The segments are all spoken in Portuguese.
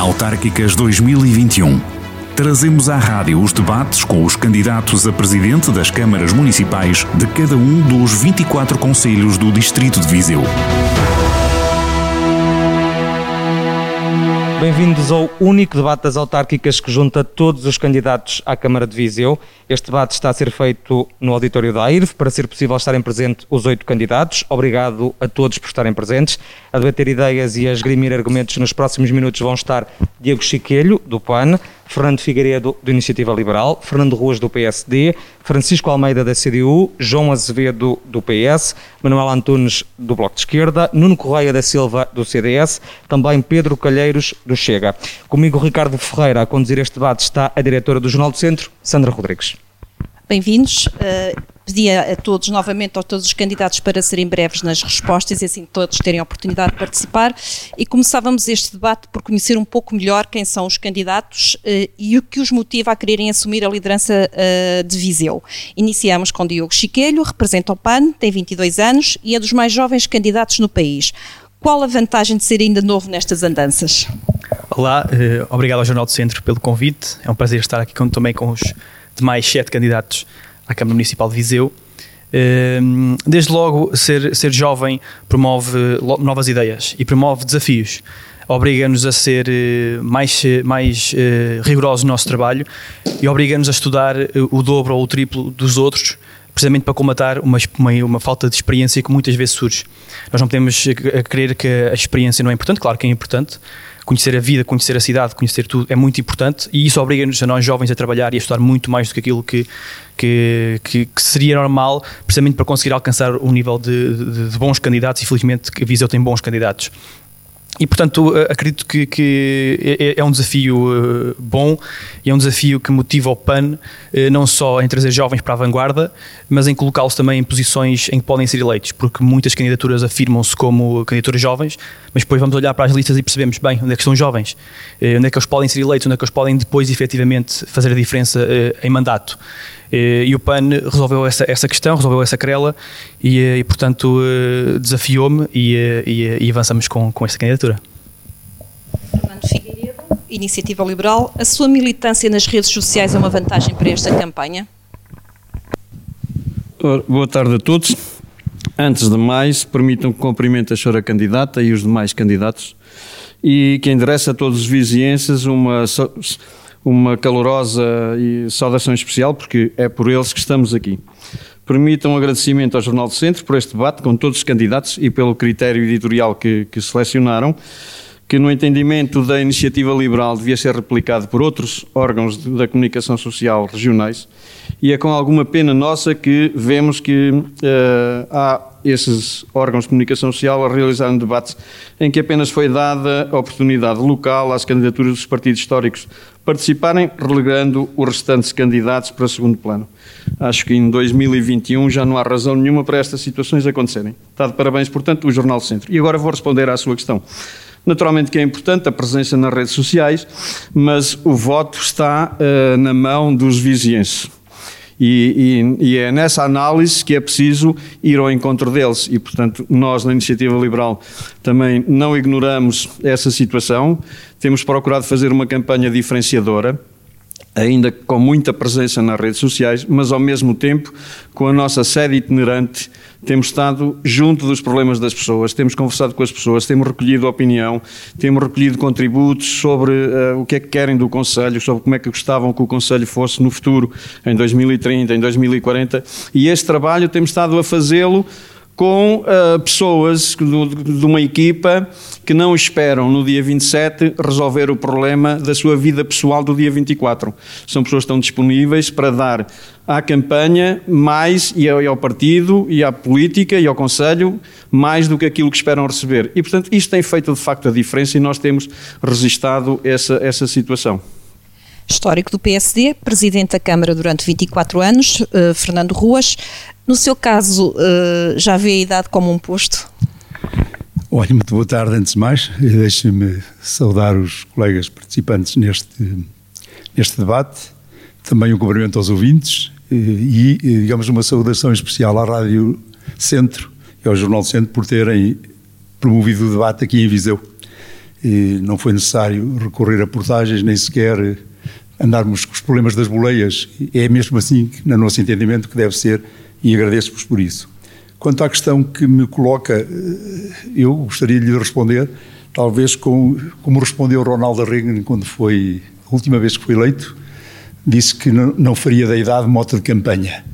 Autárquicas 2021. Trazemos à rádio os debates com os candidatos a presidente das câmaras municipais de cada um dos 24 conselhos do Distrito de Viseu. Bem-vindos ao único debate das autárquicas que junta todos os candidatos à Câmara de Viseu. Este debate está a ser feito no auditório da AIRV para ser possível estarem presentes os oito candidatos. Obrigado a todos por estarem presentes. A debater ideias e a esgrimir argumentos nos próximos minutos vão estar Diego Chiquelho, do PAN, Fernando Figueiredo, do Iniciativa Liberal, Fernando Ruas, do PSD, Francisco Almeida, da CDU, João Azevedo, do PS, Manuel Antunes, do Bloco de Esquerda, Nuno Correia da Silva, do CDS, também Pedro Calheiros, do Chega. Comigo, Ricardo Ferreira, a conduzir este debate está a diretora do Jornal do Centro, Sandra Rodrigues. Bem-vindos. Uh, pedia a todos, novamente, a todos os candidatos para serem breves nas respostas e assim todos terem a oportunidade de participar. E começávamos este debate por conhecer um pouco melhor quem são os candidatos uh, e o que os motiva a quererem assumir a liderança uh, de Viseu. Iniciamos com Diogo Chiquelho, representa o PAN, tem 22 anos e é dos mais jovens candidatos no país. Qual a vantagem de ser ainda novo nestas andanças? Olá, obrigado ao Jornal do Centro pelo convite. É um prazer estar aqui também com os de mais sete candidatos à Câmara Municipal de Viseu. Ehm, desde logo, ser, ser jovem promove novas ideias e promove desafios. Obriga-nos a ser eh, mais, mais eh, rigorosos no nosso trabalho e obriga-nos a estudar eh, o dobro ou o triplo dos outros, precisamente para combatar uma, uma, uma, falta de experiência que muitas vezes surge. Nós não podemos crer que a experiência não é importante, claro que é importante, conhecer a vida, conhecer a cidade, conhecer tudo é muito importante e isso obriga-nos a nós jovens a trabalhar e a estudar muito mais do que aquilo que, que, que, que seria normal, precisamente para conseguir alcançar o nível de, de, de bons candidatos e felizmente a Viseu tem bons candidatos. E, portanto, eh, acredito que, que é, é, é, um desafio eh, bom e é um desafio que motiva o PAN eh, não só em trazer jovens para a vanguarda, mas em colocá-los também em posições em que podem ser eleitos, porque muitas candidaturas afirmam-se como candidaturas jovens, mas depois vamos olhar para as listas e percebemos bem onde é que estão jovens, onde é que eles podem ser eleitos, onde é que eles podem depois efetivamente fazer a diferença em mandato. Eh, e o PAN resolveu essa, essa questão, resolveu essa querela e, eh, e portanto, eh, desafiou-me e, e, e, avançamos com, com esta candidatura. Fernando Figueiredo, Iniciativa Liberal. A sua militância nas redes sociais é uma vantagem para esta campanha? Boa tarde a todos. Antes de mais, permitam que cumprimente a senhora candidata e os demais candidatos e que endereça a todos os vizienses uma uma calorosa saudação especial, porque é por eles que estamos aqui. Permitam um agradecimento ao Jornal do Centro por este debate com todos os candidatos e pelo critério editorial que, que selecionaram que no entendimento da iniciativa liberal devia ser replicado por outros órgãos da comunicação social regionais e é com alguma pena nossa que vemos que uh, há esses órgãos de comunicação social a realizar um debate em que apenas foi dada oportunidade local às candidaturas dos partidos históricos participarem, relegando os restantes candidatos para segundo plano. Acho que em 2021 já não há razão nenhuma para estas situações acontecerem. Está de parabéns, portanto, o Jornal Centro. E agora vou responder à sua questão. Naturalmente que é importante a presença nas redes sociais, mas o voto está uh, na mão dos vizienses. E, e, e, é nessa análise que é preciso ir ao encontro deles. E, portanto, nós, na Iniciativa Liberal, também não ignoramos essa situação. Temos procurado fazer uma campanha diferenciadora ainda com muita presença nas redes sociais, mas ao mesmo tempo, com a nossa sede itinerante, temos estado junto dos problemas das pessoas, temos conversado com as pessoas, temos recolhido opinião, temos recolhido contributos sobre uh, o que é que querem do Conselho, sobre como é que gostavam que o Conselho fosse no futuro, em 2030, em 2040, e este trabalho temos estado a fazê-lo com uh, pessoas de uma equipa que não esperam no dia 27 resolver o problema da sua vida pessoal do dia 24. São pessoas que estão disponíveis para dar à campanha mais e ao partido e à política e ao Conselho mais do que aquilo que esperam receber. E, portanto, isto tem feito de facto a diferença e nós temos resistado essa, essa situação histórico do PSD, presidente da Câmara durante 24 anos, uh, Fernando Ruas. No seu caso, uh, já vê a idade como um posto? Olha, muito boa tarde antes de mais. Deixe-me saudar os colegas participantes neste, neste debate, também um cumprimento aos ouvintes eh, e, digamos, uma saudação especial à Rádio Centro e ao Jornal Centro por terem promovido o debate aqui em Viseu. não foi necessário recorrer a portagens, nem sequer andarmos com os problemas das boleias. É mesmo assim, no nosso entendimento, que deve ser e agradeço-vos por isso. Quanto à questão que me coloca, eh, eu gostaria de lhe responder, talvez com, como respondeu Ronaldo Reagan quando foi, a última vez que foi eleito, disse que não, não faria da idade moto de campanha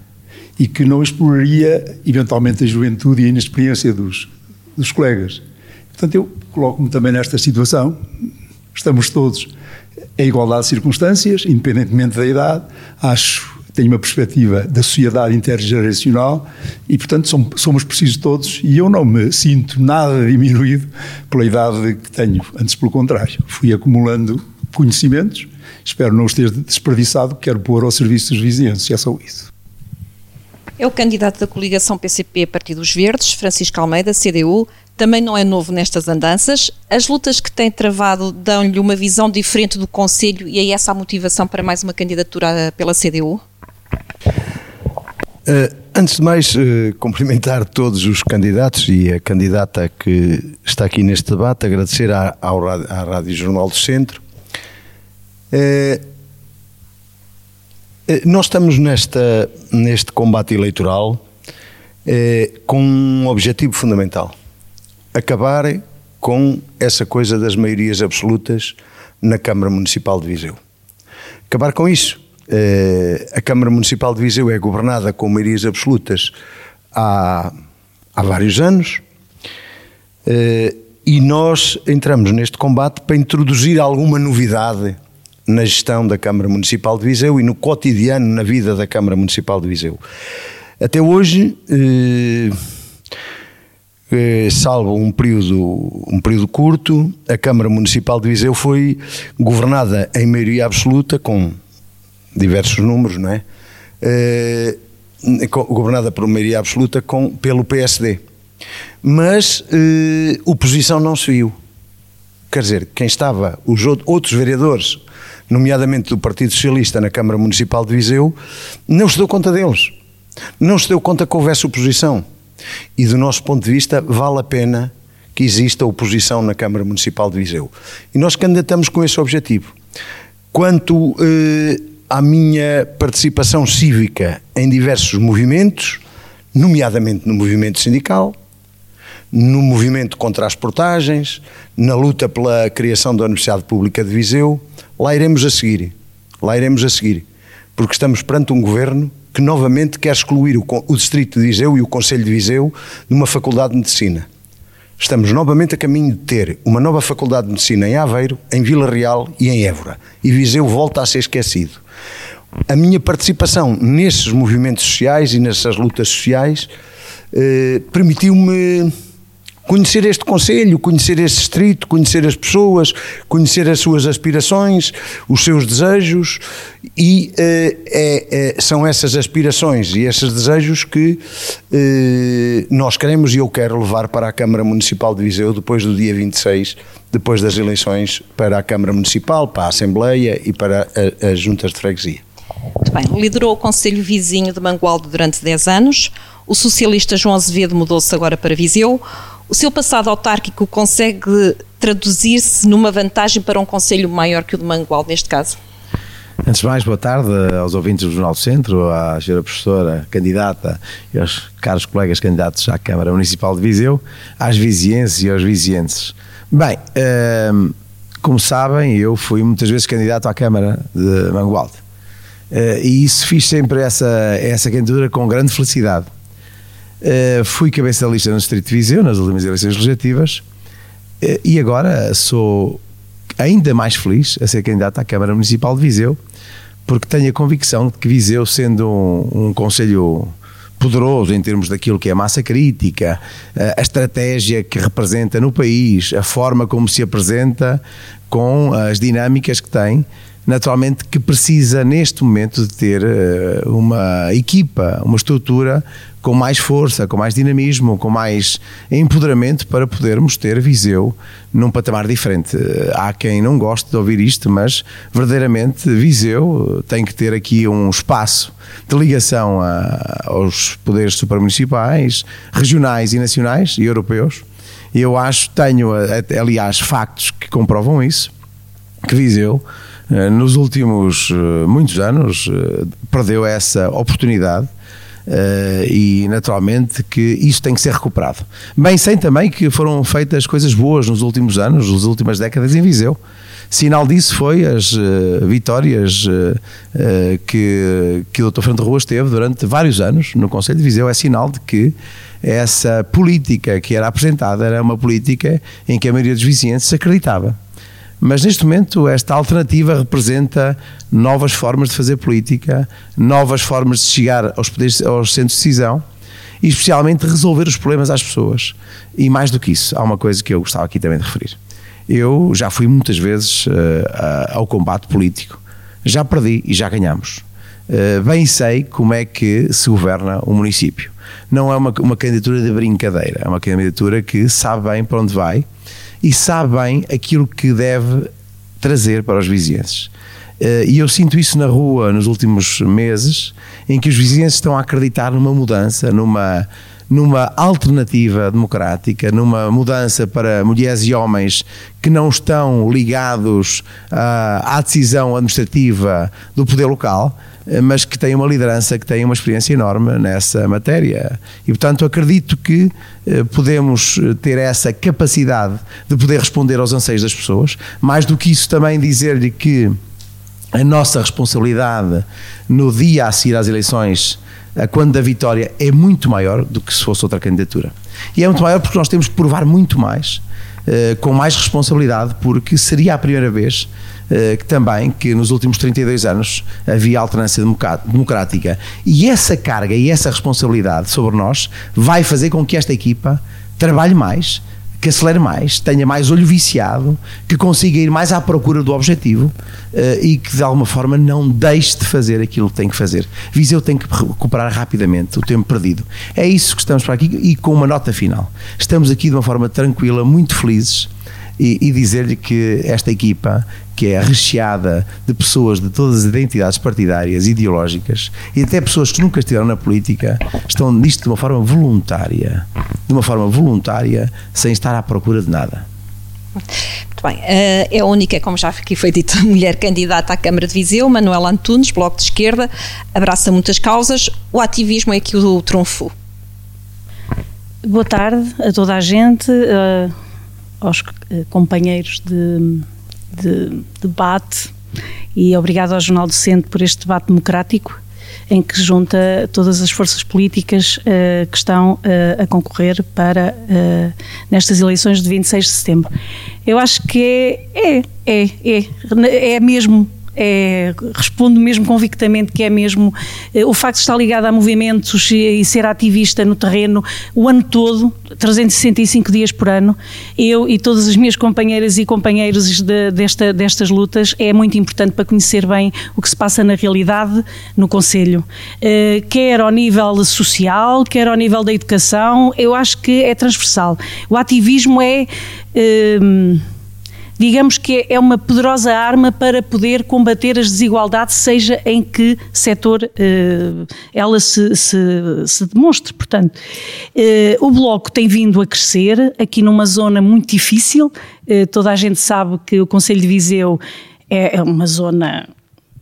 e que não exploraria eventualmente a juventude e a inexperiência dos, dos colegas. Portanto, eu coloco-me também nesta situação. Estamos todos em igualdade de circunstâncias, independentemente da idade. Acho, tenho uma perspectiva da sociedade intergeracional e, portanto, somos, precisos todos. E eu não me sinto nada diminuído pela idade que tenho. Antes, pelo contrário, fui acumulando conhecimentos. Espero não os ter desperdiçado, quero pôr ao serviço dos vizinhos. É só isso. É o candidato da coligação PCP dos Verdes, Francisco Almeida, CDU, também não é novo nestas andanças. As lutas que tem travado dão-lhe uma visão diferente do Conselho e é essa a motivação para mais uma candidatura pela CDU? Uh, eh, antes de mais, uh, cumprimentar todos os candidatos e a candidata que está aqui neste debate, agradecer à, à Rádio Jornal do Centro. Uh, nós estamos nesta, neste combate eleitoral com um objetivo fundamental: acabar com essa coisa das maiorias absolutas na Câmara Municipal de Viseu. Acabar com isso. Eh, a Câmara Municipal de Viseu é governada com maiorias absolutas há, há vários anos eh, e nós entramos neste combate para introduzir alguma novidade na gestão da Câmara Municipal de Viseu e no cotidiano na vida da Câmara Municipal de Viseu. Até hoje, eh, salvo um período, um período curto, a Câmara Municipal de Viseu foi governada em maioria absoluta, com diversos números, não é? Eh, governada por maioria absoluta com, pelo PSD. Mas eh, oposição não se viu. Quer dizer, quem estava, os outros vereadores nomeadamente do Partido Socialista na Câmara Municipal de Viseu, não se deu conta deles. Não se deu conta que houvesse oposição. E do nosso ponto de vista, vale a pena que exista oposição na Câmara Municipal de Viseu. E nós candidatamos com esse objetivo. Quanto eh, à minha participação cívica em diversos movimentos, nomeadamente no movimento sindical, no movimento contra as portagens, na luta pela criação da Universidade Pública de Viseu, lá iremos a seguir. Lá iremos a seguir. Porque estamos perante um governo que novamente quer excluir o, o Distrito de Viseu e o Conselho de Viseu de uma Faculdade de Medicina. Estamos novamente a caminho de ter uma nova Faculdade de Medicina em Aveiro, em Vila Real e em Évora. E Viseu volta a ser esquecido. A minha participação nesses movimentos sociais e nessas lutas sociais eh, permitiu-me conhecer este Conselho, conhecer este distrito, conhecer as pessoas, conhecer as suas aspirações, os seus desejos. E uh, é, é, são essas aspirações e esses desejos que uh, nós queremos e eu quero levar para a Câmara Municipal de Viseu depois do dia 26, depois das eleições para a Câmara Municipal, para a Assembleia e para as juntas de freguesia. Muito bem, liderou o Conselho Vizinho de Mangualdo durante 10 anos, o socialista João Azevedo mudou-se agora para Viseu, o seu passado autárquico consegue traduzir-se numa vantagem para um conselho maior que o de Mangual, neste caso? Antes de mais, boa tarde aos ouvintes do Jornal do Centro, à senhora professora candidata e aos caros colegas candidatos à Câmara Municipal de Viseu, às vizienses e aos vizienses. Bem, hum, como sabem, eu fui muitas vezes candidato à Câmara de Mangualde. Uh, e isso fiz sempre essa, essa candidatura com grande felicidade. Uh, fui cabeça lista no Distrito de Viseu, nas últimas eleições legislativas, uh, e agora sou ainda mais feliz a ser candidato à Câmara Municipal de Viseu, porque tenho a convicção de que Viseu, sendo um, um conselho poderoso em termos daquilo que é a massa crítica, eh, a estratégia que representa no país, a forma como se apresenta, com as dinâmicas que tem, naturalmente que precisa neste momento de ter uma equipa, uma estrutura com mais força, com mais dinamismo, com mais empoderamento para podermos ter Viseu num patamar diferente. Há quem não goste de ouvir isto, mas verdadeiramente Viseu tem que ter aqui um espaço de ligação a, aos poderes supramunicipais, regionais e nacionais e europeus Eu acho, tenho, aliás, factos que comprovam isso, que Viseu, nos últimos muitos anos, perdeu essa oportunidade e naturalmente que isso tem que ser recuperado. Bem sei também que foram feitas coisas boas nos últimos anos, nas últimas décadas em Viseu. Sinal disso foi as vitórias que, que o Dr. Fernando Ruas teve durante vários anos no Conselho de Viseu. É sinal de que essa política que era apresentada era uma política em que a maioria dos vizinhenses acreditava. Mas neste momento, esta alternativa representa novas formas de fazer política, novas formas de chegar aos, poderes, aos centros de decisão e, especialmente, resolver os problemas às pessoas. E mais do que isso, há uma coisa que eu gostava aqui também de referir. Eu já fui muitas vezes uh, ao combate político, já perdi e já ganhamos. Uh, bem sei como é que se governa um município. Não é uma, uma candidatura de brincadeira, é uma candidatura que sabe bem para onde vai e sabe bem aquilo que deve trazer para os vizinhenses. Eh, e eu sinto isso na rua nos últimos meses, em que os vizinhos estão a acreditar numa mudança, numa, numa alternativa democrática, numa mudança para mulheres e homens que não estão ligados à, à decisão administrativa do poder local, mas que têm uma liderança, que têm uma experiência enorme nessa matéria. E, portanto, acredito que eh, podemos eh, ter essa capacidade de poder responder aos anseios das pessoas. Mais do que isso, também dizer-lhe que a nossa responsabilidade no dia a seguir às eleições, quando da vitória, é muito maior do que se fosse outra candidatura. E é muito maior porque nós temos que provar muito mais, com mais responsabilidade, porque seria a primeira vez eh, que também que nos últimos 32 anos havia alternância democrática. E essa carga e essa responsabilidade sobre nós vai fazer com que esta equipa trabalhe mais, que acelere mais, tenha mais olho viciado, que consiga ir mais à procura do objetivo uh, e que de alguma forma não deixe de fazer aquilo que tem que fazer. Viseu tem que recuperar rapidamente o tempo perdido. É isso que estamos para aqui e com uma nota final. Estamos aqui de uma forma tranquila, muito felizes e, e dizer-lhe que esta equipa, que é recheada de pessoas de todas as identidades partidárias, ideológicas e até pessoas que nunca estiveram na política, estão nisto de uma forma voluntária, de uma forma voluntária, sem estar à procura de nada. Muito bem. Eh, é a única, como já aqui foi dito, mulher candidata à Câmara de Viseu, Manuela Antunes, Bloco de Esquerda, abraça muitas causas. O ativismo é que o trunfo. Boa tarde a toda a gente. Aos eh, companheiros de, de debate e obrigado ao Jornal do Centro por este debate democrático em que junta todas as forças políticas uh, que estão uh, a concorrer para uh, nestas eleições de 26 de setembro. Eu acho que é, é, é, é, é mesmo é, respondo mesmo convictamente que é mesmo é, o facto de estar ligado a movimentos e, e, ser ativista no terreno o ano todo, 365 dias por ano, eu e todas as minhas companheiras e companheiros de, desta, destas lutas, é muito importante para conhecer bem o que se passa na realidade no Conselho. É, quer ao nível social, quer ao nível da educação, eu acho que é transversal. O ativismo é digamos que é uma poderosa arma para poder combater as desigualdades, seja em que setor uh, ela se, se, se, demonstre. Portanto, uh, o Bloco tem vindo a crescer aqui numa zona muito difícil. Uh, toda a gente sabe que o Conselho de Viseu é, é uma zona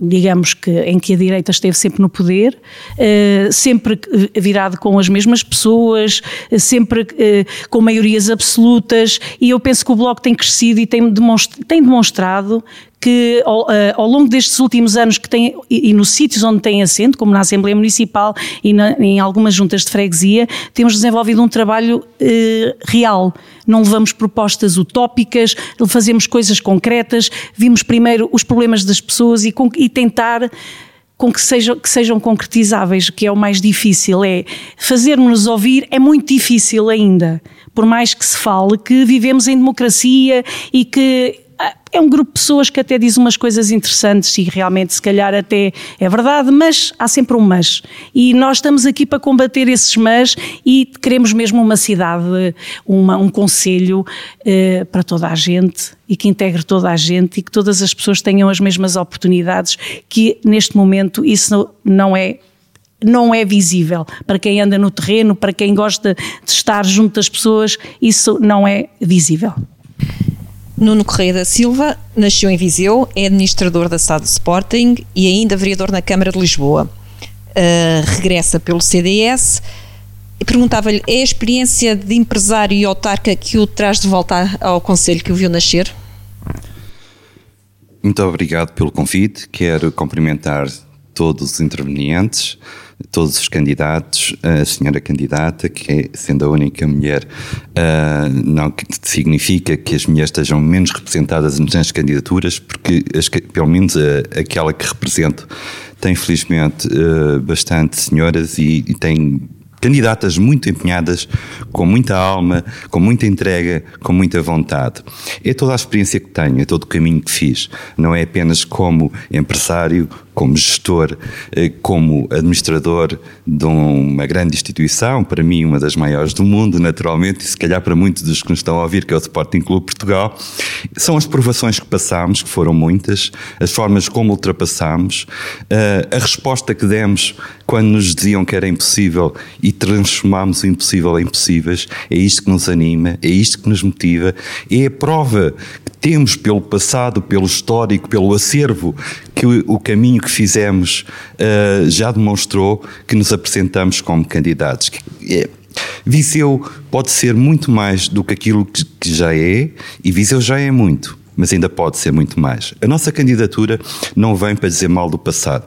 digamos que em que a direita esteve sempre no poder, uh, sempre virado com as mesmas pessoas, uh, sempre com maiorias absolutas, e eu penso que o Bloco tem crescido e tem demonstrado que ao, eh, ao, longo destes últimos anos que tem, e, e, nos sítios onde tem assento, como na Assembleia Municipal e na, em algumas juntas de freguesia, temos desenvolvido um trabalho eh, real. Não levamos propostas utópicas, fazemos coisas concretas, vimos primeiro os problemas das pessoas e, com, e tentar com que sejam, que sejam concretizáveis, que é o mais difícil, é fazer-nos ouvir é muito difícil ainda, por mais que se fale que vivemos em democracia e que é um grupo de pessoas que até diz umas coisas interessantes e realmente se calhar até é verdade, mas há sempre um mas. E nós estamos aqui para combater esses mas e queremos mesmo uma cidade, uma, um conselho eh, para toda a gente e que integre toda a gente e que todas as pessoas tenham as mesmas oportunidades, que neste momento isso não é não é visível. Para quem anda no terreno, para quem gosta de estar junto das pessoas, isso não é visível. Nuno Correia da Silva nasceu em Viseu, é administrador da SAD Sporting e ainda vereador na Câmara de Lisboa. Uh, regressa pelo CDS perguntava-lhe: é a experiência de empresário e autarca que o traz de volta ao Conselho que o viu nascer? Muito obrigado pelo convite. Quero cumprimentar todos os intervenientes, todos os candidatos, a senhora candidata, que é, sendo a única mulher, uh, não significa que as mulheres estejam menos representadas nas candidaturas, porque as, pelo menos a, aquela que represento tem felizmente uh, bastante senhoras e, e tem candidatas muito empenhadas, com muita alma, com muita entrega, com muita vontade. É toda a experiência que tenho, é todo o caminho que fiz. Não é apenas como empresário, como gestor, eh, como administrador de uma grande instituição, para mim uma das maiores do mundo, naturalmente, e se calhar para muitos dos que nos estão a ouvir, que é o Sporting Clube Portugal, são as provações que passámos, que foram muitas, as formas como ultrapassámos, eh, a resposta que demos quando nos diziam que era impossível e transformámos o impossível em possíveis, é isto que nos anima, é isto que nos motiva, é a prova que temos pelo passado, pelo histórico, pelo acervo, que o, caminho que fizemos uh, já demonstrou que nos apresentamos como candidatos. É, Viseu pode ser muito mais do que aquilo que, que já é, e Viseu já é muito mas ainda pode ser muito mais. A nossa candidatura não vem para dizer mal do passado.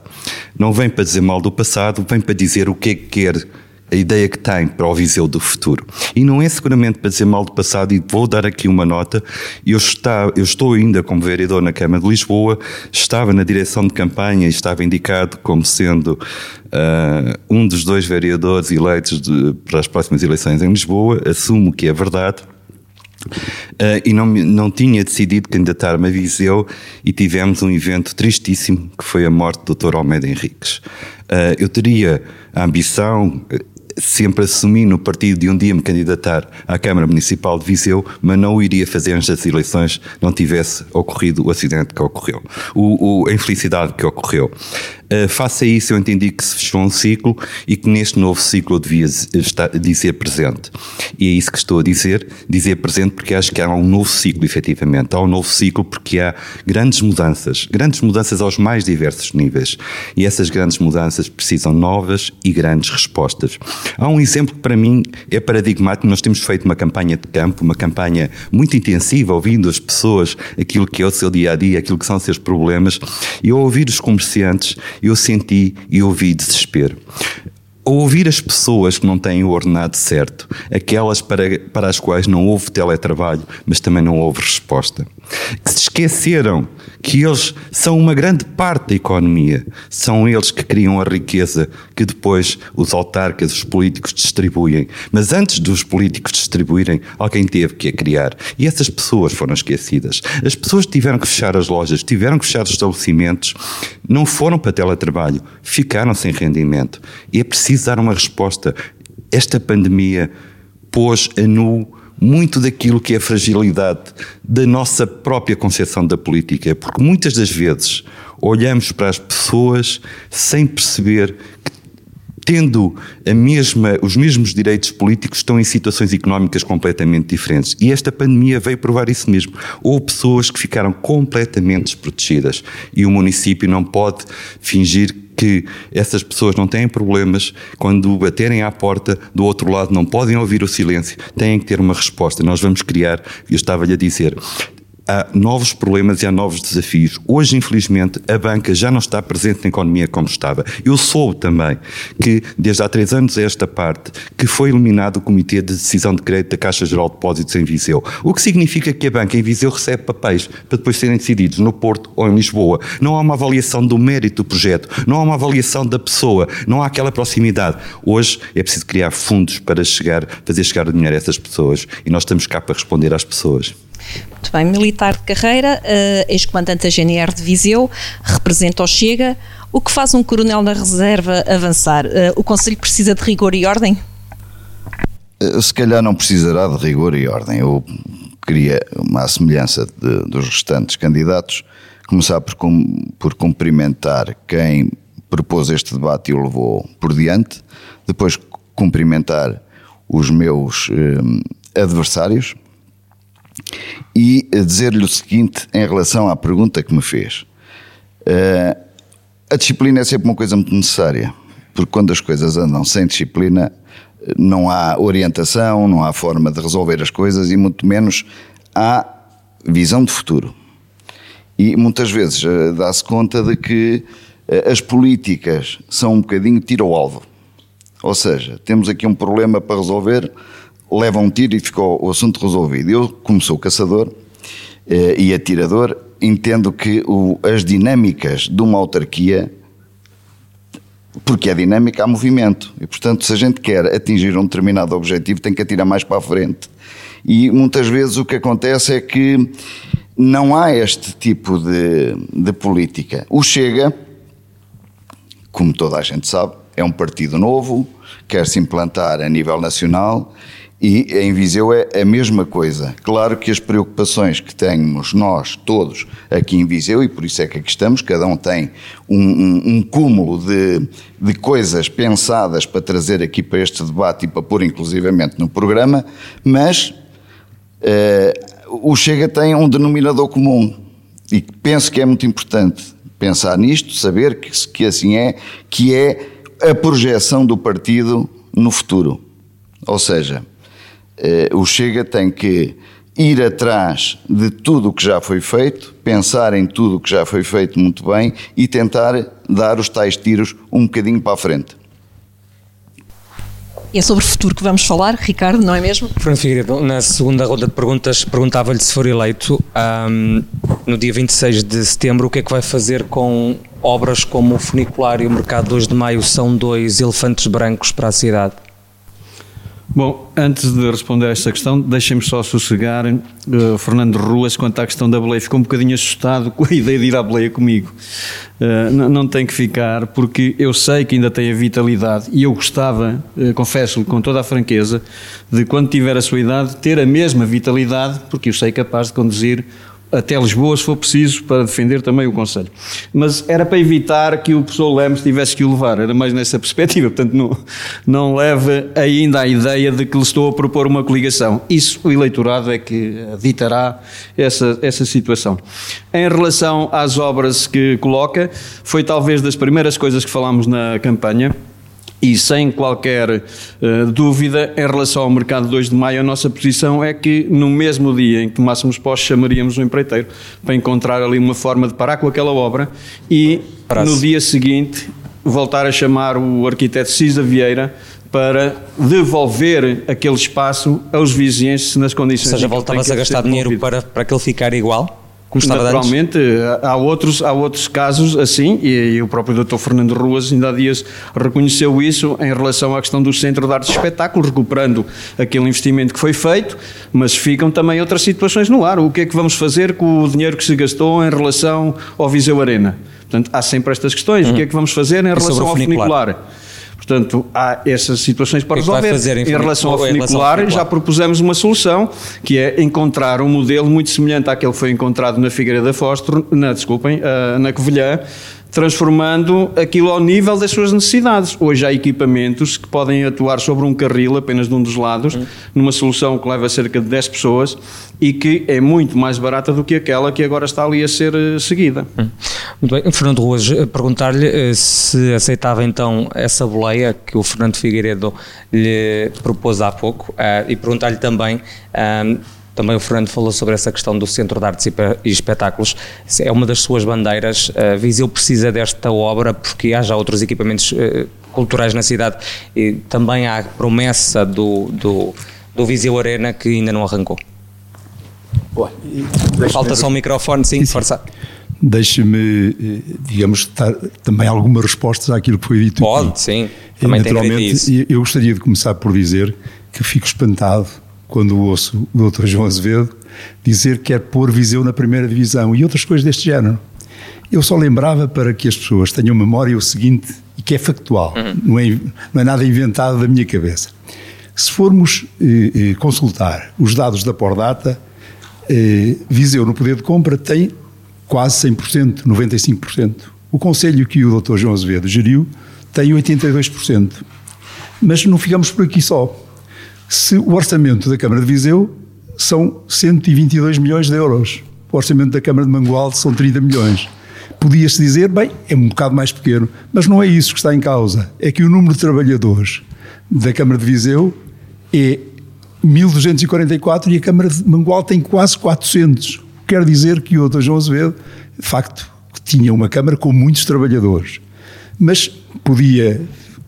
Não vem para dizer mal do passado, vem para dizer o que é que quer a ideia que tem para o Viseu do futuro. E não é seguramente para dizer mal do passado, e vou dar aqui uma nota. Eu, está, eu estou ainda como vereador na Câmara de Lisboa, estava na direção de campanha e estava indicado como sendo uh, um dos dois vereadores eleitos de, para as próximas eleições em Lisboa. Assumo que é verdade. Uh, e não, não tinha decidido candidatar-me a Viseu e tivemos um evento tristíssimo que foi a morte do Dr. Almeida Henriques. Uh, eu teria a ambição, sempre assumi no partido de um dia me candidatar à Câmara Municipal de Viseu, mas não o iria fazer antes das eleições, não tivesse ocorrido o acidente que ocorreu, o, o a infelicidade que ocorreu. Uh, face a isso, eu entendi que se fechou um ciclo e que neste novo ciclo eu devia estar, dizer presente. E é isso que estou a dizer, dizer presente porque acho que há um novo ciclo, efetivamente. Há um novo ciclo porque há grandes mudanças, grandes mudanças aos mais diversos níveis. E essas grandes mudanças precisam novas e grandes respostas. Há um exemplo que para mim é paradigmático. Nós temos feito uma campanha de campo, uma campanha muito intensiva, ouvindo as pessoas, aquilo que é o seu dia a dia, aquilo que são os seus problemas. E ao ouvir os comerciantes, eu senti e ouvi desespero. Ao ouvir as pessoas que não têm o ordenado certo, aquelas para, para as quais não houve teletrabalho, mas também não houve resposta, que se esqueceram que eles são uma grande parte da economia, são eles que criam a riqueza que depois os autarcas, os políticos distribuem. Mas antes dos políticos distribuírem, alguém teve que a criar. E essas pessoas foram esquecidas. As pessoas tiveram que fechar as lojas, tiveram que fechar os estabelecimentos, não foram para teletrabalho, ficaram sem rendimento. E é preciso dar uma resposta. Esta pandemia pôs a nu muito daquilo que é a fragilidade da nossa própria concepção da política, porque muitas das vezes olhamos para as pessoas sem perceber que tendo mesma, os mesmos direitos políticos, estão em situações económicas completamente diferentes. E esta pandemia veio provar isso mesmo. Houve pessoas que ficaram completamente desprotegidas e o município não pode fingir que essas pessoas não têm problemas, quando baterem à porta do outro lado não podem ouvir o silêncio, têm que ter uma resposta. Nós vamos criar, eu estava-lhe a dizer, há novos problemas e há novos desafios. Hoje, infelizmente, a banca já não está presente na economia como estava. Eu soube também que, desde há três anos a esta parte, que foi eliminado o Comitê de Decisão de Crédito da Caixa Geral de Depósitos em Viseu. O que significa que a banca em Viseu recebe papéis para depois serem decididos no Porto ou em Lisboa. Não há uma avaliação do mérito do projeto, não há uma avaliação da pessoa, não há aquela proximidade. Hoje é preciso criar fundos para chegar, fazer chegar o dinheiro a essas pessoas e nós estamos cá para responder às pessoas. Muito bem, militar de carreira, uh, ex-comandante da GNR de Viseu, representa o Chega. O que faz um coronel na reserva avançar? Uh, o Conselho precisa de rigor e ordem? Uh, se calhar não precisará de rigor e ordem. Eu queria, uma semelhança de, dos restantes candidatos, começar por, por cumprimentar quem propôs este debate e o levou por diante. Depois, cumprimentar os meus eh, adversários e dizer-lhe o seguinte em relação à pergunta que me fez. Uh, a disciplina é sempre uma coisa muito necessária, porque quando as coisas andam sem disciplina, não há orientação, não há forma de resolver as coisas e muito menos há visão de futuro. E muitas vezes uh, dá-se conta de que uh, as políticas são um bocadinho tiro ao alvo. Ou seja, temos aqui um problema para resolver, leva um tiro e ficou o assunto resolvido. Eu, como sou caçador eh, e atirador, entendo que o, as dinâmicas de uma autarquia, porque é dinâmica, há movimento. E, portanto, se a gente quer atingir um determinado objetivo, tem que atirar mais para a frente. E muitas vezes o que acontece é que não há este tipo de, de política. O Chega, como toda a gente sabe, é um partido novo, quer se implantar a nível nacional e em Viseu é a mesma coisa. Claro que as preocupações que temos nós todos aqui em Viseu, e por isso é que aqui estamos, cada um tem um, um, um cúmulo de, de coisas pensadas para trazer aqui para este debate e para pôr inclusivamente no programa, mas uh, o Chega tem um denominador comum e penso que é muito importante pensar nisto, saber que, que assim é, que é a projeção do partido no futuro. Ou seja, o Chega tem que ir atrás de tudo o que já foi feito, pensar em tudo o que já foi feito muito bem e tentar dar os tais tiros um bocadinho para a frente. E é sobre o futuro que vamos falar, Ricardo, não é mesmo? Fernando Figueiredo, na segunda ronda de perguntas, perguntava-lhe se for eleito um, no dia 26 de setembro o que é que vai fazer com obras como o funicular e o mercado 2 de maio são dois elefantes brancos para a cidade. Bom, antes de responder a esta questão, deixem-me só sossegar uh, Fernando Ruas quanto à questão da boleia. Ficou um bocadinho assustado com a ideia de ir à boleia comigo. Uh, não tem que ficar, porque eu sei que ainda tem a vitalidade e eu gostava, uh, confesso-lhe com toda a franqueza, de quando tiver a sua idade, ter a mesma vitalidade, porque eu sei capaz de conduzir até Lisboa, se for preciso, para defender também o Conselho. Mas era para evitar que o professor Lemos tivesse que o levar, era mais nessa perspectiva, portanto não, não leve ainda a ideia de que lhe estou a propor uma coligação. Isso o eleitorado é que ditará essa, essa situação. Em relação às obras que coloca, foi talvez das primeiras coisas que falámos na campanha, e sem qualquer uh, dúvida, em relação ao mercado 2 de maio, a nossa posição é que no mesmo dia em que tomássemos posse, chamaríamos o empreiteiro para encontrar ali uma forma de parar com aquela obra e Prazo. no dia seguinte voltar a chamar o arquiteto Cisa Vieira para devolver aquele espaço aos vizinhos nas condições. Ou seja, voltava-se a gastar dinheiro para, para que ele ficar igual? Como Naturalmente, há outros, há outros casos assim, e, e o próprio Dr. Fernando Ruas ainda há dias reconheceu isso em relação à questão do Centro de Arte e Espetáculo, recuperando aquele investimento que foi feito, mas ficam também outras situações no ar. O que é que vamos fazer com o dinheiro que se gastou em relação ao Viseu Arena? Portanto, há sempre estas questões. Uhum. O que é que vamos fazer em relação ao funicular? Portanto, há essas situações para resolver. Fazer, em, em, relação ao funicular, já propusemos uma solução, que é encontrar um modelo muito semelhante àquele que foi encontrado na Figueira da Fósforo, na, desculpem, uh, na Covilhã, transformando aquilo ao nível das suas necessidades. Hoje há equipamentos que podem atuar sobre um carril apenas de um dos lados, uhum. numa solução que leva cerca de 10 pessoas e que é muito mais barata do que aquela que agora está ali a ser eh, seguida. Uhum. Muito bem. Fernando Ruas, eh, perguntar-lhe eh, se aceitava então essa boleia que o Fernando Figueiredo lhe propôs há pouco e perguntar-lhe também também o Fernando falou sobre essa questão do Centro de Artes e Espetáculos. É uma das suas bandeiras. Uh, Viseu precisa desta obra porque há já outros equipamentos uh, culturais na cidade e também há promessa do, do, do Viseu Arena que ainda não arrancou. Falta só o microfone, sim, sim. força. Deixe-me, eh, digamos, dar também algumas respostas àquilo que foi dito. Pode, aqui. sim. Também Naturalmente, eu gostaria de começar por dizer que fico espantado quando ouço o Dr. João Azevedo dizer que quer pôr Viseu na primeira divisão e outras coisas deste género. Eu só lembrava para que as pessoas tenham memória o seguinte, e que é factual, uhum. não, é, não é nada inventado da minha cabeça. Se formos eh, eh, consultar os dados da Pordata, eh, Viseu no poder de compra tem quase 100%, 95% O conselho que o Dr. João Azevedo geriu tem 82%. Mas não ficamos por aqui só. Se o orçamento da Câmara de Viseu são 122 milhões de euros, o orçamento da Câmara de Mangualde são 30 milhões. Podia-se dizer, bem, é um bocado mais pequeno, mas não é isso que está em causa. É que o número de trabalhadores da Câmara de Viseu é 1244 e a Câmara de Mangualde tem quase 400. Quer dizer que o Dr. João Azevedo, de facto, tinha uma Câmara com muitos trabalhadores. Mas podia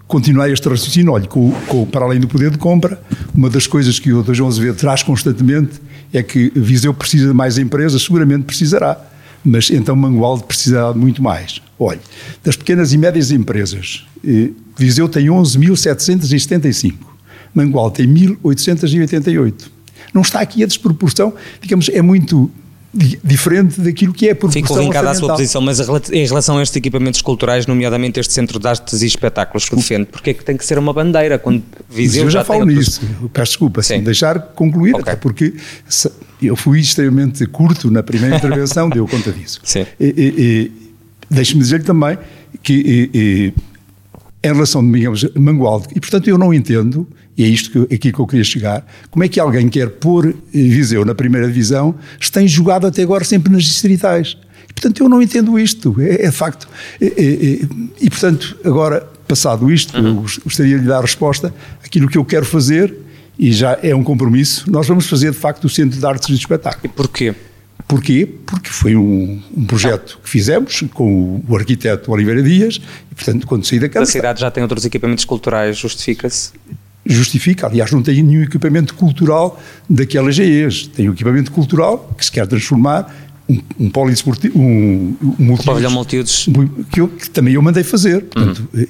continuar este raciocínio, olha, com, com, para além do poder de compra, uma das coisas que o Dr. João Azevedo traz constantemente é que Viseu precisa de mais empresas, seguramente precisará, mas então Mangualde precisará de muito mais. Olha, das pequenas e médias empresas, eh, Viseu tem 11.775, Mangualde tem 1.888. Não está aqui a desproporção, digamos, é muito diferente daquilo que é por Fico linkada à sua posição, mas em relação a estes equipamentos culturais, nomeadamente este Centro de Artes e Espetáculos que defende, porque é que tem que ser uma bandeira quando Viseu eu já, já falo nisso, outros... peço desculpa, sim. deixar concluir, okay. porque eu fui extremamente curto na primeira intervenção, deu conta disso. Sim. Deixe-me dizer-lhe também que e, e, em relação, digamos, Mangualde, e portanto eu não entendo e é isto que, aqui que eu queria chegar, como é que alguém quer pôr eh, Viseu na primeira divisão se tem jogado até agora sempre nas distritais? E, portanto, eu não entendo isto, é, é facto. E, e, e, portanto, agora, passado isto, uhum. eu gostaria de lhe dar resposta àquilo que eu quero fazer, e já é um compromisso, nós vamos fazer, de facto, o Centro de Artes e de Espetáculo. E porquê? Porquê? Porque foi um, um projeto que fizemos com o arquiteto Oliveira Dias, e, portanto, quando saí da Câmara... A cidade já tem outros equipamentos culturais, justifica-se? Justifica. Aliás, não tem nenhum equipamento cultural daquelas GEs. Tem um equipamento cultural que se quer transformar um, um poliesportivo, um, um multiusos. Que, eu, que também eu mandei fazer. Portanto, uhum.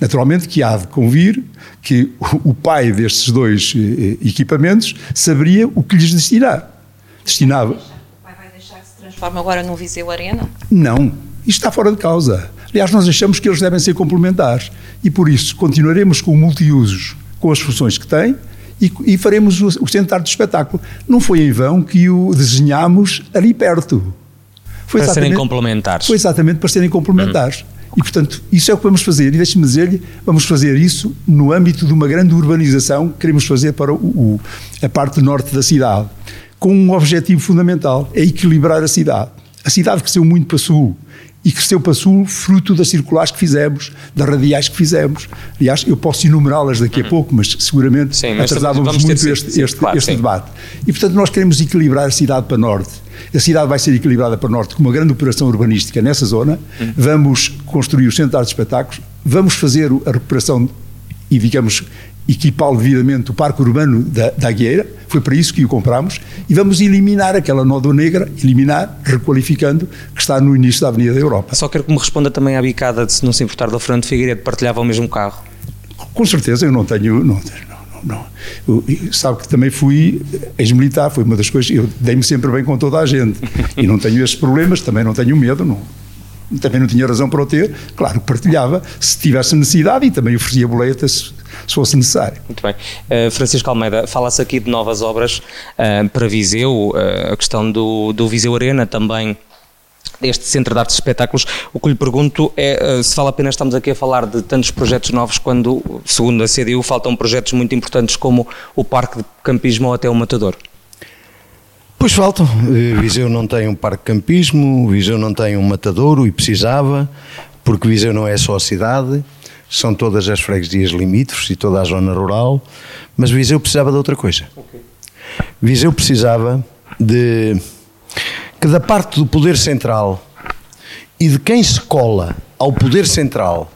Naturalmente que há de convir que o, pai destes dois eh, equipamentos saberia o que lhes destinar. Destinava. O pai vai deixar que se transforme agora num Viseu Arena? Não. Isto está fora de causa. Aliás, nós achamos que eles devem ser complementares e por isso continuaremos com multiusos com as funções que tem e, e faremos o, o Centro de Arte de Espetáculo. Não foi em vão que o desenhámos ali perto. Foi para serem complementares. Foi exatamente para serem complementares. Uhum. E, portanto, isso é o que vamos fazer. E deixe-me dizer-lhe, vamos fazer isso no âmbito de uma grande urbanização que queremos fazer para o, o, a parte norte da cidade, com um objetivo fundamental, é equilibrar a cidade. A cidade cresceu muito para sul e cresceu para sul fruto das circulares que fizemos, das radiais que fizemos. Aliás, eu posso enumerá-las daqui a uhum. pouco, mas seguramente sim, atrasávamos muito ter, este, este, claro, este debate. E, portanto, nós queremos equilibrar a cidade para norte. A cidade vai ser equilibrada para norte com uma grande operação urbanística nessa zona. Uhum. Vamos construir o Centro de Espetáculos, vamos fazer a recuperação e, digamos, equipá-lo devidamente o parque urbano da, da Agueira, foi para isso que o compramos, e vamos eliminar aquela nódoa negra, eliminar, requalificando, que está no início da Avenida da Europa. Só quero que me responda também à bicada de se não se importar da Fernando Figueiredo, partilhava o mesmo carro. Com certeza, eu não tenho... Não, não, não. Eu, sabe que também fui ex-militar, foi uma das coisas, eu dei-me sempre bem com toda a gente, e não tenho esses problemas, também não tenho medo, não também não tinha razão para o ter, claro, partilhava se tivesse necessidade e também oferecia boletas se fosse necessário. Muito bem. Uh, Francisco Almeida, fala-se aqui de novas obras uh, para Viseu, uh, a questão do, do Viseu Arena também deste Centro de Artes e Espetáculos. O que lhe pergunto é se vale a pena estamos aqui a falar de tantos projetos novos quando, segundo a CDU, faltam projetos muito importantes como o Parque de Campismo ou até o Matador. Pois faltam. Viseu não tem um parque de campismo, Viseu não tem um matadouro e precisava, porque Viseu não é só a cidade são todas as freguesias limítrofes e toda a zona rural, mas Viseu precisava de outra coisa. Okay. Viseu precisava de que da parte do poder central e de quem se cola ao poder central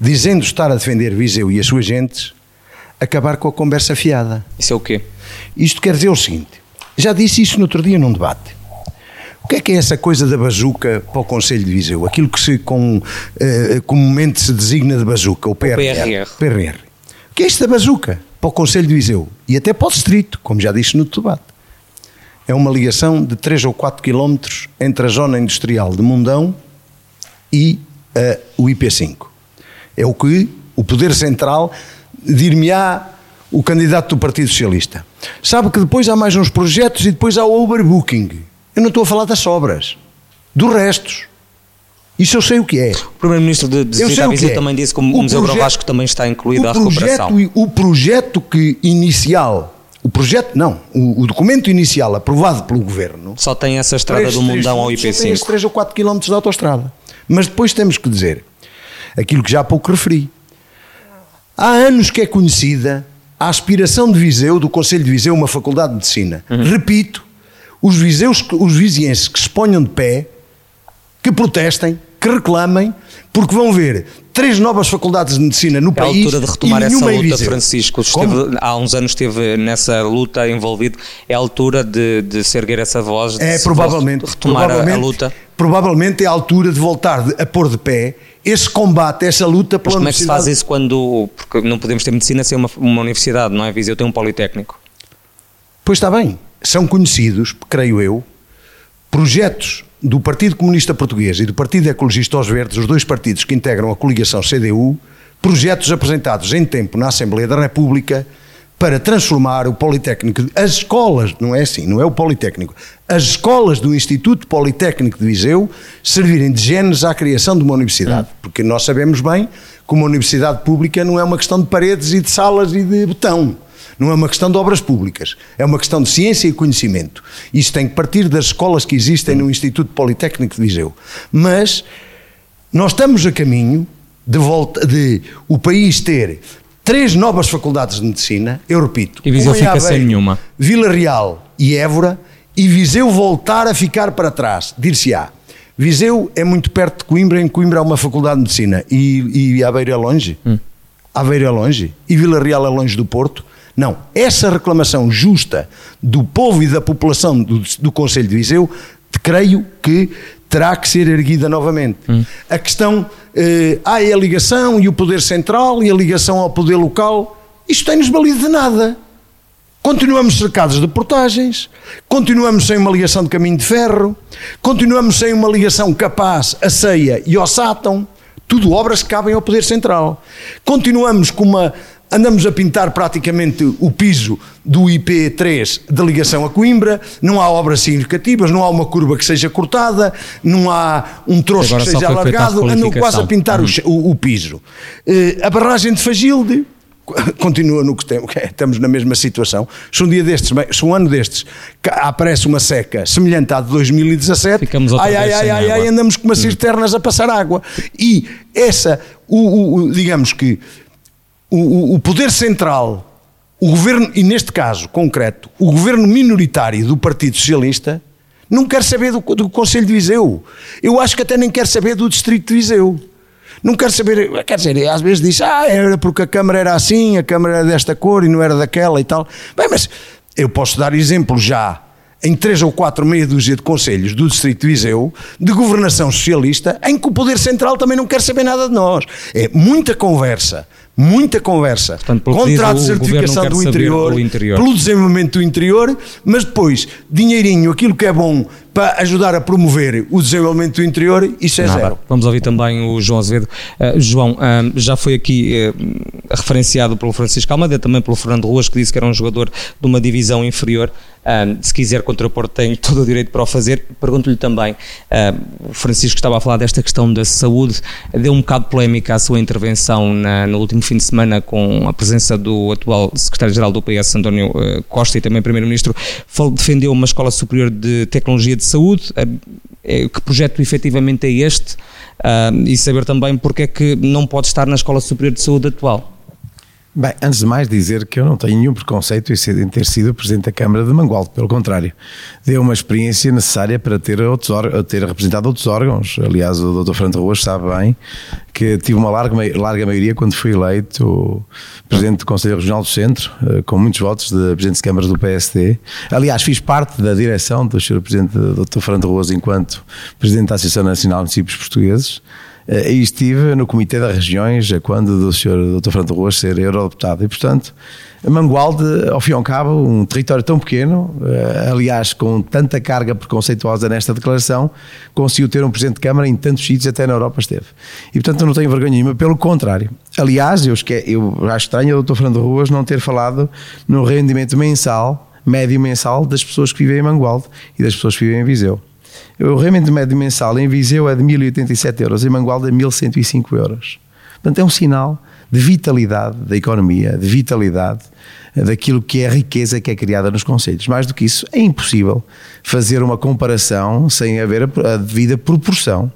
dizendo estar a defender Viseu e as suas gentes, acabar com a conversa fiada. Isso é o quê? Isto quer dizer o seguinte, já disse isso no outro dia num debate. O que é que é essa coisa da bazuca para o Conselho de Viseu? Aquilo que se com, uh, comumente se designa de bazuca, o PRR. O PRR. O que é isto da bazuca para o Conselho de Viseu? E até para o Distrito, como já disse no debate. É uma ligação de 3 ou 4 quilómetros entre a zona industrial de Mundão e uh, o IP5. É o que o Poder Central dir-me-á o candidato do Partido Socialista. Sabe que depois há mais uns projetos e depois há o overbooking. Eu não estou a falar das sobras, dos restos. Isso eu sei o que é. O Primeiro-Ministro de, de Visita é. também disse que o, O Museu projeto- Gravasco também está incluído à recuperação. o projeto que inicial, o projeto não, o, o documento inicial aprovado pelo Governo Só tem essa estrada do Mundão ao pontos, só tem esses IP5. 3 ou 4 km de autostrada. Mas depois temos que dizer aquilo que já há pouco referi. Há anos que é conhecida a aspiração de Viseu, do Conselho de Viseu, uma faculdade de medicina. Uhum. Repito, os, viseus, os vizienses que se ponham de pé, que protestem, que reclamem, porque vão ver três novas faculdades de medicina no É a país altura de retomar essa luta, Viseu. Francisco. Esteve- há uns anos esteve nessa luta envolvido. É a altura de, de se erguer essa voz, de É provavelmente, retomar a- a, provavelmente, luta. provavelmente é a altura de voltar de- a pôr de pé esse combate, essa luta Mas pela como é que se faz isso quando. Porque não podemos ter medicina sem uma, uma universidade, não é? Viseu tem um politécnico. Pois está bem, são conhecidos, creio eu, projetos do Partido Comunista Português e do Partido Ecologista aos Verdes, os dois partidos que integram a coligação CDU, projetos apresentados em tempo na Assembleia da República para transformar o Politécnico, as escolas, não é assim, não é o Politécnico, as escolas do Instituto Politécnico de Viseu servirem de genes à criação de uma universidade, porque nós sabemos bem que uma universidade pública não é uma questão de paredes e de salas e de betão. Não é uma questão de obras públicas, é uma questão de ciência e conhecimento. Isso tem que partir das escolas que existem no Instituto Politécnico de Viseu. Mas nós estamos a caminho de volta de o país ter três novas faculdades de medicina, eu repito, E Viseu fica sem nenhuma. Vila Real e Évora, e Viseu voltar a ficar para trás, dir-se-á. Viseu é muito perto de Coimbra, em Coimbra há uma faculdade de medicina, e, e Aveiro é longe. Aveiro é longe, e Vila Real é longe do Porto. Não, essa reclamação justa do povo e da população do, do Conselho de Viseu, creio que terá que ser erguida novamente. A questão, eh, há a ligação e o poder central e a ligação ao poder local, isto tem-nos valido de nada. Continuamos cercados de portagens, continuamos sem uma ligação de caminho de ferro, continuamos sem uma ligação capaz a ceia e ao sátão, tudo obras que cabem ao Poder Central. Continuamos com uma. Andamos a pintar praticamente o piso do IP3 da ligação a Coimbra, não há obras significativas, não há uma curva que seja cortada, não há um troço Agora que seja alargado, andam quase a pintar o, che- o- o piso. Eh, a barragem de Fagilde, continua no que temos, estamos na mesma situação. Se um dia destes, se um ano destes aparece uma seca semelhante à de 2017, Ficamos ai, ai, ai, ai, ai, andamos com umas cisternas a passar água. E essa, o- o- digamos que o, o- poder central, o governo, e neste caso concreto, o governo minoritário do Partido Socialista, não quer saber do, do Conselho de Viseu. Eu acho que até nem quer saber do Distrito de Viseu. Não quer saber, quer dizer, às vezes diz, ah, era porque a Câmara era assim, a Câmara era desta cor e não era daquela e tal. Bem, mas eu posso dar exemplo já em três ou quatro meia dúzia de conselhos do Distrito de Viseu, de governação socialista, em que o Poder Central também não quer saber nada de nós. É muita conversa, muita conversa. Portanto, Contrato de certificação do interior, interior. pelo desenvolvimento do interior, mas depois, dinheirinho, aquilo que é bom para ajudar a promover o desenvolvimento do interior, isso é Nada. zero. Vamos ouvir também o João Azevedo. Uh, João, uh, já foi aqui uh, referenciado pelo Francisco Almeida, também pelo Fernando Ruas, que disse que era um jogador de uma divisão inferior. Se quiser contrapor, tem todo o direito para o fazer. Pergunto-lhe também, o Francisco estava a falar desta questão da saúde, deu um bocado polémica a sua intervenção na- no último fim de semana com a presença do atual secretário-geral do PS, António Costa, e também primeiro-ministro, defendeu uma escola superior de tecnologia de saúde. Uh, é, que projeto efetivamente é este ah, e saber também porque é que não pode estar na Escola Superior de Saúde atual. Bem, antes de mais dizer que eu não tenho nenhum preconceito em ter sido Presidente da Câmara de Mangualde, pelo contrário, deu uma experiência necessária para ter, outros, ter representado outros órgãos. Aliás, o Dr. Fernando Ruas sabe bem que tive uma larga, larga maioria quando fui eleito Presidente do Conselho Regional do Centro, eh, com muitos votos de Presidentes de Câmaras do PSD. Aliás, fiz parte da direção do Sr. Presidente Dr. Fernando Ruas enquanto Presidente da Associação Nacional de Municípios Portugueses. Eh, E estive no Comitê das Regiões eh, quando do Sr. Dr. Fernando Ruas ser eurodeputado. E, portanto, Mangualde, ao fim e ao cabo, um território tão pequeno, eh, aliás, com tanta carga preconceituosa nesta declaração, conseguiu ter um Presidente de Câmara em tantos sítios, até na Europa esteve. E, portanto, não tenho vergonha nenhuma, pelo contrário. Aliás, eu, esque- eu acho estranho o Dr. Fernando Ruas não ter falado no rendimento mensal, médio mensal, das pessoas que vivem em Mangualde e das pessoas que vivem em Viseu. O rendimento médio mensal em Viseu é de 1.087 euros, em Mangualde é 1.105 euros. Portanto, é um sinal de vitalidade da economia, de vitalidade daquilo que é a riqueza que é criada nos conselhos. Mais do que isso, é impossível fazer uma comparação sem haver a devida proporção.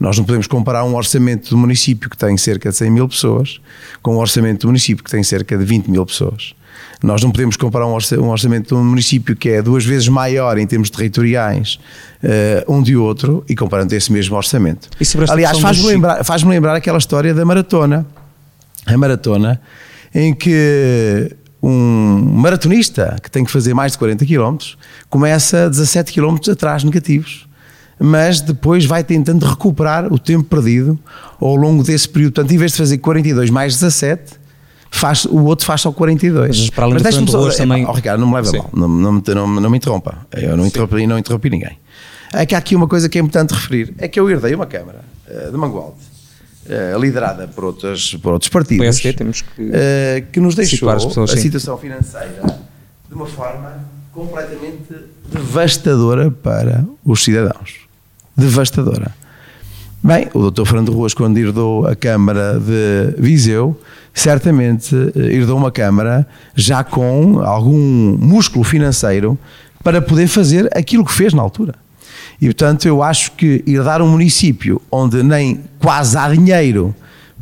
Nós não podemos comparar um orçamento do município que tem cerca de 100 mil pessoas com um orçamento do município que tem cerca de 20 mil pessoas. Nós não podemos comparar um orçamento de um município que é duas vezes maior em termos territoriais uh, um de outro e comparando esse mesmo orçamento. Aliás, faz-me lembrar, faz lembrar aquela história da maratona. A maratona em que um maratonista que tem que fazer mais de 40 km começa 17 km atrás negativos mas depois vai tentando recuperar o tempo perdido ao longo desse período. Portanto, em vez de fazer 42 mais 17, faz, o outro faz só 42. Mas para além mas deixa-me só. É, também... Oh, Ricardo, não me leve a mal, não, não, não, não, me interrompa. Eu não interrompi, não interrompi ninguém. É que há aqui uma coisa que é importante referir: é que eu herdei uma Câmara uh, de Mangualde. Uh, liderada por, outros por outros partidos PSD, temos que, uh, que nos deixou pessoas, a situação financeira de uma forma completamente devastadora para os cidadãos devastadora. Bem, o Dr. Fernando Ruas, quando herdou a Câmara de Viseu, certamente eh, herdou uma Câmara já com algum músculo financeiro para poder fazer aquilo que fez na altura. E, portanto, eu acho que herdar um município onde nem quase há dinheiro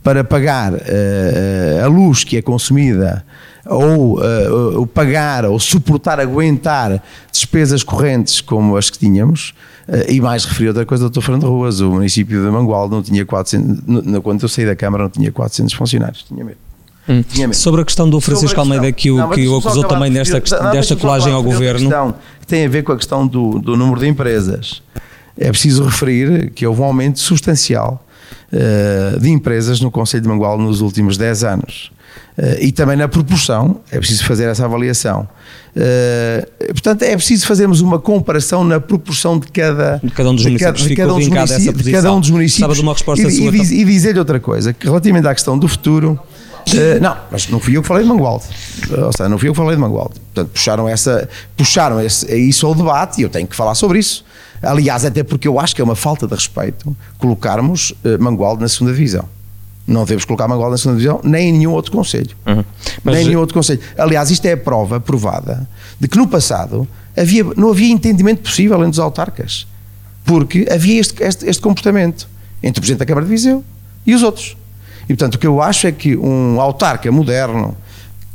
para pagar uh, a luz que é consumida ou uh, pagar ou suportar, aguentar despesas correntes como as que tínhamos, uh, e mais referi outra coisa do Dr. Fernando Ruas, o município de Mangualde não tinha 400, no, quando eu saí da Câmara não tinha 400 funcionários, tinha medo. Hum. Sobre a questão do Francisco Almeida que o, não, que o acusou também desta, não, desta colagem ao governo. Questão, que tem a ver com a questão do, do número de empresas. É preciso referir que houve um aumento substancial uh, de empresas no Conselho de Mangualde nos últimos 10 anos. Uh, e também na proporção, é preciso fazer essa avaliação. Uh, portanto, é preciso fazermos uma comparação na proporção de cada, de cada um dos municípios. De cada, um dos municípios, de cada um dos municípios. Uma resposta e, e, diz, e dizer-lhe outra coisa, que relativamente à questão do futuro, uh, não, mas não fui eu que falei de Mangualde. Ou seja, não fui eu que falei de Mangualde. Portanto, puxaram, essa, puxaram esse, isso ao debate e eu tenho que falar sobre isso. Aliás, até porque eu acho que é uma falta de respeito colocarmos uh, Mangualde na segunda divisão. Não devemos colocar Mangualde na segunda divisão, nem em nenhum outro conselho. Uhum. Mas, nem em nenhum outro conselho. Aliás, isto é a prova provada de que no passado havia, não havia entendimento possível entre os autarcas. Porque havia este, este, este comportamento entre o Presidente da Câmara de Viseu e os outros. E portanto, o que eu acho é que um autarca moderno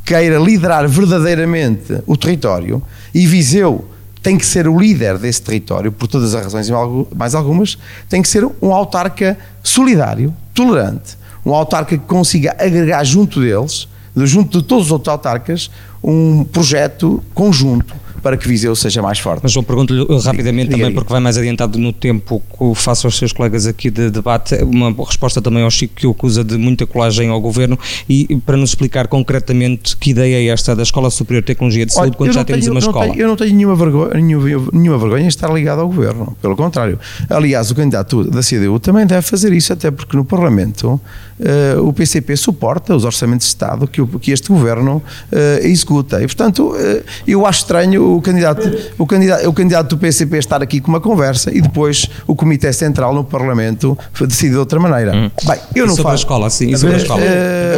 queira liderar verdadeiramente o território e Viseu tem que ser o líder desse território, por todas as razões e mais algumas, tem que ser um autarca solidário, tolerante, um autarca que consiga agregar junto deles, junto de todos os outros autarcas, um projeto conjunto para que Viseu seja mais forte. Mas eu pergunto-lhe rapidamente diga, também, diga. porque vai mais adiantado no tempo que faço aos seus colegas aqui de debate, uma resposta também ao Chico que o acusa de muita colagem ao Governo e para nos explicar concretamente que ideia é esta da Escola Superior de Tecnologia de Saúde Olha, quando já tenho, temos uma escola. Tenho, eu não tenho nenhuma vergonha, nenhuma, nenhuma vergonha em estar ligado ao Governo, pelo contrário. Aliás, o candidato da CDU também deve fazer isso, até porque no Parlamento uh, o PCP suporta os orçamentos de Estado que, o, que este Governo uh, executa. E, portanto, uh, eu acho estranho o candidato, o, candidato, o candidato do PCP estar aqui com uma conversa e depois o Comitê Central no Parlamento decide de outra maneira. Hum. Bem, eu não sobre faço. a escola, sim, e sobre a escola.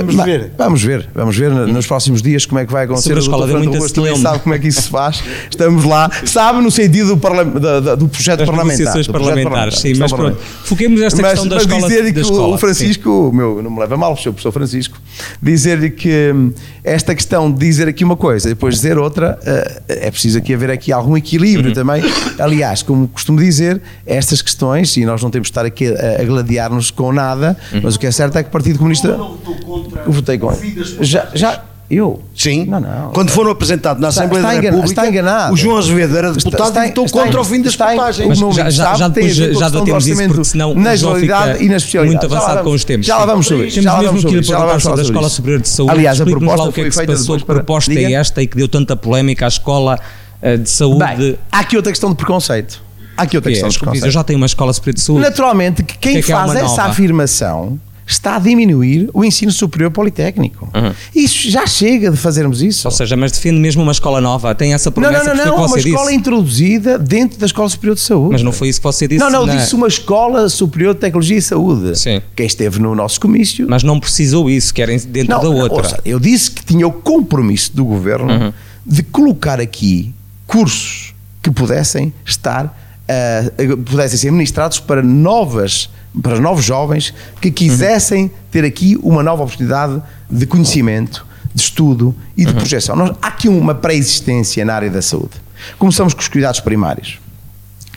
vamos ver. Vamos ver, vamos ver nos próximos dias como é que vai acontecer. Sobre a escola deu muita também sabe como é que isso se faz. Estamos lá, sabe no sentido do, do, do projeto das parlamentar. Do parlamentares, sim, mas pronto. Foquemos esta mas, questão da escola. Mas dizer que o Francisco, meu meu, não me leva mal, o seu professor Francisco, dizer-lhe que hum, esta questão de dizer aqui uma coisa e depois dizer outra, uh, é preciso aqui haver aqui algum equilíbrio uhum. também. Aliás, como costumo dizer, estas questões, e nós não temos de estar aqui a, a gladiar-nos com nada, uhum. mas o que é certo é que o Partido Comunista. Eu não votou contra. Votei contra. Já, já, eu? Sim. Não, não. Quando foram apresentados na Assembleia está, está da República, está enganado. o João Azevedo era deputado está, e votou contra o fim das portagens. Já, já, já depois já debatemos isso, porque senão na e na especialidade. Muito avançado com os tempos. Já lá vamos sobre Temos já mesmo que lhe perguntar sobre a Escola Superior de Saúde. Aliás, a proposta lá o que é que se passou, que proposta é esta e que deu tanta polémica à Escola eh, de Saúde. Bem, há aqui outra questão de preconceito. Há aqui outra questão de preconceito. Eu já tenho uma Escola Superior de Saúde. Naturalmente, que quem faz essa afirmação está a diminuir o ensino superior politécnico. Uhum. Isso já chega de fazermos isso. Ou seja, mas defende mesmo uma escola nova. Tem essa não, promessa não, não, não, você uma disse. escola introduzida dentro da Escola Superior de Saúde. Mas não foi isso que você disse. Não, não, na- disse uma Escola Superior de Tecnologia e Saúde. Sim. Quem esteve no nosso comício. Mas não precisou isso, que era dentro Não, da não, outra. ouça, eu disse que tinha o compromisso do governo Uhum. de colocar aqui cursos que pudessem estar, ah, pudessem ser ministrados para novas, para novos jovens que quisessem ter aqui uma nova oportunidade de conhecimento, de estudo e Uhum. de projeção. Nós- há aqui uma pré-existência na área da saúde. Começamos com os cuidados primários.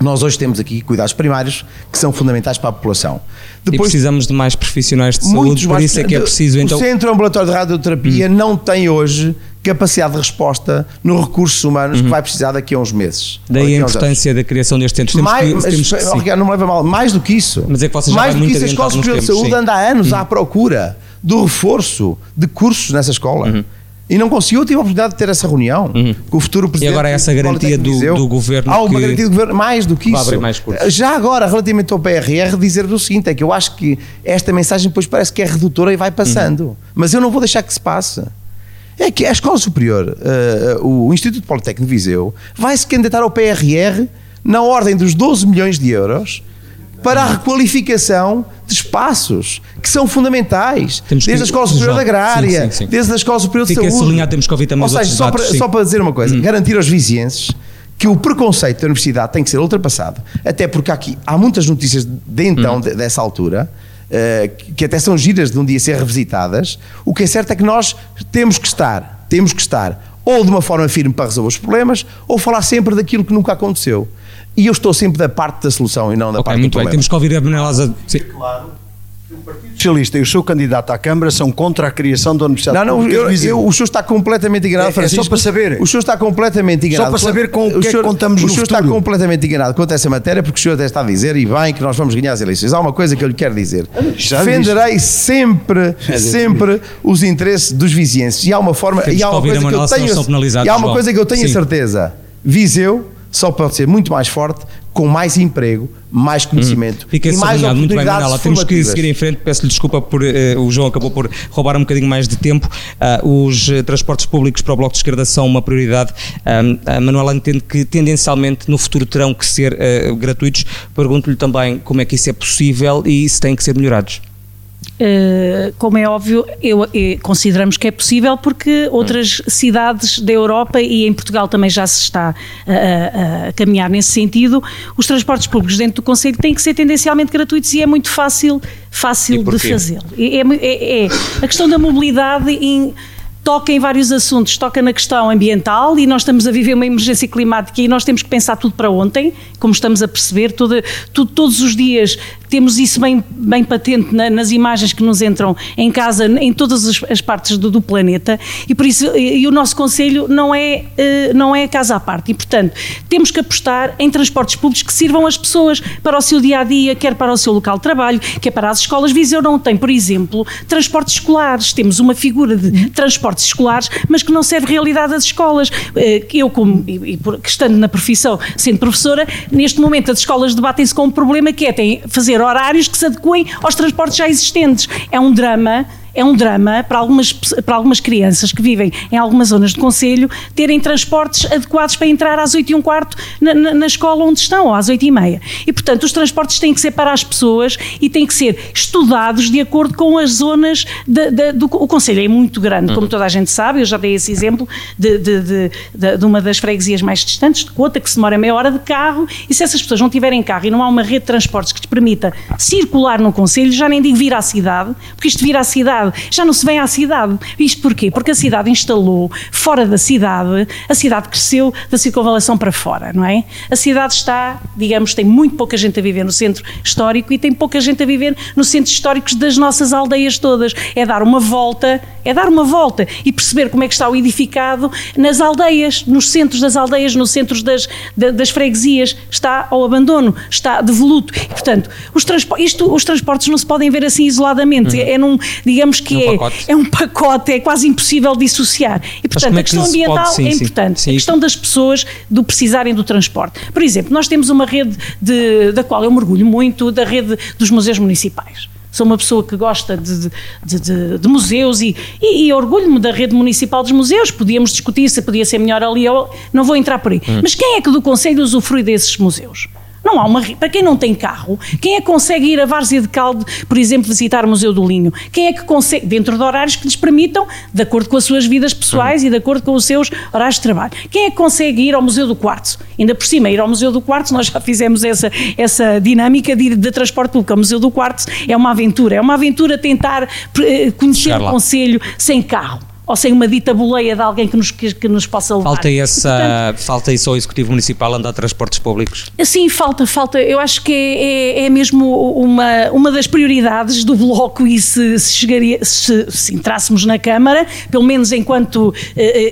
Nós hoje temos aqui cuidados primários que são fundamentais para a população. e precisamos de mais profissionais de saúde, por isso é que é preciso então. O Centro Ambulatório de Radioterapia não tem hoje capacidade de resposta nos recursos humanos que vai precisar daqui a uns meses. Uhum. Daí a importância da criação destes centros. Temos Mais, que, mas, temos que, oh, sim. Ricardo, não me leva mal, mais do que isso. Mas é que você já mais do que isso, a Escola Superior de Saúde sim. Uhum. anda há anos à procura do reforço de cursos nessa escola. E não conseguiu, eu tive a oportunidade de ter essa reunião com o futuro presidente. Uhum. agora essa garantia do- do governo Há uma que garantia do governo, mais do que isso. Já agora, relativamente ao PRR, dizer o seguinte: é que eu acho que esta mensagem depois parece que é redutora e vai passando. Uhum. Mas eu não vou deixar que se passe. É que a Escola Superior, eh, o Instituto Politécnico de Viseu, vai se candidatar ao PRR na ordem dos 12 milhões de euros para a requalificação de espaços que são fundamentais. Que- desde a Escola Superior João, da Agrária, sim, sim, sim. desde a Escola Superior de Fica Saúde. sublinhado, temos que ouvir também Ou seja, só debates, para, só para dizer uma coisa, garantir aos vizienses que o preconceito da universidade tem que ser ultrapassado, até porque aqui há muitas notícias de então, de- dessa altura, que que até são giras de um dia ser revisitadas. O que é certo é que nós temos que estar, temos que estar ou de uma forma firme para resolver os problemas, ou falar sempre daquilo que nunca aconteceu. E eu estou sempre da parte da solução e não da Ok, parte do muito bem. problema. Temos que ouvir a Benelosa. Sim. Socialista e o seu candidato à Câmara são contra a criação da Universidade Não, não, eu, eu- o senhor está completamente enganado, É- é só para saber. O senhor está completamente enganado. para saber com o que é que senhor- contamos O no senhor está futuro. completamente enganado quanto a essa matéria, porque o senhor até está a dizer, e bem, que nós vamos ganhar as eleições. Há uma coisa que eu lhe quero dizer. já Defenderei sempre, sempre os interesses dos vizienses. E há uma forma, Temos e há que uma coisa que eu tenho, e há uma coisa que eu tenho a certeza. Viseu só pode ser muito mais forte com mais emprego, mais conhecimento Fica e mais sublinhado muito bem, oportunidades Manela. Temos que seguir em frente. Peço-lhe desculpa por eh, o João acabou por roubar um bocadinho mais de tempo. Ah, os eh, transportes públicos para o Bloco de Esquerda são uma prioridade. Ah, a Manuela entende que tendencialmente no futuro terão que ser eh, gratuitos. Pergunto-lhe também como é que isso é possível e se têm que ser melhorados. Uh, como é óbvio, eu, eh, consideramos que é possível porque outras cidades da Europa e em Portugal também já se está a, a- a caminhar nesse sentido. Os transportes públicos dentro do Conselho têm que ser tendencialmente gratuitos e é muito fácil, fácil de fazê-lo. É, é- é- a questão da mobilidade em- toca em vários assuntos, toca na questão ambiental e nós estamos a viver uma emergência climática e nós temos que pensar tudo para ontem, como estamos a perceber, tudo- todos os dias temos isso bem, bem patente na- nas imagens que nos entram em casa, em todas as, as partes do, do planeta. E por isso e, e o nosso Conselho não é, eh, não é casa à parte. E portanto temos que apostar em transportes públicos que sirvam as pessoas para o seu dia-a-dia, quer para o seu local de trabalho, quer para as escolas. Viseu não tem, por exemplo, transportes escolares, temos uma figura de transportes escolares, mas que não serve realidade às escolas. Eh, Eu, como, e, que estando na profissão, sendo professora, neste momento as escolas debatem-se com um problema que é têm fazer horários que se adequem aos transportes já existentes. É um drama. É um drama para algumas, para algumas crianças que vivem em algumas zonas do Conselho terem transportes adequados para entrar às 8 e um quarto na, na- na escola onde estão, ou às 8 e meia. E, portanto, os transportes têm que ser para as pessoas e têm que ser estudados de acordo com as zonas da- da- do o Conselho. É muito grande, como toda a gente sabe, eu já dei esse exemplo de, de- de- de- de uma das freguesias mais distantes, de Cota, que se demora meia hora de carro, e se essas pessoas não tiverem carro e não há uma rede de transportes que lhes permita circular no Conselho, já nem digo vir à cidade, porque isto vir à cidade já não se vem à cidade. Isto porquê? Porque a cidade instalou fora da cidade, a cidade cresceu da circunvalação para fora, não é? A cidade está, digamos, tem muito pouca gente a viver no centro histórico e tem pouca gente a viver nos centros históricos das nossas aldeias todas. É dar uma volta, é dar uma volta e perceber como é que está o edificado nas aldeias, nos centros das aldeias, nos centros das, da- das freguesias, está ao abandono, está devoluto. E, portanto, os, transpo isto, os transportes não se podem ver assim isoladamente. É num, digamos que Num é, pacote. é um pacote, é quase impossível dissociar. E, portanto, é a que questão se pode- ambiental sim, é importante. Sim. A questão das pessoas do precisarem do transporte. Por exemplo, nós temos uma rede de- da qual eu mergulho muito, da rede dos museus municipais. Sou uma pessoa que gosta de, de, de, de museus e, e, e orgulho-me da rede municipal dos museus. Podíamos discutir se podia ser melhor ali ou. Não vou entrar por aí. Hum. Mas quem é que do Conselho usufrui desses museus? Não há uma. Para quem não tem carro, quem é que consegue ir a Várzea de Calde, por exemplo, visitar o Museu do Linho? Quem é que consegue, dentro de horários que lhes permitam, de acordo com as suas vidas pessoais uhum. e de acordo com os seus horários de trabalho? Quem é que consegue ir ao Museu do Quartzo? Ainda por cima, ir ao Museu do Quartzo, nós já fizemos essa, essa dinâmica de, de transporte público. O Museu do Quartzo é uma aventura, é uma aventura tentar eh, conhecer o Conselho sem carro ou sem uma dita boleia de alguém que nos, que, que nos possa levar. Falta, essa, Portanto, falta isso ao Executivo Municipal andar a transportes públicos? Sim, falta, falta. Eu acho que é, é, é mesmo uma, uma das prioridades do Bloco e se, se chegaria, se, se entrássemos na Câmara, pelo menos enquanto uh,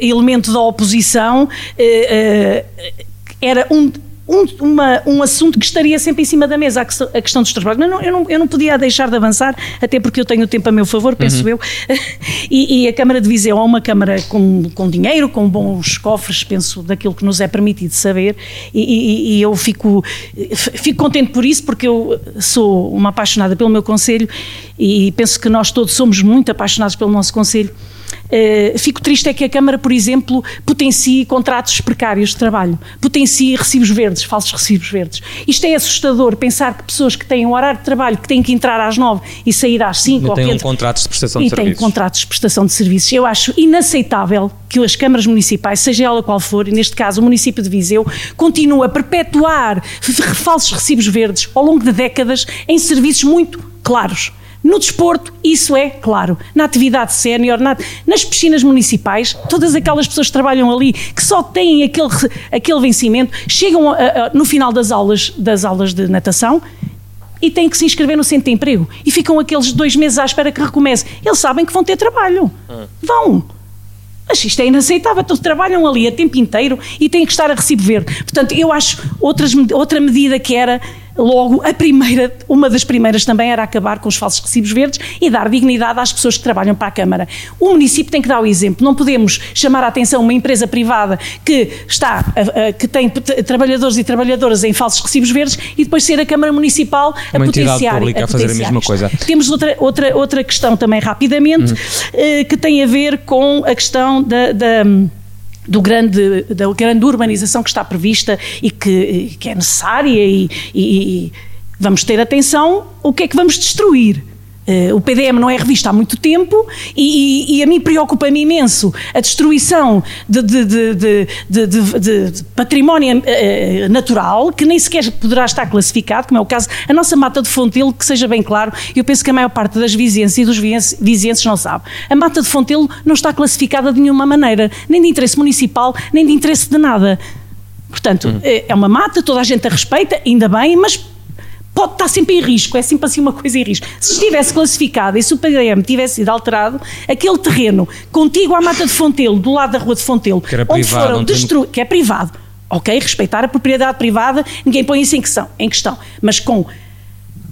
elemento da oposição, uh, uh, era um um, uma, um assunto que estaria sempre em cima da mesa, a questão, a questão dos. Mas não, eu, não, eu não podia deixar de avançar, até porque eu tenho o tempo a meu favor, penso uhum. eu. E, e, a Câmara de Viseu é uma Câmara com, com dinheiro, com bons cofres, penso, daquilo que nos é permitido saber, e, e, e eu fico, fico contente por isso, porque eu sou uma apaixonada pelo meu Conselho e penso que nós todos somos muito apaixonados pelo nosso Conselho. Uh, fico triste é que a Câmara, por exemplo, potencie contratos precários de trabalho, potencie recibos verdes, falsos recibos verdes. Isto é assustador, pensar que pessoas que têm um horário de trabalho que têm que entrar às nove e sair às cinco... E têm um contratos de prestação de serviços. E têm contratos de prestação de serviços. Eu acho inaceitável que as câmaras municipais, seja ela qual for, e neste caso o município de Viseu, continue a perpetuar falsos recibos verdes ao longo de décadas em serviços muito claros. No desporto, isso é claro. Na atividade sénior, na, nas piscinas municipais, todas aquelas pessoas que trabalham ali, que só têm aquele, aquele vencimento, chegam a, a, no final das aulas, das aulas de natação e têm que se inscrever no centro de emprego e ficam aqueles dois meses à espera que recomece. Eles sabem que vão ter trabalho. Hum. Vão. Mas isto é inaceitável. Então trabalham ali a tempo inteiro e têm que estar a recibo verde. Portanto, eu acho outras, outra medida que era Logo, a primeira, uma das primeiras também era acabar com os falsos recibos verdes e dar dignidade às pessoas que trabalham para a Câmara. O município tem que dar o exemplo. Não podemos chamar a atenção uma empresa privada que está, que tem trabalhadores e trabalhadoras em falsos recibos verdes e depois ser a Câmara Municipal a uma potenciar, a, a fazer a mesma coisa. Temos outra, outra, outra questão também rapidamente hum. que tem a ver com a questão da, da do grande, da grande urbanização que está prevista e que, que é necessária e, e, e vamos ter atenção o que é que vamos destruir. Uh, o PDM não é revista há muito tempo e, e, e a mim preocupa-me imenso a destruição de, de, de, de património uh, natural que nem sequer poderá estar classificado, como é o caso, a nossa mata de Fontelo, que seja bem claro, eu penso que a maior parte das vizinhas e dos vizinhenses não sabe. A mata de Fontelo não está classificada de nenhuma maneira, nem de interesse municipal, nem de interesse de nada. Portanto, hum. é uma mata, toda a gente a respeita, ainda bem, mas pode estar sempre em risco, é sempre assim uma coisa em risco. Se estivesse classificado e se o PDM tivesse sido alterado, aquele terreno contigo à Mata de Fontelo, do lado da Rua de Fontelo, que onde privado, foram destruídos, que é privado, ok, respeitar a propriedade privada, ninguém põe isso em questão, em questão mas com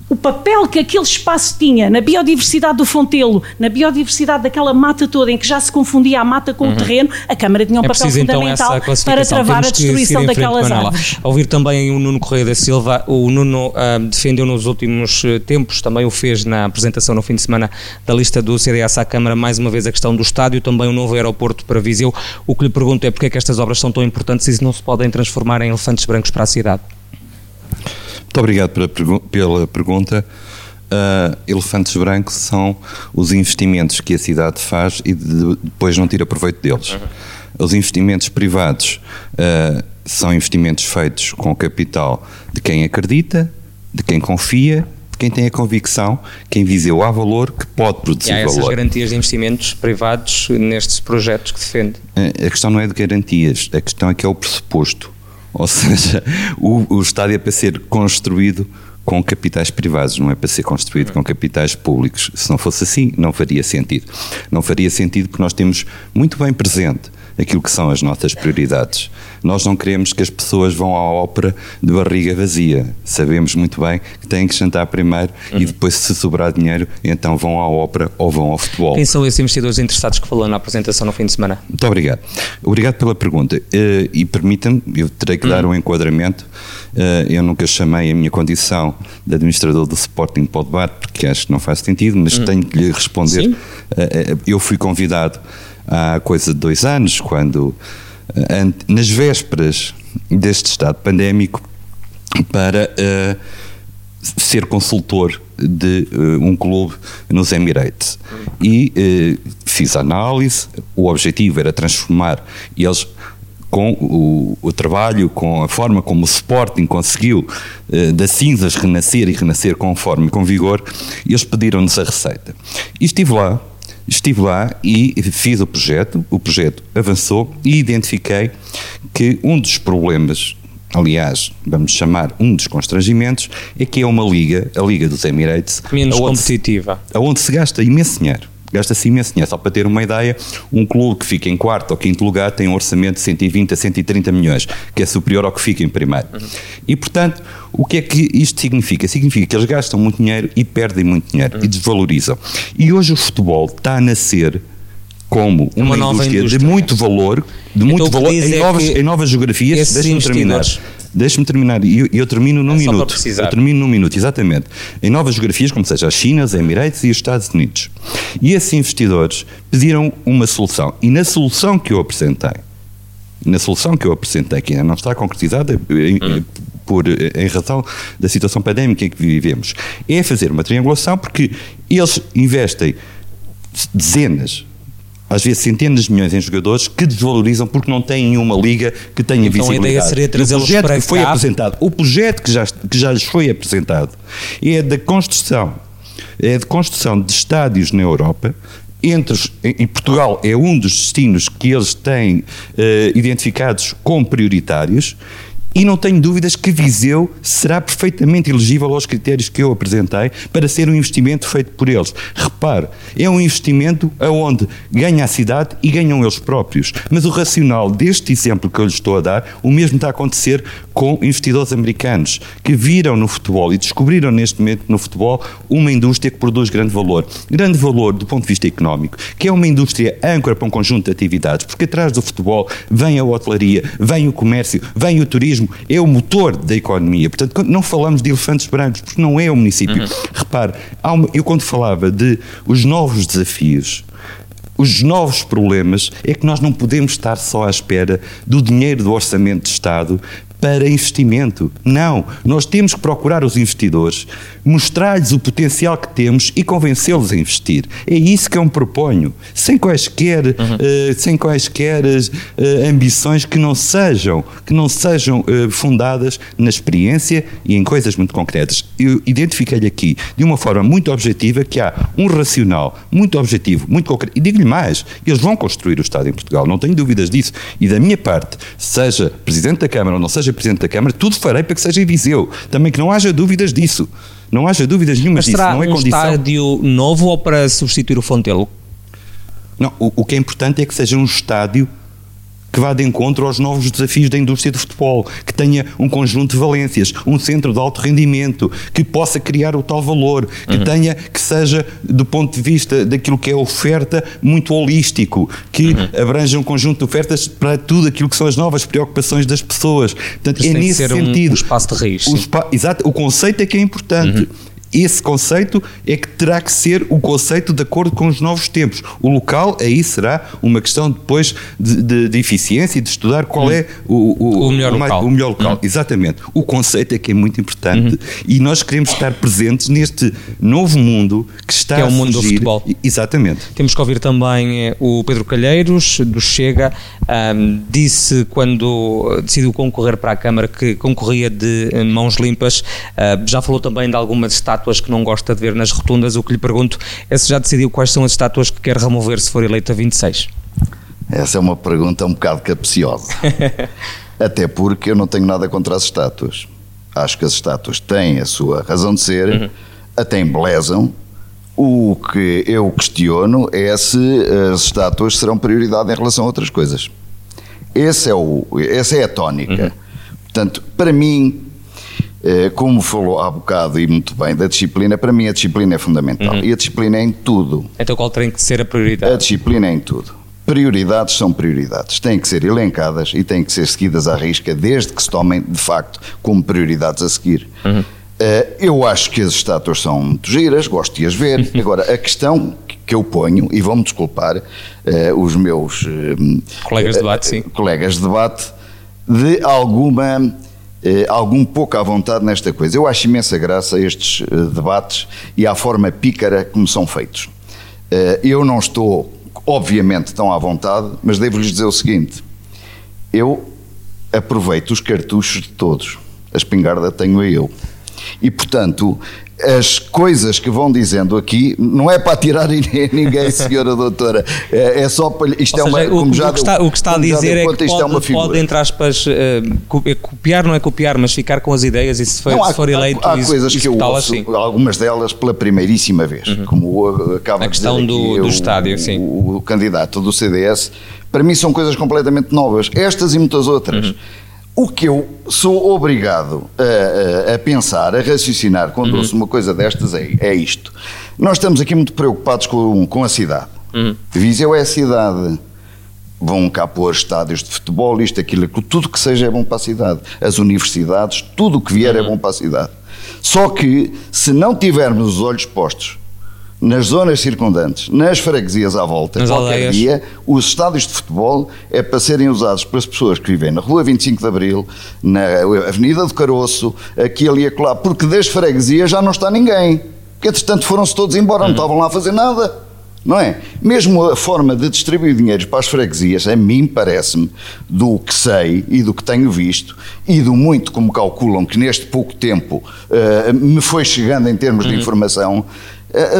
o papel que aquele espaço tinha na biodiversidade do Fontelo, na biodiversidade daquela mata toda, em que já se confundia a mata com uhum. o terreno, a Câmara tinha um é papel preciso, fundamental então, para travar a destruição daquelas árvores. A ouvir também o Nuno Correia da Silva, o Nuno uh, defendeu nos últimos uh, tempos, também o fez na apresentação no fim de semana da lista do CDS à Câmara, mais uma vez a questão do estádio, também o novo aeroporto para Viseu. O que lhe pergunto é porque é que estas obras são tão importantes e não se podem transformar em elefantes brancos para a cidade? Muito obrigado pela, pela pergunta. Uh, elefantes brancos são os investimentos que a cidade faz e de, depois não tira proveito deles. Uhum. Os investimentos privados uh, são investimentos feitos com o capital de quem acredita, de quem confia, de quem tem a convicção que em Viseu há valor que pode produzir e há essas valor. garantias de investimentos privados nestes projetos que defende? Uh, a questão não é de garantias, a questão é que é o pressuposto. Ou seja, o, o estádio é para ser construído com capitais privados, não é para ser construído com capitais públicos. Se não fosse assim, não faria sentido. Não faria sentido porque nós temos muito bem presente aquilo que são as nossas prioridades. Nós não queremos que as pessoas vão à ópera de barriga vazia. Sabemos muito bem que têm que jantar primeiro uhum. e depois, se sobrar dinheiro, então vão à ópera ou vão ao futebol. Quem são esses investidores interessados que falou na apresentação no fim de semana? Muito obrigado. Obrigado pela pergunta. Uh, e permita-me, eu terei que uhum. dar um enquadramento. Uh, eu nunca chamei a minha condição de administrador do Sporting para o debate, porque acho que não faz sentido, mas uhum. tenho que lhe responder. Uh, eu fui convidado há coisa de dois anos, quando nas vésperas deste estado pandémico, para uh, ser consultor de uh, um clube nos Emirates. E uh, fiz a análise, o objetivo era transformar eles com o, o, trabalho, com a forma como o Sporting conseguiu das cinzas renascer e renascer com forma e com vigor, eles pediram-nos a receita. E estive lá Estive lá e fiz o projeto, o projeto avançou e identifiquei que um dos problemas, aliás, vamos chamar um dos constrangimentos, é que é uma liga, a Liga dos Emirates, menos competitiva, se, aonde se gasta imenso dinheiro gasta-se imenso dinheiro. Só para ter uma ideia, um clube que fica em quarto ou quinto lugar tem um orçamento de 120 a 130 milhões, que é superior ao que fica em primeiro. Uhum. E, portanto, o que é que isto significa? Significa que eles gastam muito dinheiro e perdem muito dinheiro uhum. e desvalorizam. E hoje o futebol está a nascer como uma, uma indústria, indústria, de muito valor, de então, muito valor em, é novas, em novas geografias. Deixa-me terminar. Deixe-me terminar, e eu, eu, termino num é minuto. Eu termino num minuto, exatamente. Em novas geografias, como seja a China, os Emirates e os Estados Unidos. E esses investidores pediram uma solução. E na solução que eu apresentei, na solução que eu apresentei, que ainda não está concretizada em, hum. por, em razão da situação pandémica em que vivemos, é fazer uma triangulação, porque eles investem dezenas, às vezes centenas de milhões em jogadores que desvalorizam porque não têm uma liga que tenha então visibilidade. a ideia seria trazê-los para que foi cá. apresentado, o projeto que já, que já lhes foi apresentado é da construção, é de construção de estádios na Europa entre em Portugal é um dos destinos que eles têm uh, identificados como prioritários e não tenho dúvidas que Viseu será perfeitamente elegível aos critérios que eu apresentei para ser um investimento feito por eles. Repare, é um investimento aonde ganha a cidade e ganham eles próprios. Mas o racional deste exemplo que eu lhes estou a dar, o mesmo está a acontecer com investidores americanos que viram no futebol e descobriram neste momento no futebol uma indústria que produz grande valor. Grande valor do ponto de vista económico, que é uma indústria âncora para um conjunto de atividades, porque atrás do futebol vem a hotelaria, vem o comércio, vem o turismo turismo é o motor da economia. Portanto, não falamos de elefantes brancos, porque não é o município. Uhum. Repare, uma, eu quando falava de os novos desafios, os novos problemas é que nós não podemos estar só à espera do dinheiro do orçamento de Estado para investimento. Não, nós temos que procurar os investidores, mostrar-lhes o potencial que temos e convencê-los a investir. É isso que eu me proponho, sem quaisquer, uhum. uh, sem quaisquer uh, ambições que não sejam, que não sejam uh, fundadas na experiência e em coisas muito concretas. Eu identifiquei-lhe aqui, de uma forma muito objetiva, que há um racional muito objetivo, muito concreto. E digo-lhe mais, eles vão construir o Estado em Portugal, não tenho dúvidas disso. E da minha parte, seja Presidente da Câmara ou não seja seja Presidente da Câmara, tudo farei para que seja em Viseu. Também que não haja dúvidas disso. Não haja dúvidas nenhuma disso. Não é um condição. estádio novo ou para substituir o Fontelo? Não, o, o que é importante é que seja um estádio que vá de encontro aos novos desafios da indústria do futebol, que tenha um conjunto de valências, um centro de alto rendimento, que possa criar o tal valor, que uhum. tenha, que seja, do ponto de vista daquilo que é oferta, muito holístico, que uhum. abranja um conjunto de ofertas para tudo aquilo que são as novas preocupações das pessoas. Portanto, é nesse sentido. Um, um espaço de raiz. O, exato, o conceito é que é importante. Uhum esse conceito é que terá que ser o conceito de acordo com os novos tempos. O local aí será uma questão depois de, de, de eficiência e de estudar qual hum. é o, o, o, melhor o, local. O melhor local. Hum. Exatamente. O conceito é que é muito importante uhum. e nós queremos estar presentes neste novo mundo que está que é o mundo do futebol. Exatamente. Temos que ouvir também eh, o Pedro Calheiros, do Chega, um, disse quando decidiu concorrer para a Câmara que concorria de eh, mãos limpas, uh, já falou também de algumas estátuas estátuas que não gosta de ver nas rotundas. O que lhe pergunto é se já decidiu quais são as estátuas que quer remover se for eleito a 26. Essa é uma pergunta um bocado capciosa. Até porque eu não tenho nada contra as estátuas. Acho que as estátuas têm a sua razão de ser, uhum. até embelezam. O que eu questiono é se as estátuas serão prioridade em relação a outras coisas. Esse é o, essa é a tónica. Portanto, para mim, como falou há bocado e muito bem da disciplina, para mim a disciplina é fundamental. E a disciplina é em tudo. Então qual tem que ser a prioridade? A disciplina é em tudo. Prioridades são prioridades. Têm que ser elencadas e têm que ser seguidas à risca, desde que se tomem, de facto, como prioridades a seguir. Eh, eu acho que as estátuas são muito giras, gosto de as ver. Agora, a questão que eu ponho, e vão-me desculpar eh, os meus eh, Colegas de debate, sim. colegas de debate, de alguma eh, algum pouco à vontade nesta coisa. Eu acho imensa graça a estes eh, debates e à forma pícara como são feitos. Eh, eu não estou, obviamente, tão à vontade, mas devo-lhes dizer o seguinte: eu aproveito os cartuchos de todos. A espingarda tenho eu. E, portanto, as coisas que vão dizendo aqui não é para atirar em ninguém, senhora doutora. É, é só para. Isto Ou é uma. seja, o, como o já que está, o que está a dizer é conta, que isto pode, é uma pode, entre aspas, eh, é copiar, não é copiar, mas ficar com as ideias e se for, Não, se for eleito há, há ex- coisas que eu ouço, sim. algumas delas pela primeiríssima vez, como uh, acaba A de questão dizer do- aqui do o- estádio, o, sim. O, candidato do CDS, para mim são coisas completamente novas, estas e muitas outras. Uhum. O que eu sou obrigado a, a- a pensar, a raciocinar quando Uhum. ouço uma coisa destas é, é isto. Nós estamos aqui muito preocupados com, com a cidade. Uhum. Viseu é a cidade. Vão cá pôr estádios de futebol, isto, aquilo, tudo que seja é bom para a cidade. As universidades, tudo o que vier é Uhum. bom para a cidade. Só que, se não tivermos os olhos postos nas zonas circundantes, nas freguesias à volta, Nas qualquer aldeias. dia, os estádios de futebol é para serem usados pelas pessoas que vivem na Rua 25 de Abril, na Avenida do Caroço, aqui, ali e acolá, porque das freguesias já não está ninguém. Porque, entretanto, foram-se todos embora, não estavam lá a fazer nada. Não é? Mesmo a forma de distribuir dinheiros para as freguesias, a mim parece-me, do que sei e do que tenho visto, e do muito como calculam que neste pouco tempo eh, me foi chegando em termos de informação,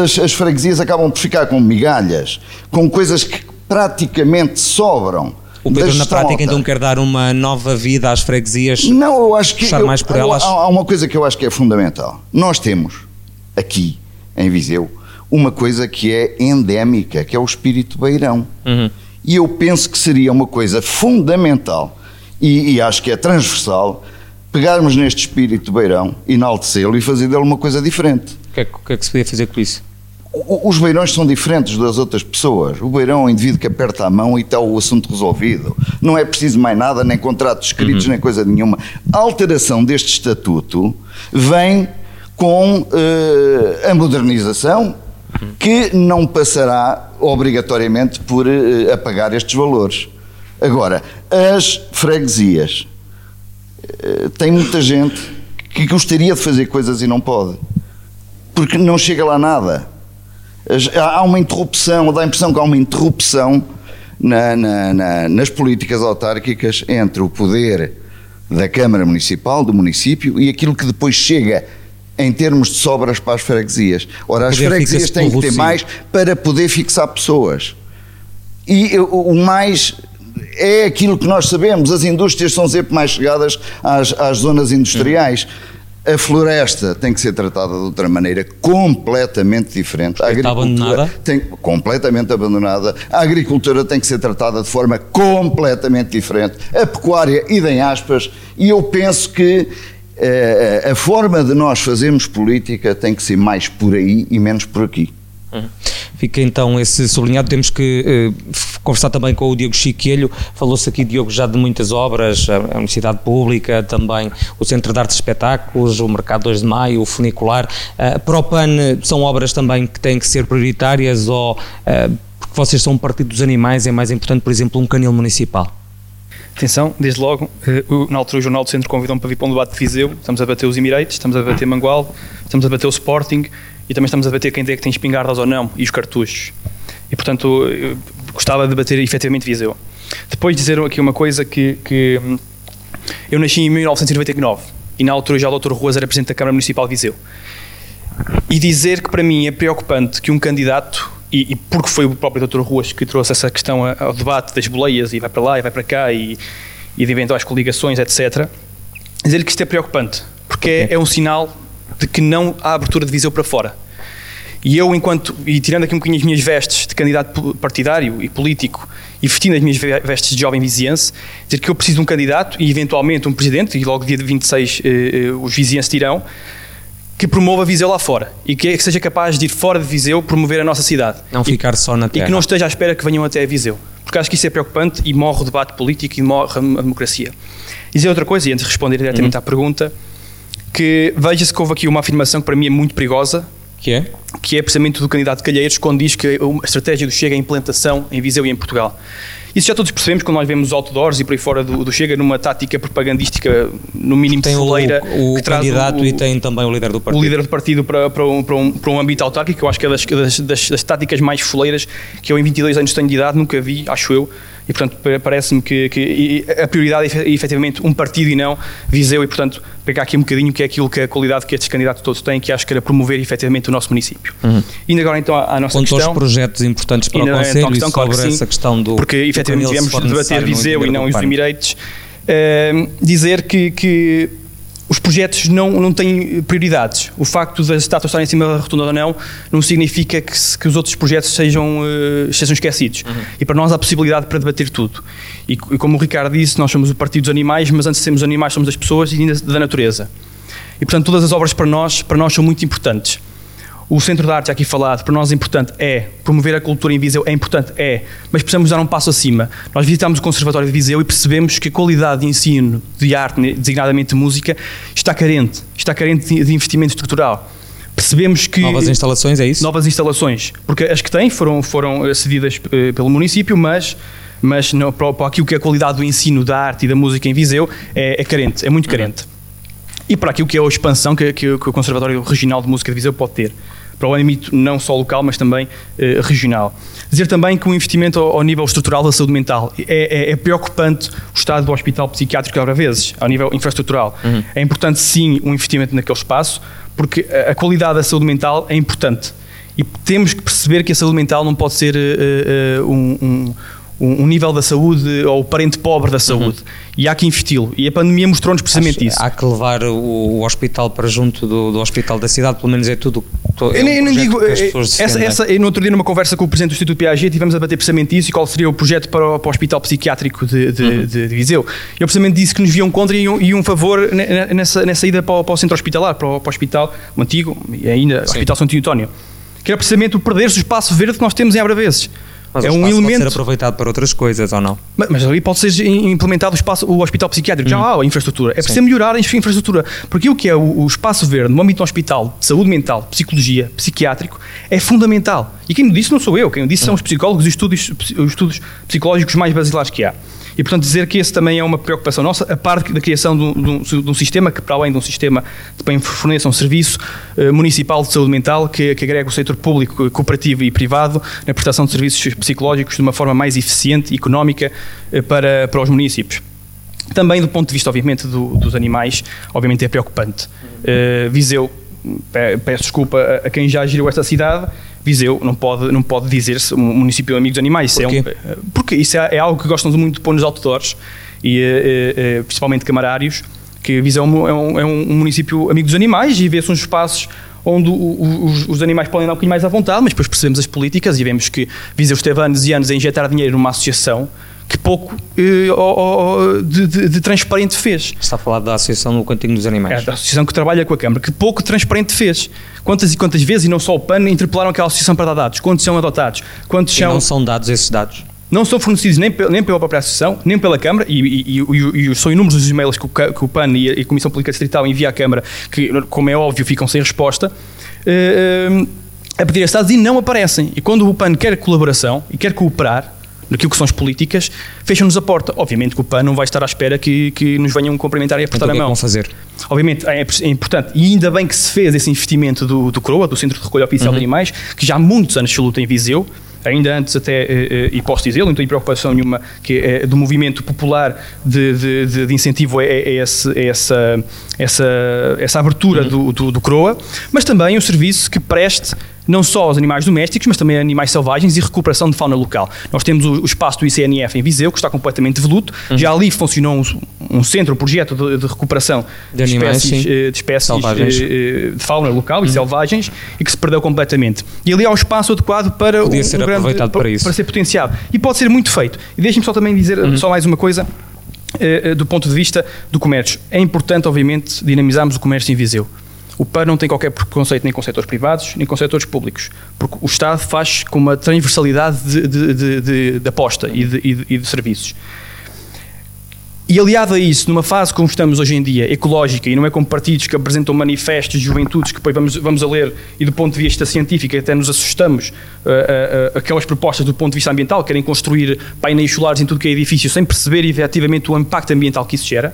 as, as freguesias acabam por ficar com migalhas, com coisas que praticamente sobram. O Pedro, na prática, então quer dar uma nova vida às freguesias. Não, eu acho que. Puxar eu- mais por há- elas? Há, há uma coisa que eu acho que é fundamental. Nós temos aqui, em Viseu, uma coisa que é endémica, que é o espírito beirão. Uhum. E eu penso que seria uma coisa fundamental e, e acho que é transversal pegarmos neste espírito beirão, enaltecê-lo e fazer dele uma coisa diferente. O que, é, que- é que se podia fazer com isso? Os beirões são diferentes das outras pessoas. O beirão é um indivíduo que aperta a mão e está o assunto resolvido. Não é preciso mais nada, nem contratos escritos, nem coisa nenhuma. A alteração deste estatuto vem com eh, a modernização, que não passará obrigatoriamente por eh, apagar estes valores. Agora, as freguesias. tem muita gente que gostaria de fazer coisas e não pode. Porque não chega lá nada. Há uma interrupção, dá a impressão que há uma interrupção na- na- na- nas políticas autárquicas entre o poder da Câmara Municipal, do município, e aquilo que depois chega em termos de sobras para as freguesias. Ora, as freguesias têm que ter mais para poder fixar pessoas. E o mais é aquilo que nós sabemos: as indústrias são sempre mais chegadas às, às zonas industriais. A floresta tem que ser tratada de outra maneira, completamente diferente. A Está abandonada? tem completamente abandonada. A agricultura tem que ser tratada de forma completamente diferente. A pecuária, idem aspas. E eu penso que eh, a forma de nós fazermos política tem que ser mais por aí e menos por aqui. Fica então esse sublinhado. Temos que eh, conversar também com o Diogo Chiquelho. Falou-se aqui, Diogo, já de muitas obras, a Universidade Pública, também o Centro de Artes e Espetáculos, o Mercado 2 de Maio, o Funicular. Eh, para o PAN, eh, são obras também que têm que ser prioritárias ou, eh, porque vocês são um partido dos animais, é mais importante, por exemplo, um canil municipal? Atenção, desde logo, eh, na altura o Jornal do Centro convidou-me para vir para um debate de Viseu. Estamos a bater os Emirates, estamos a bater Mangual, estamos a bater o Sporting e também estamos a bater quem é que tem espingardas ou não e os cartuchos. E portanto, eu gostava de bater efetivamente Viseu. Depois dizer aqui uma coisa que, que hum, eu nasci em 1999 e na altura já o Dr. Ruas era Presidente da Câmara Municipal de Viseu. E dizer que para mim é preocupante que um candidato, e, e porque foi o próprio Dr. Ruas que trouxe essa questão ao debate das boleias e vai para lá e vai para cá e, e de eventuais coligações, etc., dizer que isto é preocupante, porque é, é um sinal de que não há abertura de Viseu para fora. E eu, enquanto, e tirando aqui um bocadinho as minhas vestes de candidato partidário e político e vestindo as minhas vestes de jovem viziense, dizer que eu preciso de um candidato e eventualmente um presidente, e logo dia 26 eh, eh, os vizienses dirão, que promova Viseu lá fora e que, que, seja capaz de ir fora de Viseu promover a nossa cidade. Não e, ficar só na terra. E que não esteja à espera que venham até a Viseu. Porque acho que isso é preocupante e morre o debate político e morre a democracia. E dizer outra coisa, e antes de responder diretamente uhum. à pergunta, que veja-se que houve aqui uma afirmação que para mim é muito perigosa, que é? Que é precisamente do candidato Calheiros, quando diz que a estratégia do Chega é a implantação em Viseu e em Portugal. Isso já todos percebemos quando nós vemos os outdoors e por aí fora do, do Chega numa tática propagandística, no mínimo tem foleira. O, o candidato o, e tem também o líder do partido. O líder do partido para, para, um, para, um, para um âmbito autárquico, que eu acho que é das, das, das, das táticas mais foleiras que eu em 22 anos tenho de idade nunca vi, acho eu, e portanto parece-me que, que, a prioridade é efetivamente um partido e não Viseu e portanto pegar aqui um bocadinho que é aquilo que a qualidade que estes candidatos todos têm que acho que era promover efetivamente o nosso município. Uhum. Indo agora então à, à nossa Quanto questão. aos projetos importantes para o então, Conselho questão, e sobre claro que essa questão do porque efetivamente viemos debater Viseu e não os Emirates uh, dizer que, que os projetos não, não têm prioridades. O facto das estátuas estarem em cima da rotunda ou não, não significa que, que os outros projetos sejam, uh, sejam esquecidos. Uhum. E para nós há possibilidade para debater tudo. E, e, como o Ricardo disse, nós somos o partido dos animais, mas antes de sermos animais somos das pessoas e ainda da natureza. E portanto todas as obras para nós, para nós são muito importantes. O Centro de Arte, aqui falado, para nós é importante, é. Promover a cultura em Viseu é importante, é. Mas precisamos dar um passo acima. Nós visitámos o Conservatório de Viseu e percebemos que a qualidade de ensino de arte, designadamente de música, está carente. Está carente de investimento estrutural. Percebemos que. Novas instalações, é isso? Novas instalações. Porque as que têm foram, foram cedidas eh, pelo município, mas mas não, para, para aquilo que é a qualidade do ensino da arte e da música em Viseu é, é carente, é muito carente. E para aquilo que é a expansão que, que, que o Conservatório Regional de Música de Viseu pode ter para o âmbito não só local, mas também eh, regional. Dizer também que o investimento ao, ao, nível estrutural da saúde mental é, é, é, preocupante o estado do hospital psiquiátrico, às vezes, ao nível infraestrutural. Uhum. É importante, sim, um investimento naquele espaço, porque a, a, qualidade da saúde mental é importante. E temos que perceber que a saúde mental não pode ser uh, uh, um, um um, nível da saúde ou o parente pobre da saúde. Uhum. E há que investi-lo. E a pandemia mostrou-nos precisamente Acho, isso. Há que levar o, o hospital para junto do, do, hospital da cidade, pelo menos é tudo. É eu, nem, um não digo. Eh, essa, essa, no outro dia, numa conversa com o presidente do Instituto Piaget, tivemos a bater precisamente isso e qual seria o projeto para o, para o Hospital Psiquiátrico de, de, uhum. de, de Viseu. Eu precisamente disse que nos viam contra e um, e um favor nessa, nessa ida para o, para o centro hospitalar, para o, para o hospital, antigo, e ainda, Sim. Hospital Santo António. Que era precisamente o perder-se o espaço verde que nós temos em Abraveses. Mas é um elemento pode ser aproveitado para outras coisas ou não? Mas, mas ali pode ser implementado o espaço, o hospital psiquiátrico. Hum. Já há a infraestrutura. É preciso melhorar a infraestrutura. Porque o que é o, o espaço verde no âmbito do hospital, de saúde mental, psicologia, psiquiátrico, é fundamental. E quem me disse não sou eu. Quem me disse hum. são os psicólogos e os estudos, os estudos psicológicos mais basilares que há. E, portanto, dizer que esse também é uma preocupação nossa, a parte da criação de um, de um, sistema que, para além de um sistema, também forneça um serviço uh, municipal de saúde mental que, que agrega o setor público, cooperativo e privado na prestação de serviços psicológicos de uma forma mais eficiente e económica uh, para, para os municípios. Também do ponto de vista, obviamente, do, dos animais, obviamente é preocupante. Uh, Viseu, peço desculpa a, a quem já geriu esta cidade, Viseu não pode, não pode dizer-se um município amigo dos animais. Porquê? É um, porque isso é, é, algo que gostam muito de pôr nos outdoors, e, é, é, principalmente camarários, que Viseu é um, é um, município amigo dos animais e vê-se uns espaços onde os, os, animais podem dar um bocadinho mais à vontade, mas depois percebemos as políticas e vemos que Viseu esteve anos e anos a injetar dinheiro numa associação que pouco eh, de, de, de, transparente fez. Está a falar da Associação do Cantinho dos Animais. É, da associação que trabalha com a Câmara, que pouco transparente fez. Quantas e quantas vezes, e não só o PAN, interpelaram aquela associação para dar dados? Quantos são adotados? Quantos e são... não são dados esses dados? Não são fornecidos nem, nem pela própria Associação, nem pela Câmara, e, e, e, e são inúmeros os e-mails que o, que o PAN e a, Comissão Política Distrital envia à Câmara, que, como é óbvio, ficam sem resposta. Uh, uh, a pedir esses dados e não aparecem. E quando o PAN quer colaboração e quer cooperar, naquilo que são as políticas, fecham-nos a porta. Obviamente que o PAN não vai estar à espera que, que nos venham cumprimentar e apertar então, a mão. O que é que vão fazer? Obviamente é, é, importante, e ainda bem que se fez esse investimento do, do CROA, do Centro de Recolha Oficial uhum. de Animais, que já há muitos anos se luta em Viseu, ainda antes até, eh, eh, e posso dizer, não tenho preocupação nenhuma, que é do movimento popular de, de, de incentivo a, a, esse, a essa, essa, essa abertura uhum. do, do, do CROA, mas também um serviço que preste não só aos animais domésticos, mas também animais selvagens e recuperação de fauna local. Nós temos o, o espaço do ICNF em Viseu, que está completamente devoluto. Uhum. Já ali funcionou um, um centro, um projeto de, de recuperação de, de animais, espécies, eh, de, espécies eh, de fauna local uhum. e selvagens e que se perdeu completamente. E ali há um espaço adequado para, Podia ser um grande, para, para, para, ser potenciado. E pode ser muito feito. E deixem-me só também dizer uhum. só mais uma coisa. Eh, do ponto de vista do comércio. É importante, obviamente, dinamizarmos o comércio em Viseu. O PAN não tem qualquer preconceito nem com setores privados, nem com setores públicos, porque o Estado faz com uma transversalidade de, de, de, de aposta e de, e de serviços. E aliado a isso, numa fase como estamos hoje em dia, ecológica, e não é como partidos que apresentam manifestos de juventudes que depois vamos, vamos a ler e do ponto de vista científico até nos assustamos, uh, uh, uh, aquelas propostas do ponto de vista ambiental, querem construir painéis solares em tudo que é edifício sem perceber efetivamente o impacto ambiental que isso gera.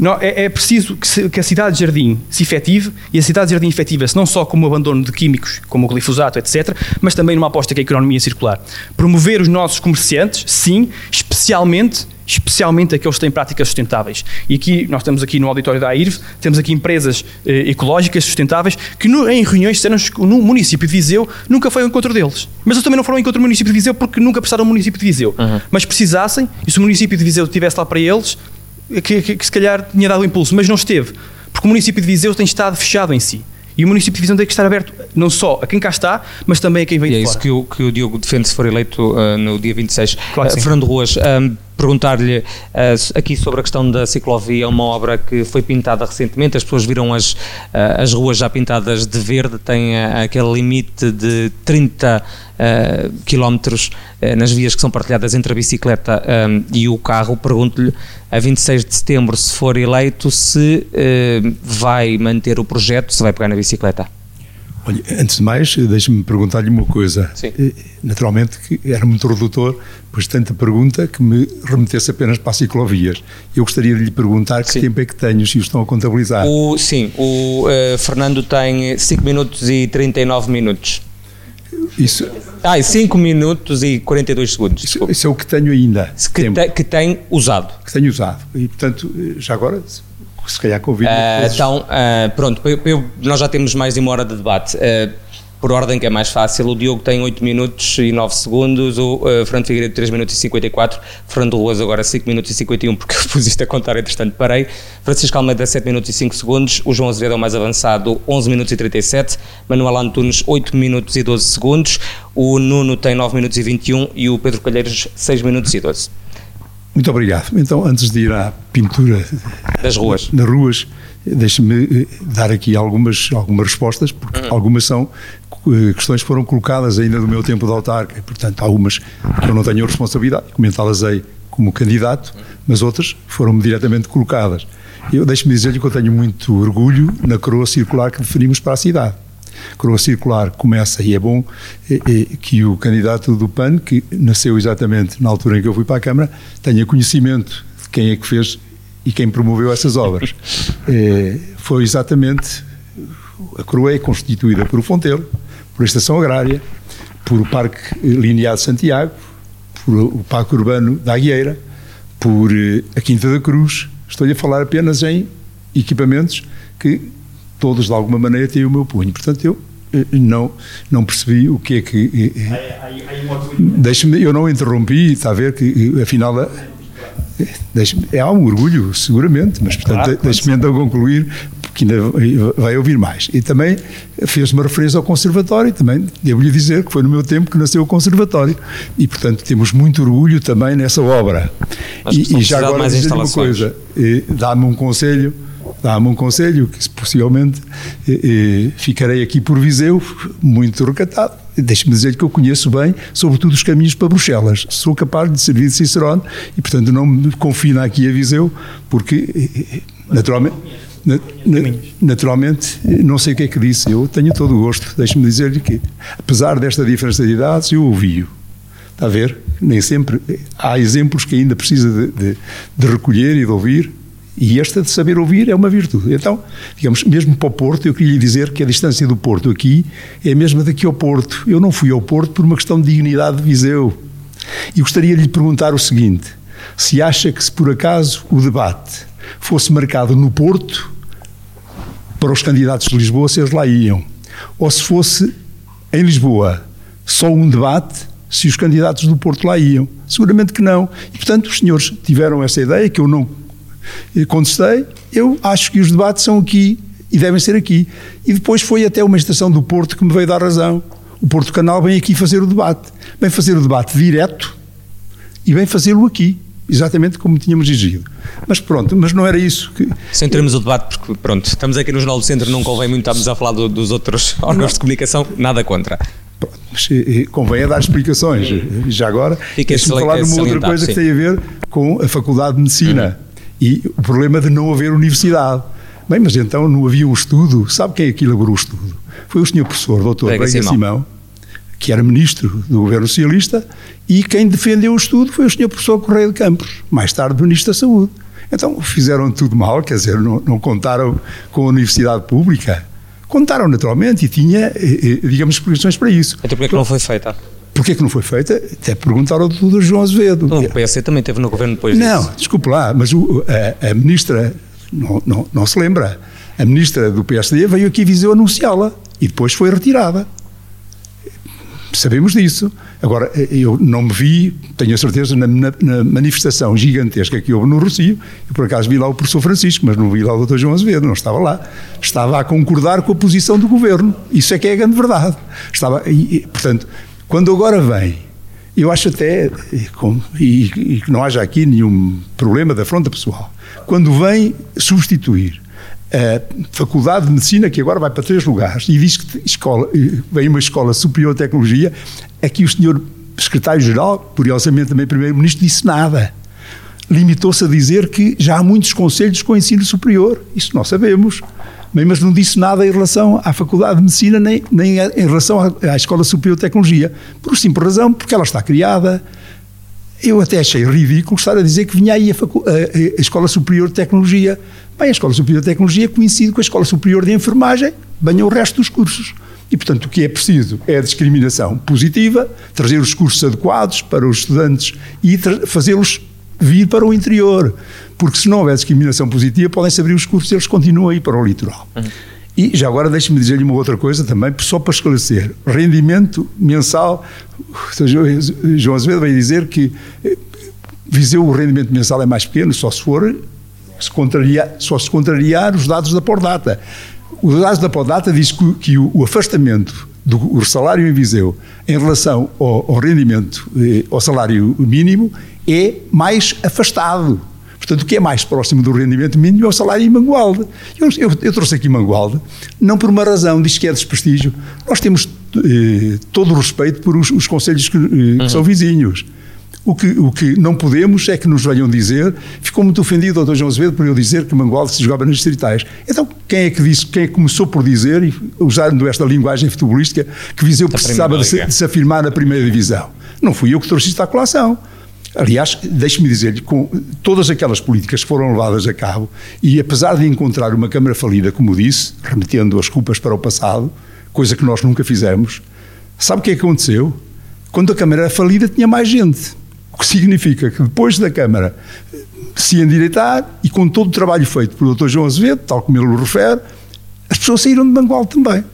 Não, é, é, preciso que, se, que, a cidade de jardim se efetive e a cidade de jardim efetiva-se não só como o abandono de químicos, como o glifosato, etc., mas também numa aposta que é a economia circular. Promover os nossos comerciantes, sim, especialmente especialmente aqueles que têm práticas sustentáveis. E aqui, nós estamos aqui no auditório da AIRV, temos aqui empresas eh, ecológicas sustentáveis que no, em reuniões disseram que no município de Viseu nunca foi ao encontro deles. Mas eles também não foram ao encontro do município de Viseu porque nunca precisaram do município de Viseu. Uhum. Mas precisassem, e se o município de Viseu estivesse lá para eles, que, que, que se calhar tinha dado o impulso, mas não esteve. Porque o município de Viseu tem estado fechado em si. E o município de Viseu tem que estar aberto não só a quem cá está, mas também a quem vem e de é fora. É isso que o, que o Diogo defende se for eleito uh, no dia 26. Claro uh, Fernando Ruas, um, perguntar-lhe uh, aqui sobre a questão da ciclovia, uma obra que foi pintada recentemente, as pessoas viram as, uh, as ruas já pintadas de verde, tem uh, aquele limite de 30 quilómetros nas vias que são partilhadas entre a bicicleta um, e o carro. Pergunto-lhe, a 26 de setembro, se for eleito, se vai manter o projeto, se vai pegar na bicicleta. Olha, antes de mais, deixe-me perguntar-lhe uma coisa. Sim. Eh, naturalmente que era muito redutor, pois tanta pergunta que me remetesse apenas para as ciclovias. Eu gostaria de lhe perguntar que sim. tempo é que tenho, se o estão a contabilizar. O, sim, o uh, Fernando tem 5 minutos e 39 minutos. Isso. Ah, 5 minutos e 42 segundos. Isso, isso, é o que tenho ainda. Que, te, que tem usado. Que tenho usado. E, portanto, já agora, se calhar convido. Uh, então, uh, pronto, eu, eu, nós já temos mais de uma hora de debate. Uh, por ordem que é mais fácil, o Diogo tem 8 minutos e 9 segundos, o uh, Fernando Figueiredo 3 minutos e 54, Fernando Ruas agora 5 minutos e 51, porque eu pus isto a contar, entretanto parei, Francisco Almeida 7 minutos e 5 segundos, o João Azevedo é o mais avançado 11 minutos e 37, Manuel Antunes 8 minutos e 12 segundos, o Nuno tem 9 minutos e 21 e o Pedro Calheiros 6 minutos e 12. Muito obrigado. Então, antes de ir à pintura das ruas, nas ruas, deixe-me eh, dar aqui algumas, algumas respostas, porque uhum. algumas são eh, questões que foram colocadas ainda do meu tempo de autarca, e, portanto, algumas que eu não tenho responsabilidade, comentá-las-ei como candidato, mas outras foram-me diretamente colocadas. Eu deixe-me dizer-lhe que eu tenho muito orgulho na coroa circular que definimos para a cidade coroa circular começa, e é bom que o candidato do PAN, que nasceu exatamente na altura em que eu fui para a Câmara, tenha conhecimento de quem é que fez e quem promoveu essas obras. É, foi exatamente, a coroa é constituída por o Fonteiro, por a Estação Agrária, por o Parque Linear de Santiago, por o Parque Urbano da Aguieira, por eh, a Quinta da Cruz. Estou-lhe a falar apenas em equipamentos que todos de alguma maneira têm o meu punho. Portanto, eu eh, não, não percebi o que é que. Eh, eh, deixe-me, eu não interrompi, está a ver que afinal. É, há um orgulho, seguramente, mas portanto, claro, deixe-me então concluir, porque ainda vai ouvir mais. E também fez uma referência ao Conservatório, também devo-lhe dizer que foi no meu tempo que nasceu o Conservatório. E, portanto, temos muito orgulho também nessa obra. E, e, já agora dizer uma coisa, dá-me um conselho dá-me um conselho, que possivelmente eh, eh, ficarei aqui por Viseu, muito recatado. Deixe-me dizer que eu conheço bem, sobretudo, os caminhos para Bruxelas. Sou capaz de servir de Cicerone e, portanto, não me confina aqui a Viseu, porque, eh, naturalmente. Naturalmente, não sei o que é que disse, eu tenho todo o gosto. Deixe-me dizer-lhe que, apesar desta diferença de idades, eu ouvi-o. Está a ver? Nem sempre. Há exemplos que ainda precisa de, de, de recolher e de ouvir, e esta de saber ouvir é uma virtude. Então, digamos, mesmo para o Porto, eu queria lhe dizer que a distância do Porto aqui é a mesma daqui ao Porto. Eu não fui ao Porto por uma questão de dignidade de Viseu. E gostaria de lhe perguntar o seguinte: se acha que, se por acaso o debate fosse marcado no Porto, para os candidatos de Lisboa, se eles lá iam. ou se fosse em Lisboa só um debate se os candidatos do Porto lá iam. Seguramente que não. E, portanto, os senhores tiveram essa ideia que eu não contestei. Eu acho que os debates são aqui e devem ser aqui. E depois foi até uma estação do Porto que me veio dar razão. O Porto Canal vem aqui fazer o debate. Vem fazer o debate direto e vem fazê-lo aqui exatamente como tínhamos exigido. Mas pronto, mas não era isso que... Centremos o debate, porque pronto, estamos aqui no Jornal do Centro, não convém muito estarmos a falar do, dos outros órgãos de comunicação, nada contra. Pronto, mas eh, convém a dar explicações. Já agora, deixe-me falar de uma outra coisa sim. que tem a ver com a Faculdade de Medicina uhum. E o problema de não haver universidade. Bem, mas então não havia um estudo. Sabe quem é que elaborou o estudo? Foi o senhor professor, doutor Brega Simão. Simão que era ministro do governo socialista, e quem defendeu o estudo foi o senhor professor Correia de Campos, mais tarde ministro da Saúde. Então fizeram tudo mal, quer dizer, não, não contaram com a universidade pública. Contaram naturalmente e tinha, eh, eh, digamos, explicações para isso. Então porquê que não foi feita? Porquê que não foi feita? Até perguntaram ao doutor João Azevedo. Não, o PSD também teve no governo depois Não, disso. desculpe lá, mas o, a, a, ministra, não, não, não se lembra, a ministra do PSD veio aqui e viseu anunciá-la e depois foi retirada. Sabemos disso. Agora, eu não me vi, tenho a certeza, na, na, na, manifestação gigantesca que houve no Rocio. Eu, por acaso, vi lá o professor Francisco, mas não vi lá o Dr. João Azevedo, não estava lá. Estava a concordar com a posição do governo. Isso é que é a grande verdade. Estava, e, portanto, quando agora vem, eu acho até, e que não haja aqui nenhum problema da fronta pessoal, quando vem substituir a Faculdade de Medicina, que agora vai para três lugares, e diz que escola, vem uma escola superior de tecnologia, aqui o senhor secretário-geral, curiosamente também primeiro-ministro, disse nada. Limitou-se a dizer que já há muitos conselhos com ensino superior. Isso nós sabemos. Mas não disse nada em relação à Faculdade de Medicina, nem, nem em relação à, à Escola Superior de Tecnologia. Por simples razão, porque ela está criada, eu até achei ridículo estar a dizer que vinha aí a, a, a, Escola Superior de Tecnologia. Bem, a Escola Superior de Tecnologia coincide com a Escola Superior de Enfermagem, venha o resto dos cursos. E, portanto, o que é preciso é a discriminação positiva, trazer os cursos adequados para os estudantes e fazê-los vir para o interior. Porque se não houver discriminação positiva, podem-se abrir os cursos e eles continuam a ir para o litoral. Uhum. E já agora deixe-me dizer-lhe uma outra coisa também, só para esclarecer. Rendimento mensal, João Azevedo vai dizer que eh, Viseu o rendimento mensal é mais pequeno, só se for se contrariar, só se contrariar os dados da Pordata. Os dados da Pordata diz que, que o, o, afastamento do salário em Viseu em relação ao, ao rendimento, eh, ao salário mínimo, é mais afastado. Portanto, o que é mais próximo do rendimento mínimo é o salário em Mangualde. Eu, eu, eu trouxe aqui Mangualde, não por uma razão, diz que é desprestígio. Nós temos eh, todo o respeito por os, os conselhos que, eh, que uhum. são vizinhos. O que, o que não podemos é que nos venham dizer, ficou muito ofendido o Dr. João Azevedo por eu dizer que Mangualde se jogava nas distritais. Então, quem é que disse, quem é que começou por dizer, e usando esta linguagem futebolística, que Viseu precisava de se, de se afirmar na primeira divisão? Não fui eu que trouxe isto à colação. Aliás, deixe-me dizer-lhe, com todas aquelas políticas que foram levadas a cabo, e apesar de encontrar uma Câmara falida, como disse, remetendo as culpas para o passado, coisa que nós nunca fizemos, sabe o que é que aconteceu? Quando a Câmara era falida, tinha mais gente. O que significa que depois da Câmara se endireitar, e com todo o trabalho feito pelo Dr. João Azevedo, tal como ele o refere, as pessoas saíram de Bangual também.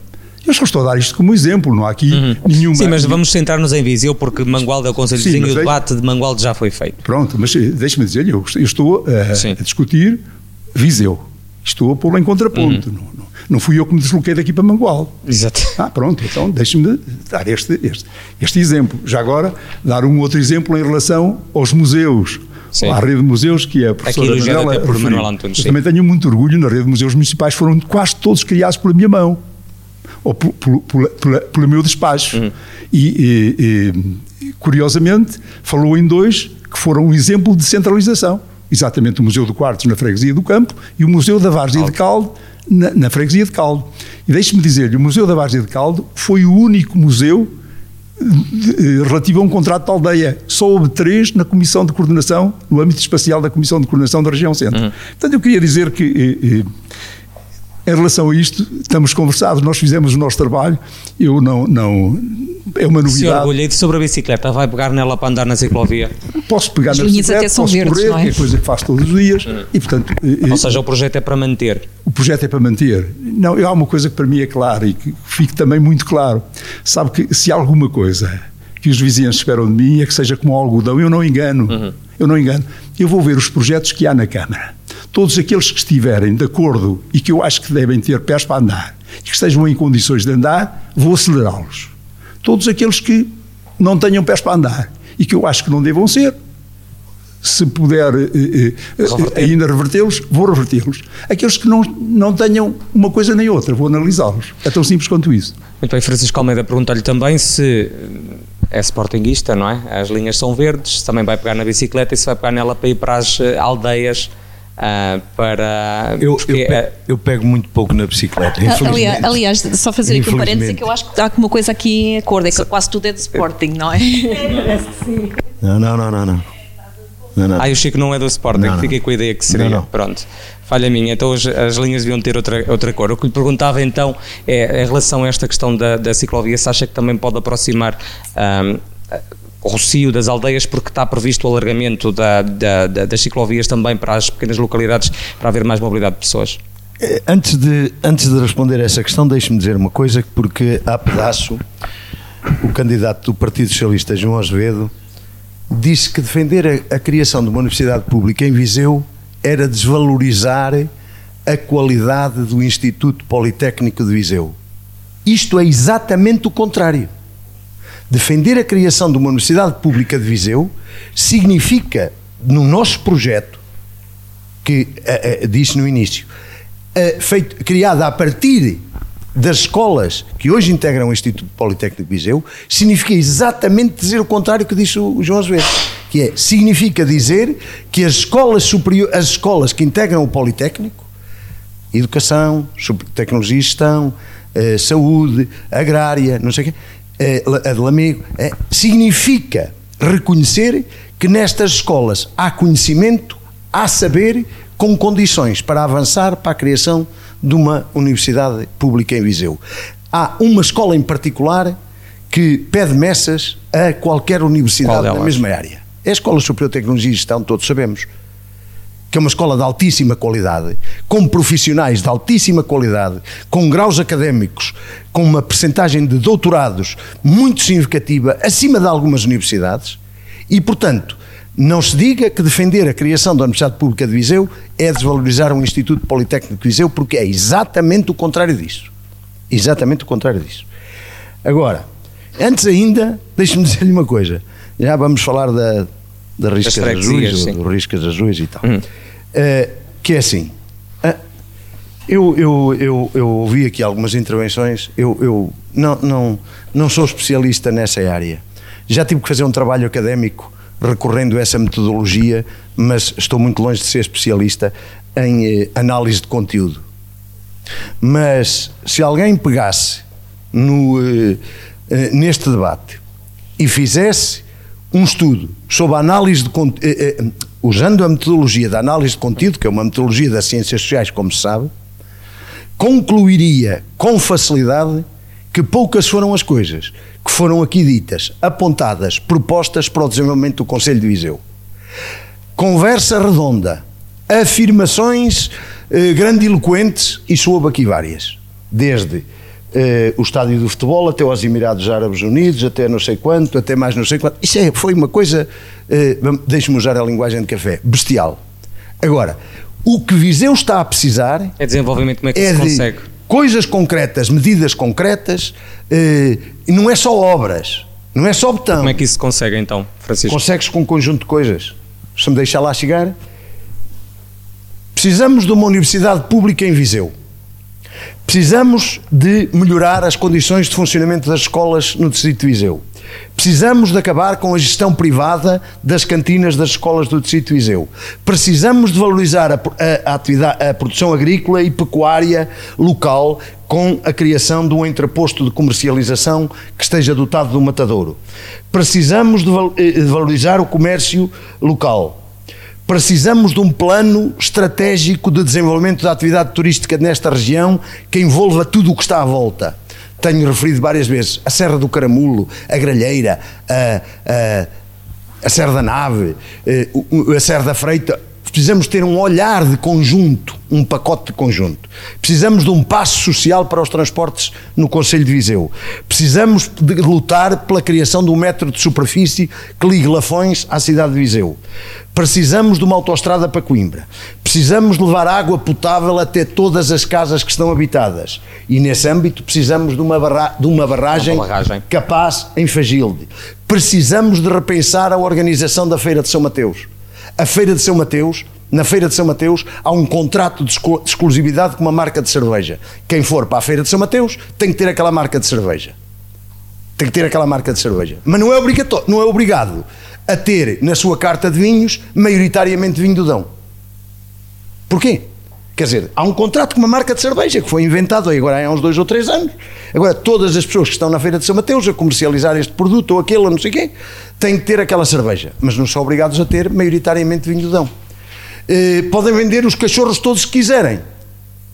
Eu só estou a dar isto como exemplo, não há aqui uhum. nenhuma. Sim, mas vamos centrar-nos em Viseu, porque Mangualde é o Conselho Sim, Vizinho e o debate de Mangualde já foi feito. Pronto, mas eh, deixe-me dizer-lhe, eu, eu, estou a, a, discutir Viseu. Estou a pô-lo em contraponto. Uhum. Não, não, não, fui eu que me desloquei daqui para Mangualde. Exato. Ah, pronto, então deixe-me dar este, este, este exemplo. Já agora, dar um outro exemplo em relação aos museus. Sim. À rede de museus que é a professora Aqui Manuela, por Manuel Antunes, Eu também tenho muito orgulho na rede de museus municipais, foram quase todos criados pela minha mão ou pelo meu despacho. Uhum. E, e, e, curiosamente, falou em dois que foram um exemplo de centralização. Exatamente o Museu do Quartos na Freguesia do Campo e o Museu da Várzea de Caldo na, na Freguesia de Caldo. E deixe-me dizer-lhe, o Museu da Várzea de Caldo foi o único museu relativo a um contrato de aldeia. Só houve três na Comissão de Coordenação, no âmbito espacial da Comissão de Coordenação da Região Centro. Uhum. Portanto, eu queria dizer que eh, eh, em relação a isto, estamos conversados, nós fizemos o nosso trabalho, eu não, não é uma novidade. Se orgulha e sobre a bicicleta, vai pegar nela para andar na ciclovia? Posso pegar As na bicicleta, até são posso verdes, correr, não é? que é coisa que faço todos os dias, Hum. e portanto... Ou eh, seja, o projeto é para manter. o projeto é para manter. Não, há uma coisa que para mim é clara e que fique também muito claro. Sabe que se há alguma coisa que os vizinhos esperam de mim é que seja como o algodão, eu não engano. Eu não engano. Eu vou ver os projetos que há na Câmara. Todos aqueles que estiverem de acordo e que eu acho que devem ter pés para andar e que estejam em condições de andar, vou acelerá-los. Todos aqueles que não tenham pés para andar e que eu acho que não devam ser, se puder eh, eh, ainda revertê-los, vou revertê-los. Aqueles que não, não tenham uma coisa nem outra, vou analisá-los. É tão simples quanto isso. Muito bem, Francisco Almeida pergunta-lhe também se é sportinguista, não é? As linhas são verdes, se também vai pegar na bicicleta e se vai pegar nela para ir para as eh, aldeias ah, para... Eu, eu, porque, pe- eh, eu pego muito pouco na bicicleta, Ali- infelizmente. Aliás, só fazer aqui um parênteses, é que eu acho que há uma coisa aqui em acordo, é que quase tudo é de Sporting, não é? Não, não, não, não. não. não, não. Ah, o Chico não é do Sporting, Não, não. fiquei com a ideia que seria. Não, não. Pronto, falha minha. Então as, as linhas deviam ter outra, outra cor. O que lhe perguntava então é, em relação a esta questão da, da ciclovia, se acha que também pode aproximar ahm, o Rocio das aldeias, porque está previsto o alargamento da, da- da- das ciclovias também para as pequenas localidades, para haver mais mobilidade de pessoas? Eh, Antes de, antes de responder a essa questão, deixe-me dizer uma coisa, porque há pedaço o candidato do Partido Socialista, João Azevedo, disse que defender a, a criação de uma universidade pública em Viseu era desvalorizar a qualidade do Instituto Politécnico de Viseu. Isto é exatamente o contrário. Defender a criação de uma universidade pública de Viseu significa, no nosso projeto, que eh, eh, disse no início, eh, feito, criada a partir das escolas que hoje integram o Instituto Politécnico de Viseu, significa exatamente dizer o contrário que disse o João Azevedo, que é, significa dizer que as escolas superiores, as escolas que integram o Politécnico, educação, tecnologia e gestão, saúde, agrária, não sei o quê, a de Lamego, eh, significa reconhecer que nestas escolas há conhecimento, há saber, com condições para avançar para a criação de uma universidade pública em Viseu. Há uma escola em particular que pede messas a qualquer Qual universidade da delas? mesma área. É a Escola Superior de Tecnologia e Gestão, todos sabemos que é uma escola de altíssima qualidade, com profissionais de altíssima qualidade, com graus académicos, com uma percentagem de doutorados muito significativa, acima de algumas universidades, e, portanto, não se diga que defender a criação da Universidade Pública de Viseu é desvalorizar o Instituto Politécnico de Viseu, porque é exatamente o contrário disso. Exatamente o contrário disso. Agora, antes ainda, deixe-me dizer-lhe uma coisa. Já vamos falar da, da Riscas Azuis, sim. do Riscas Azuis e tal. Eh, que é assim, ah, eu, eu, eu, eu ouvi aqui algumas intervenções, eu, eu não, não, não sou especialista nessa área. Já tive que fazer um trabalho académico recorrendo a essa metodologia, mas estou muito longe de ser especialista em eh, análise de conteúdo. Mas se alguém pegasse no, eh, eh, neste debate e fizesse um estudo sobre a análise de usando a metodologia da análise de conteúdo, que é uma metodologia das ciências sociais, como se sabe, concluiria com facilidade que poucas foram as coisas que foram aqui ditas, apontadas, propostas para o desenvolvimento do Conselho de Viseu. Conversa redonda, afirmações eh, grandiloquentes e soube aqui várias. Desde eh, o estádio do futebol até aos Emirados Árabes Unidos, até não sei quanto, até mais não sei quanto. Isso é, foi uma coisa, eh, vamos- deixe-me usar a linguagem de café, bestial. Agora, o que Viseu está a precisar É desenvolvimento, como é que é se de consegue? coisas concretas, medidas concretas, eh, e não é só obras, não é só botão. Como é que isso se consegue então, Francisco? Consegues com um conjunto de coisas. Se me deixar lá chegar. Precisamos de uma universidade pública em Viseu. Precisamos de melhorar as condições de funcionamento das escolas no Distrito de Viseu. Precisamos de acabar com a gestão privada das cantinas das escolas do Distrito de Viseu. Precisamos de valorizar a, a- a atividade, a produção agrícola e pecuária local com a criação de um entreposto de comercialização que esteja dotado de um matadouro. Precisamos de eh, de valorizar o comércio local. Precisamos de um plano estratégico de desenvolvimento da atividade turística nesta região que envolva tudo o que está à volta. Tenho referido várias vezes a Serra do Caramulo, a Gralheira, a, a, a Serra da Nave, eh, a Serra da Freita. Precisamos ter um olhar de conjunto, um pacote de conjunto. Precisamos de um passo social para os transportes no Conselho de Viseu. Precisamos de lutar pela criação de um metro de superfície que ligue Lafões à cidade de Viseu. Precisamos de uma autoestrada para Coimbra. Precisamos levar água potável até todas as casas que estão habitadas. E nesse âmbito precisamos de uma, barra, de uma barragem, Uma barragem. capaz em Fagilde. Precisamos de repensar a organização da Feira de São Mateus. A Feira de São Mateus, na Feira de São Mateus, há um contrato de exclu- de exclusividade com uma marca de cerveja. Quem for para a Feira de São Mateus tem que ter aquela marca de cerveja. Tem que ter aquela marca de cerveja. Mas não é, obrigatório, não é obrigado a ter na sua carta de vinhos maioritariamente vinho do Dão. Porquê? Quer dizer, há um contrato com uma marca de cerveja que foi inventado agora há uns dois ou três anos. Agora, todas as pessoas que estão na Feira de São Mateus a comercializar este produto ou aquele ou não sei o quê, têm que ter aquela cerveja. Mas não são obrigados a ter maioritariamente vinho do Dão. Eh, podem vender os cachorros todos que quiserem,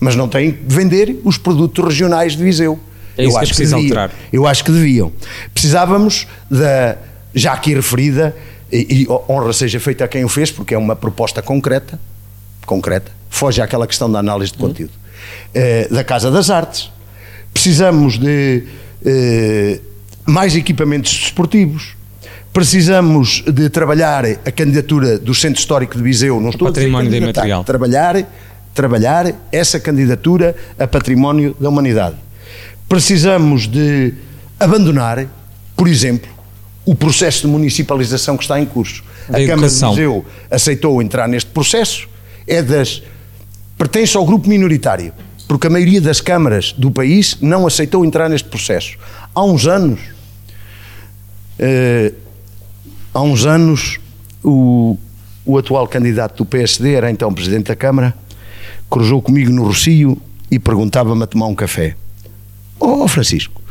mas não têm de vender os produtos regionais de Viseu. É isso que é preciso deviam. alterar. Eu acho que deviam. Precisávamos da, já aqui referida, e, e honra seja feita a quem o fez, porque é uma proposta concreta, concreta, foge àquela questão da análise de conteúdo, eh, da Casa das Artes. Precisamos de eh, mais equipamentos desportivos. Precisamos de trabalhar a candidatura do Centro Histórico de Viseu, não estou a dizer património candidatar, imaterial. trabalhar, trabalhar essa candidatura a património da humanidade. Precisamos de abandonar, por exemplo, o processo de municipalização que está em curso. Da a Câmara de educação. Viseu aceitou entrar neste processo, é das pertence ao grupo minoritário, porque a maioria das câmaras do país não aceitou entrar neste processo. Há uns anos, eh, há uns anos, o, o atual candidato do PSD, era então presidente da Câmara, cruzou comigo no Rocio e perguntava-me a tomar um café. Ó Francisco,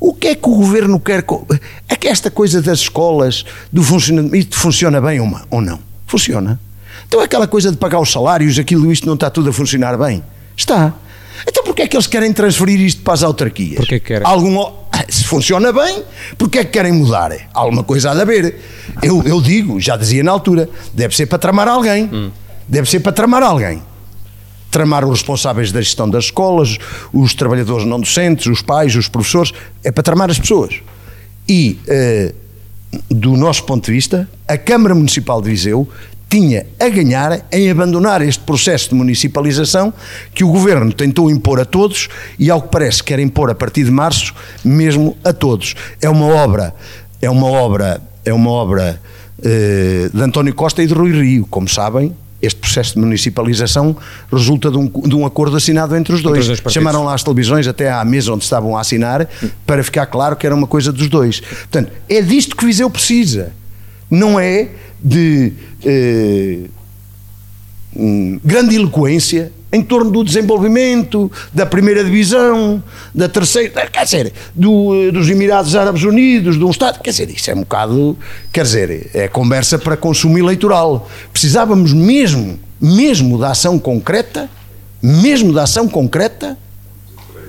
o que é que o governo quer? co- É que esta coisa das escolas, do funcionamento, isto funciona bem ou não? Funciona. Então aquela coisa de pagar os salários, aquilo, isto não está tudo a funcionar bem? Está. Então porquê é que eles querem transferir isto para as autarquias? Porquê que querem? Algum, se funciona bem, porquê é que querem mudar? Alguma coisa há de haver. Eu, eu digo, já dizia na altura, deve ser para tramar alguém. Hum. Deve ser para tramar alguém tramar os responsáveis da gestão das escolas, os trabalhadores não docentes, os pais, os professores, é para tramar as pessoas. E, eh, do nosso ponto de vista, a Câmara Municipal de Viseu tinha a ganhar em abandonar este processo de municipalização que o Governo tentou impor a todos e, ao que parece, quer impor a partir de março, mesmo a todos. É uma obra, é uma obra, é uma obra eh, de António Costa e de Rui Rio, como sabem. Este processo de municipalização resulta de um, de um acordo assinado entre os dois. os dois. Chamaram lá as televisões até à mesa onde estavam a assinar para ficar claro que era uma coisa dos dois. Portanto, é disto que Viseu precisa. Não é de eh, grande eloquência em torno do desenvolvimento da primeira divisão, da terceira, quer dizer, do, eh, dos Emirados Árabes Unidos, de um Estado, quer dizer, isso é um bocado, quer dizer, é conversa para consumo eleitoral. Precisávamos mesmo, mesmo da ação concreta, mesmo da ação concreta,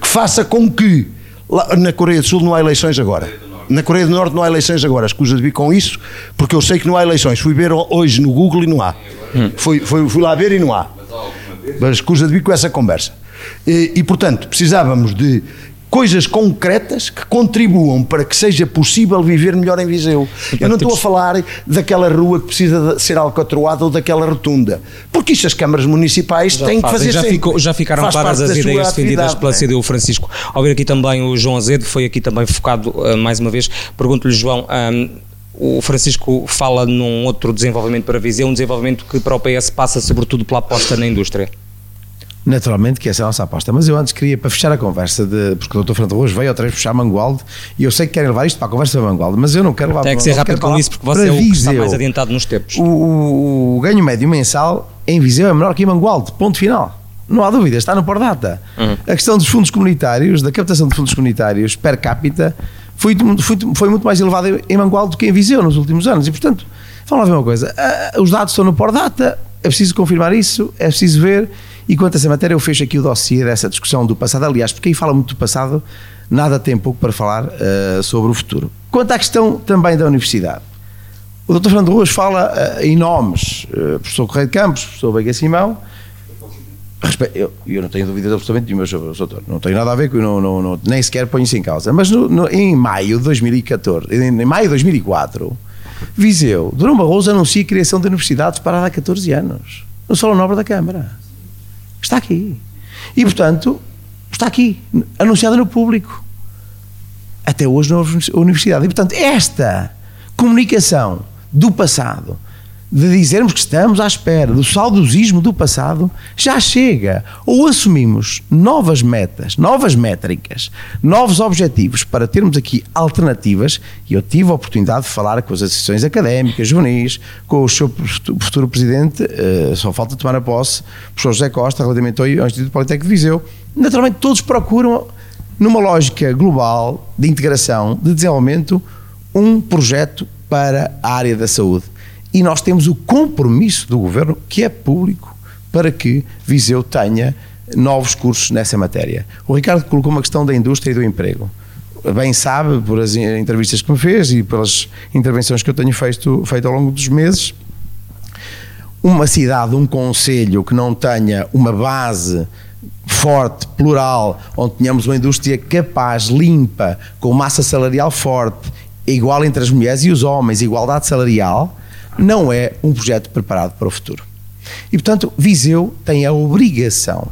que faça com que lá na Coreia do Sul não há eleições agora. Na Coreia do Norte não há eleições agora. Escusa de vir com isso, porque eu sei que não há eleições. Fui ver hoje no Google e não há. Fui, fui, fui lá ver e não há. Mas escusa de vir com essa conversa. E, e, portanto, precisávamos de coisas concretas que contribuam para que seja possível viver melhor em Viseu. Eu não estou a falar daquela rua que precisa ser alcatroada ou daquela rotunda, porque isto as câmaras municipais têm que fazer já, sempre. ficou- já ficaram Faz claras as ideias defendidas pela não é? CDU Francisco. Ao ver aqui também o João Azedo, foi aqui também focado uh, mais uma vez. Pergunto-lhe, João, um, o Francisco fala num outro desenvolvimento para Viseu, um desenvolvimento que para o PS passa sobretudo pela aposta na indústria. Naturalmente que essa é a nossa aposta, mas eu antes queria, para fechar a conversa, de, porque o Dr. Fernando Rojo veio outra vez puxar Mangualde, e eu sei que querem levar isto para a conversa de Mangualde, mas eu não quero levar Tem que ser Mangualde, rápido com isso, porque você é o que está mais adiantado nos tempos. O, o- o ganho médio mensal em Viseu é menor que em Mangualde, ponto final. Não há dúvida, está no por data. Uhum. A questão dos fundos comunitários, da captação de fundos comunitários per capita, foi, foi, foi muito mais elevada em Mangual do que em Viseu nos últimos anos. E, portanto, vamos lá ver uma coisa: uh, os dados estão no por data, é preciso confirmar isso, é preciso ver. E quanto a essa matéria, eu fecho aqui o dossiê dessa discussão do passado. Aliás, porque aí fala muito do passado, nada tem pouco para falar uh, sobre o futuro. Quanto à questão também da universidade, o Dr. Fernando Ruas fala uh, em nomes, uh, professor Correio de Campos, professor Veiga Simão. Eu, eu, não tenho dúvidas absolutamente nenhuma sobre o doutor, não tenho nada a ver com não, não, não nem sequer ponho isso em causa. Mas no, no, em maio de 2014, em, em maio de 2004, Viseu, Durão Barroso anuncia a criação de universidades para há 14 anos, no Salão Nobre da Câmara. Está aqui. E, portanto, está aqui, anunciada no público. Até hoje na universidade. E, portanto, esta comunicação do passado, de dizermos que estamos à espera do saudosismo do passado, já chega. Ou assumimos novas metas, novas métricas, novos objetivos para termos aqui alternativas, e eu tive a oportunidade de falar com as associações académicas, juvenis, com o seu futuro presidente, uh, só falta tomar a posse, o professor José Costa, relativamente ao Instituto Politécnico de Viseu. Naturalmente, todos procuram, numa lógica global de integração, de desenvolvimento, um projeto para a área da saúde. E nós temos o compromisso do governo, que é público, para que Viseu tenha novos cursos nessa matéria. O Ricardo colocou uma questão da indústria e do emprego. Bem sabe, por as entrevistas que me fez e pelas intervenções que eu tenho feito, feito ao longo dos meses, uma cidade, um conselho que não tenha uma base forte, plural, onde tenhamos uma indústria capaz, limpa, com massa salarial forte igual entre as mulheres e os homens, igualdade salarial, não é um projeto preparado para o futuro. E, portanto, Viseu tem a obrigação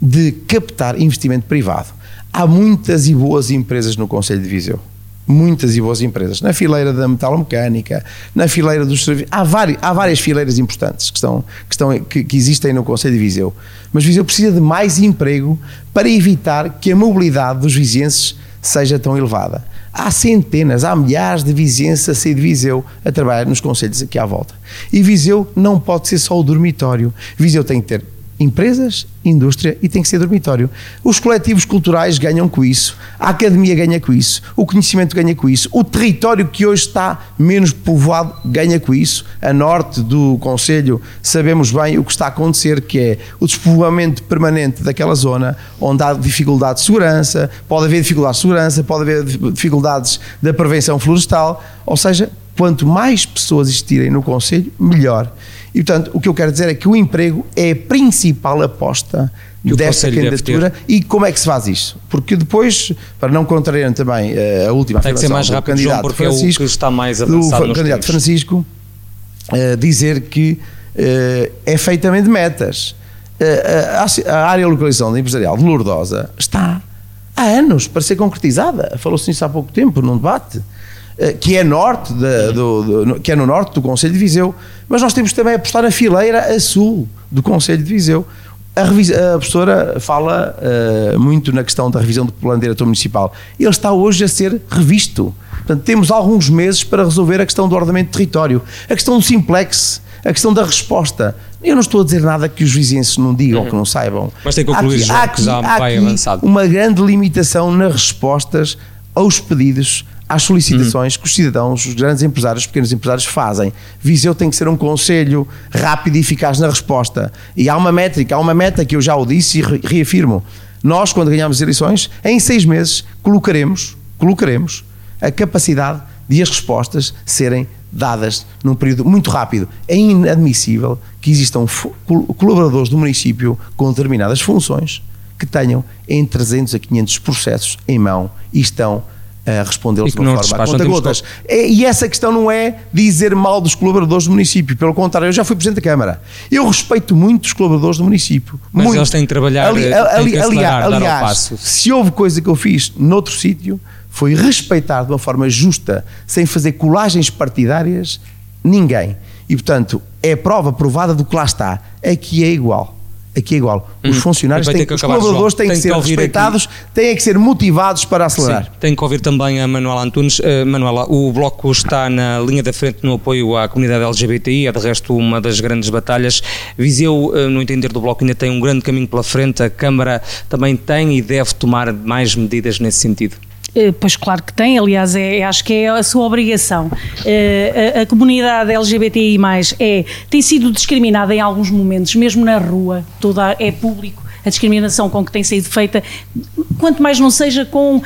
de captar investimento privado. Há muitas e boas empresas no Conselho de Viseu. Muitas e boas empresas. Na fileira da metalomecânica, na fileira dos serviços. Há, há várias fileiras importantes que, estão, que, estão, que, que existem no Conselho de Viseu. Mas Viseu precisa de mais emprego para evitar que a mobilidade dos vizienses seja tão elevada. Há centenas, há milhares de vizinhos a sair de Viseu a trabalhar nos conselhos aqui à volta. E Viseu não pode ser só o dormitório. Viseu tem que ter empresas, indústria e tem que ser dormitório. Os coletivos culturais ganham com isso, a academia ganha com isso, o conhecimento ganha com isso, o território que hoje está menos povoado ganha com isso. A norte do Conselho sabemos bem o que está a acontecer, que é o despovoamento permanente daquela zona, onde há dificuldade de segurança, pode haver dificuldade de segurança, pode haver dificuldades da prevenção florestal, ou seja, quanto mais pessoas existirem no Conselho, melhor. E, portanto, o que eu quero dizer é que o emprego é a principal aposta desta candidatura e como é que se faz isso? Porque depois, para não contrariar também uh, a última Tem que ser mais rápido, candidato João, porque Francisco, é o que está mais avançado do candidato tempos. Francisco uh, dizer que uh, é feito também de metas. A, a, área de localização empresarial de Lourdosa está há anos para ser concretizada. Falou-se nisso há pouco tempo, num debate. Eh, que é, norte de, do, do, que é no norte do Conselho de Viseu, mas nós temos também a apostar na fileira a sul do Conselho de Viseu. A, a professora fala uh, muito na questão da revisão do plano diretor municipal. Ele está hoje a ser revisto. Portanto, temos alguns meses para resolver a questão do ordenamento de território, a questão do simplex, a questão da resposta. Eu não estou a dizer nada que os vizinhos não digam, uhum. que não saibam. Mas tem que concluir aqui, já, que já vai avançado. Uma grande limitação nas respostas aos pedidos às solicitações uhum. que os cidadãos, os grandes empresários, os pequenos empresários fazem. Viseu tem que ser um conselho rápido e eficaz na resposta. E há uma métrica, há uma meta que eu já o disse e reafirmo. Nós, quando ganhamos as eleições, em seis meses colocaremos, colocaremos a capacidade de as respostas serem dadas num período muito rápido. É inadmissível que existam colaboradores do município com determinadas funções que tenham em 300 a 500 processos em mão e estão a respondê-los de uma forma a conta gotas. É, e essa questão não é dizer mal dos colaboradores do município, pelo contrário, eu já fui Presidente da Câmara. Eu respeito muito os colaboradores do município. Mas muito. eles têm que trabalhar, ali, ali, têm aliás, aliás se houve coisa que eu fiz noutro sítio, foi respeitar de uma forma justa, sem fazer colagens partidárias, ninguém. E, portanto, é prova provada do que lá está. Aqui é igual aqui é igual. Os hum, funcionários têm, que os colaboradores têm que, que ser respeitados, aqui. têm que ser motivados para acelerar. Sim, tem que ouvir também a Manuela Antunes. Uh, Manuela, o Bloco está na linha da frente no apoio à comunidade LGBTI, é de resto uma das grandes batalhas. Viseu, uh, no entender do Bloco, ainda tem um grande caminho pela frente, a Câmara também tem e deve tomar mais medidas nesse sentido. Eh, pois claro que tem, aliás, é, acho que é a sua obrigação. A, a, comunidade LGBTI é, tem sido discriminada em alguns momentos, mesmo na rua, toda é público a discriminação com que tem sido feita, quanto mais não seja com uh,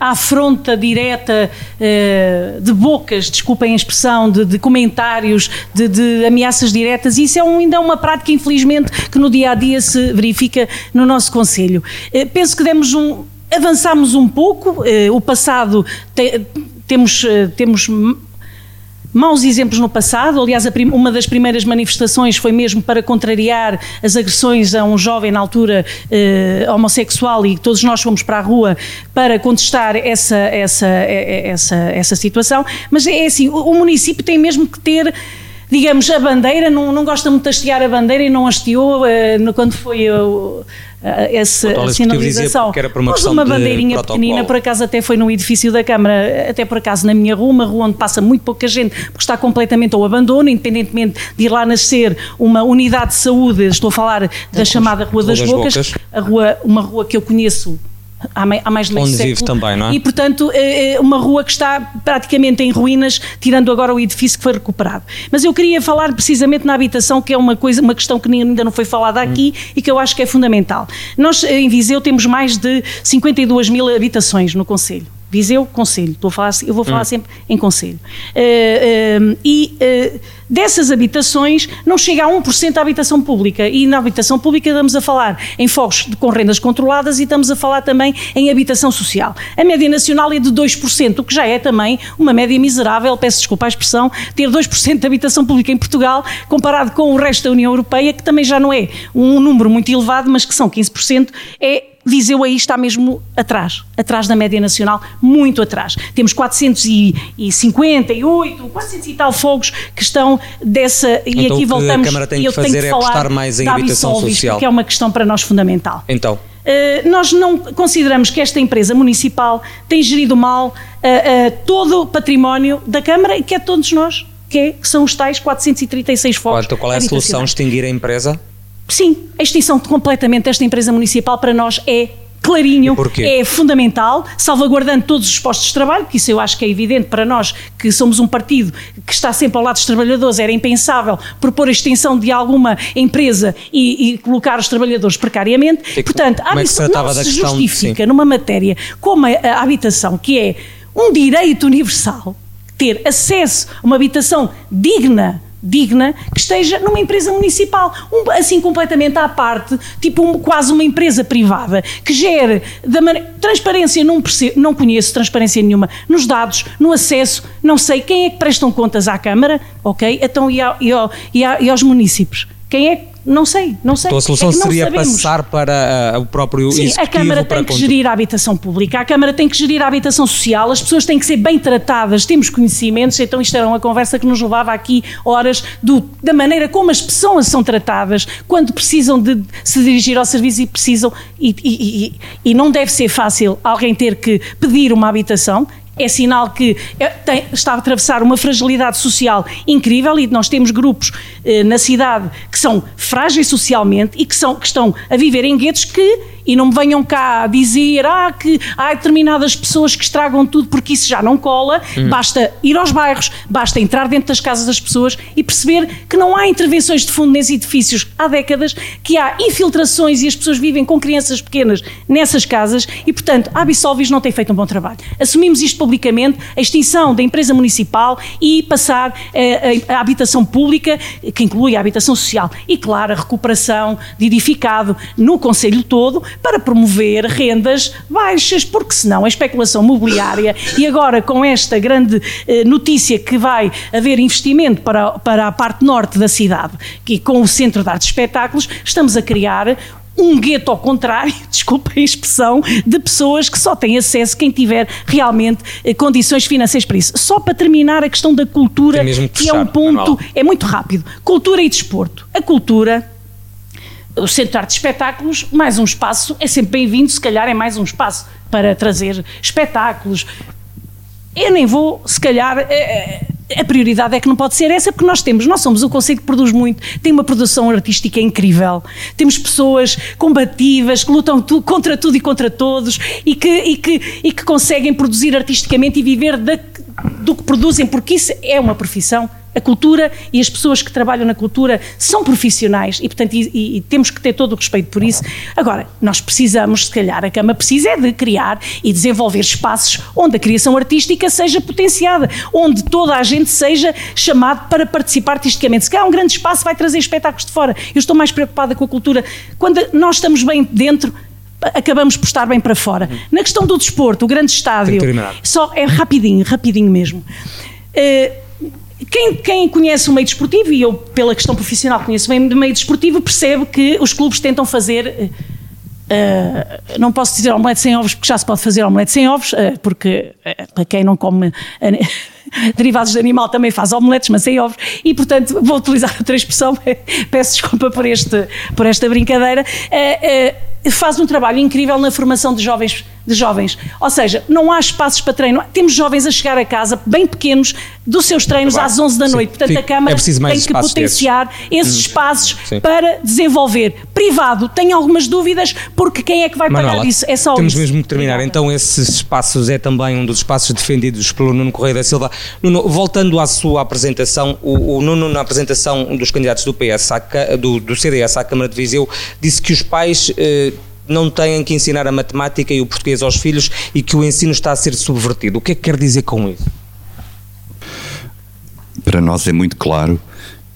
a afronta direta uh, de bocas, desculpem a expressão, de, de comentários, de, de, ameaças diretas, isso é um, ainda é uma prática, infelizmente, que no dia a dia se verifica no nosso Conselho. Uh, penso que demos um. Avançámos um pouco, o passado te, temos, temos maus exemplos no passado. Aliás, uma das primeiras manifestações foi mesmo para contrariar as agressões a um jovem na altura eh, homossexual e todos nós fomos para a rua para contestar essa, essa, essa, essa situação. Mas é assim, o, município tem mesmo que ter digamos, a bandeira, não, não gosta muito de hastear a bandeira e não hasteou eh, quando foi o, eh, essa sinalização. Que era por uma Pôs uma bandeirinha pequenina, por acaso até foi no edifício da Câmara, até por acaso na minha rua, uma rua onde passa muito pouca gente, porque está completamente ao abandono, independentemente de ir lá nascer uma unidade de saúde, estou a falar da chamada Rua das, das Bocas, Bocas, a rua, uma rua que eu conheço há, mais de meio Onde século. vive também, não é? E, portanto, é, uma rua que está praticamente em ruínas, tirando agora o edifício que foi recuperado. Mas eu queria falar precisamente na habitação, que é uma coisa, uma questão que ainda não foi falada aqui hum. e que eu acho que é fundamental. Nós, em Viseu, temos mais de 52 mil habitações no Conselho. Viseu, Conselho. Estou a falar, eu vou falar hum. sempre em Conselho. Uh, uh, e uh, dessas habitações não chega a 1% à habitação pública. E na habitação pública estamos a falar em fogos com rendas controladas e estamos a falar também em habitação social. A média nacional é de 2%, o que já é também uma média miserável, peço desculpa a expressão, ter 2% de habitação pública em Portugal comparado com o resto da União Europeia, que também já não é um número muito elevado, mas que são 15%, é Viseu aí está mesmo atrás, atrás da média nacional, muito atrás. Temos 458, 400 e tal fogos que estão dessa. Então, e aqui voltamos. a Câmara tem que fazer é apostar mais em habitação social. Que é uma questão para nós fundamental. Então. Uh, nós não consideramos que esta empresa municipal tem gerido mal uh, uh, todo o património da Câmara e que é todos nós, que, é, que são os tais 436 fogos. Então, qual é a solução? Extinguir a empresa? Sim, a extinção completamente desta empresa municipal para nós é clarinho, é fundamental, salvaguardando todos os postos de trabalho, que isso eu acho que é evidente para nós, que somos um partido que está sempre ao lado dos trabalhadores, era impensável propor a extinção de alguma empresa e, e colocar os trabalhadores precariamente. E Portanto, a habitação é não se justifica numa matéria como a, a habitação, que é um direito universal, ter acesso a uma habitação digna, digna que esteja numa empresa municipal, um, assim completamente à parte, tipo um, quase uma empresa privada, que gere da maneira, transparência, não, não conheço transparência nenhuma nos dados, no acesso, não sei quem é que prestam contas à Câmara, ok? Então e, ao, e, ao, e, ao, e aos municípios? Quem é que não sei, não sei. Então a solução é seria sabemos. passar para uh, o próprio Sim, a Câmara tem que gerir a habitação pública, a Câmara tem que gerir a habitação social, as pessoas têm que ser bem tratadas, temos conhecimentos, então isto era uma conversa que nos levava aqui horas do, da maneira como as pessoas são tratadas quando precisam de se dirigir ao serviço e precisam, e, e, e, e não deve ser fácil alguém ter que pedir uma habitação, é sinal que é, tem, está a atravessar uma fragilidade social incrível e nós temos grupos eh, na cidade que são frágeis socialmente e que, são, que estão a viver em guetos que e não me venham cá dizer ah, que há determinadas pessoas que estragam tudo porque isso já não cola. Hum. Basta ir aos bairros, basta entrar dentro das casas das pessoas e perceber que não há intervenções de fundo nesses edifícios há décadas, que há infiltrações e as pessoas vivem com crianças pequenas nessas casas e, portanto, a Absolvis não tem feito um bom trabalho. Assumimos isto publicamente, a extinção da empresa municipal e passar eh, a, a, a habitação pública, que inclui a habitação social e, claro, a recuperação de edificado no Conselho todo, para promover rendas baixas, porque senão a especulação mobiliária, e agora com esta grande eh, notícia que vai haver investimento para, para a parte norte da cidade, que com o Centro de Artes e Espetáculos, estamos a criar um gueto ao contrário, desculpem a expressão, de pessoas que só têm acesso quem tiver realmente eh, condições financeiras para isso. Só para terminar a questão da cultura, que, que é um ponto, é muito rápido. Cultura e desporto. A cultura o Centro de Arte de Espetáculos, mais um espaço, é sempre bem-vindo, se calhar é mais um espaço para trazer espetáculos. Eu nem vou, se calhar, é, a prioridade é que não pode ser essa, porque nós temos, nós somos um conceito que produz muito, tem uma produção artística incrível, temos pessoas combativas que lutam tu, contra tudo e contra todos e que, e que, e que conseguem produzir artisticamente e viver da, do que produzem, porque isso é uma profissão. A cultura e as pessoas que trabalham na cultura são profissionais e, portanto, e, e, temos que ter todo o respeito por isso. Agora, nós precisamos, se calhar, a Câmara precisa é de criar e desenvolver espaços onde a criação artística seja potenciada, onde toda a gente seja chamado para participar artisticamente. Se calhar um grande espaço vai trazer espetáculos de fora. Eu estou mais preocupada com a cultura. Quando nós estamos bem dentro, acabamos por estar bem para fora. Na questão do desporto, o grande estádio, só é rapidinho, rapidinho mesmo. Uh, quem, quem, conhece o meio desportivo, e eu, pela questão profissional, conheço bem o meio desportivo, percebe que os clubes tentam fazer. Uh, não posso dizer omelete sem ovos, porque já se pode fazer omelete sem ovos, uh, porque uh, para quem não come derivados de animal também faz omeletes, mas sem ovos, e portanto vou utilizar outra expressão, peço desculpa por, este, por esta brincadeira faz um trabalho incrível na formação de jovens, de jovens. Ou seja, não há espaços para treino. Temos jovens a chegar a casa, bem pequenos, dos seus treinos às 11 da noite. Sim. Portanto, a Câmara é tem que potenciar desses. esses hum. espaços Sim. para desenvolver. Privado, tenho algumas dúvidas, porque quem é que vai Manuela, pagar isso? É só Temos isso. mesmo que terminar. Então, esses espaços é também um dos espaços defendidos pelo Nuno Correia da Silva. Nuno, voltando à sua apresentação, o, o Nuno, na apresentação dos candidatos do PS, à, do, do CDS à Câmara de Viseu, disse que os pais. Eh, não têm que ensinar a matemática e o português aos filhos e que o ensino está a ser subvertido. O que é que quer dizer com isso? Para nós é muito claro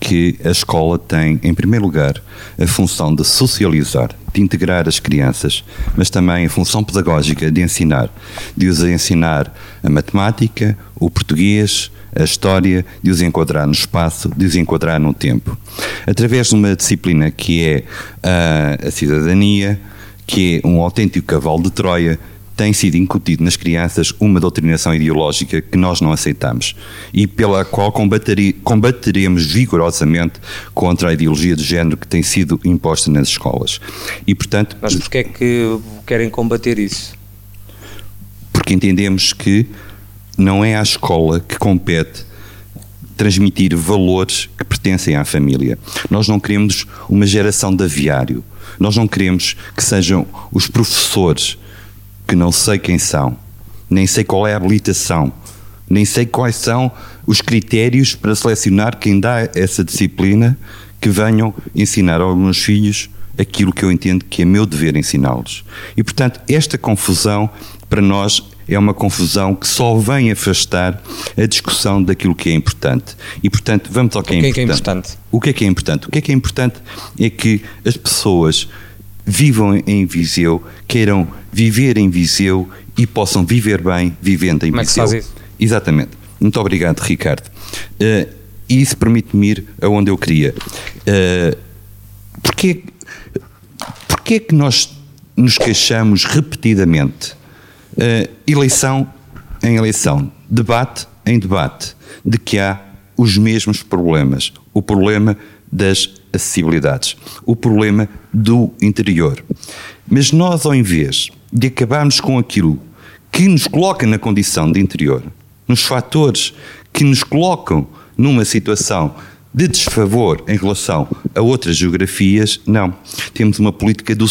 que a escola tem, em primeiro lugar, a função de socializar, de integrar as crianças, mas também a função pedagógica de ensinar, de os ensinar a matemática, o português, a história, de os enquadrar no espaço, de os enquadrar no tempo. Através de uma disciplina que é a, a cidadania, que é um autêntico cavalo de Troia, tem sido incutido nas crianças uma doutrinação ideológica que nós não aceitamos e pela qual combateremos vigorosamente contra a ideologia de género que tem sido imposta nas escolas. E, portanto... Mas porquê é que querem combater isso? Porque entendemos que não é à escola que compete transmitir valores que pertencem à família. Nós não queremos uma geração de aviário nós não queremos que sejam os professores, que não sei quem são, nem sei qual é a habilitação, nem sei quais são os critérios para selecionar quem dá essa disciplina, que venham ensinar aos meus filhos aquilo que eu entendo que é meu dever ensiná-los. E, portanto, esta confusão, para nós, é uma confusão que só vem afastar a discussão daquilo que é importante. E, portanto, vamos ao que, é, que importante. é importante. O que é que é importante? O que é que é importante é que as pessoas vivam em Viseu, queiram viver em Viseu e possam viver bem vivendo em Como Viseu. É que faz isso? Exatamente. Muito obrigado, Ricardo. Uh, e isso permite-me ir aonde eu queria. Uh, porquê, porquê é que nós nos queixamos repetidamente uh, eleição em eleição, debate em debate, de que há os mesmos problemas. O problema das acessibilidades, o problema do interior. Mas nós, ao invés de acabarmos com aquilo que nos coloca na condição de interior, nos fatores que nos colocam numa situação de desfavor em relação a outras geografias, não. Temos uma política do,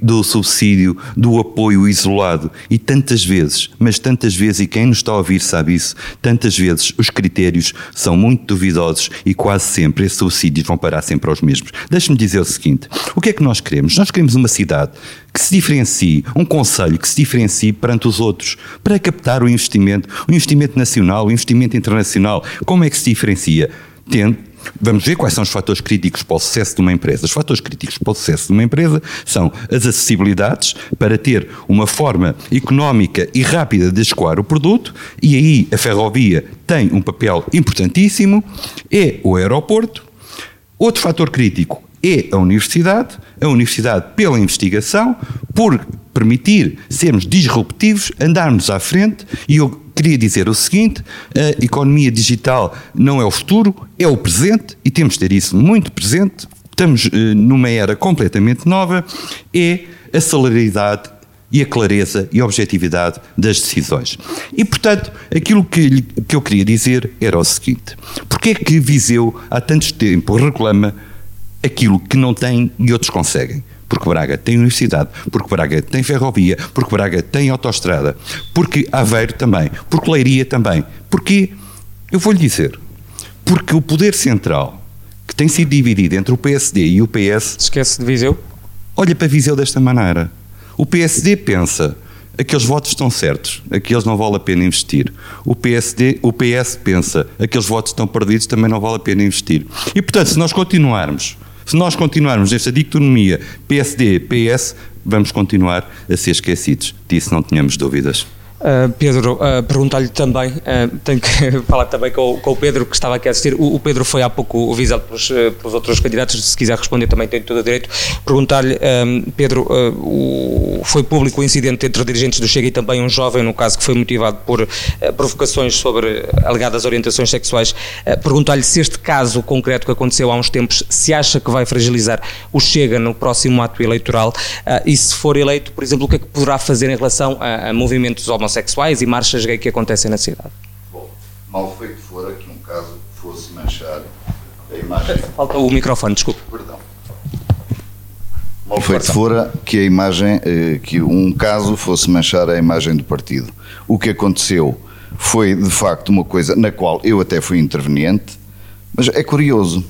do, subsídio, do apoio isolado e tantas vezes, mas tantas vezes, e quem nos está a ouvir sabe isso, tantas vezes os critérios são muito duvidosos e quase sempre esses subsídios vão parar sempre aos mesmos. Deixe-me dizer o seguinte: o que é que nós queremos? Nós queremos uma cidade que se diferencie, um conselho que se diferencie perante os outros, para captar o investimento, o investimento nacional, o investimento internacional. Como é que se diferencia? Tendo Vamos ver quais são os fatores críticos para o sucesso de uma empresa. Os fatores críticos para o sucesso de uma empresa são as acessibilidades, para ter uma forma económica e rápida de escoar o produto, e aí a ferrovia tem um papel importantíssimo, é o aeroporto. Outro fator crítico é a universidade, a universidade pela investigação, por permitir sermos disruptivos, andarmos à frente, e queria dizer o seguinte: a economia digital não é o futuro, é o presente e temos de ter isso muito presente. Estamos uh, numa era completamente nova. É a celeridade e a clareza e a objetividade das decisões. E, portanto, aquilo que, que eu queria dizer era o seguinte: porque é que Viseu há tanto tempo reclama aquilo que não tem e outros conseguem? Porque Braga tem universidade, porque Braga tem ferrovia, porque Braga tem autoestrada, porque Aveiro também, porque Leiria também. Porque, eu vou-lhe dizer, porque o poder central, que tem sido dividido entre o PSD e o PS... Esquece de Viseu? Olha para Viseu desta maneira. O PSD pensa, aqueles votos estão certos, aqueles não vale a pena investir. O PSD, o PS pensa, aqueles votos estão perdidos, também não vale a pena investir. E portanto, se nós continuarmos se nós continuarmos nesta dicotomia PSD-PS, vamos continuar a ser esquecidos. Disso não tínhamos dúvidas. Uh, Pedro, uh, perguntar-lhe também, uh, tenho que falar também com, com, o Pedro que estava aqui a assistir. O, o Pedro foi há pouco visado pelos, pelos, outros candidatos, se quiser responder também tem todo o direito. Perguntar-lhe, Pedro, o, foi público o incidente entre dirigentes do Chega e também um jovem, no caso, que foi motivado por provocações sobre alegadas orientações sexuais. Perguntar-lhe se este caso concreto que aconteceu há uns tempos, se acha que vai fragilizar o Chega no próximo ato eleitoral e se for eleito, por exemplo, o que é que poderá fazer em relação a, a movimentos homossexuais homossexuais e marchas gay que acontecem na cidade. Bom, mal feito fora que um caso fosse manchar a imagem. Falta o microfone, desculpe. Perdão. Mal feito fora que a imagem, eh, que um caso fosse manchar a imagem do partido. O que aconteceu foi de facto uma coisa na qual eu até fui interveniente, mas é curioso.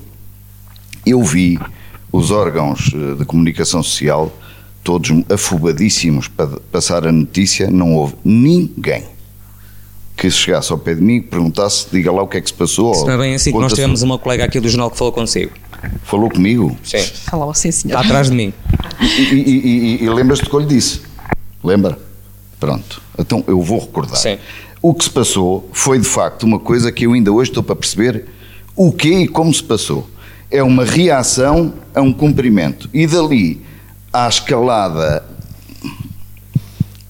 Eu vi os órgãos eh, de comunicação social todos afobadíssimos para passar a notícia, não houve ninguém que chegasse ao pé de mim e perguntasse, diga lá o que é que se passou. Se não é bem assim que nós tivemos uma colega aqui do jornal que falou consigo. Falou comigo? Sim. Falou sim, senhor. Está atrás de mim. E, e, e, e lembras-te do que eu lhe disse? Lembra? Pronto. Então eu vou recordar. Sim. O que se passou foi de facto uma coisa que eu ainda hoje estou para perceber o que e como se passou. É uma reação a um cumprimento. E dali à escalada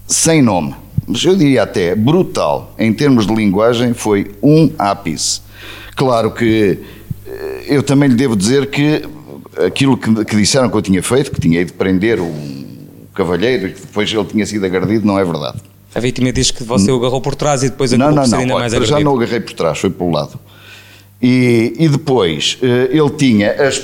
sem nome, mas eu diria até brutal em termos de linguagem, foi um ápice. Claro que eh, eu também lhe devo dizer que aquilo que, que disseram que eu tinha feito, que tinha ido prender um cavalheiro e que depois ele tinha sido agredido, não é verdade. A vítima diz que você o agarrou por trás e depois acabou não, não, por ser não, ainda olha, mais agredido. já não o agarrei por trás, foi pelo lado. E, e depois eh, ele tinha as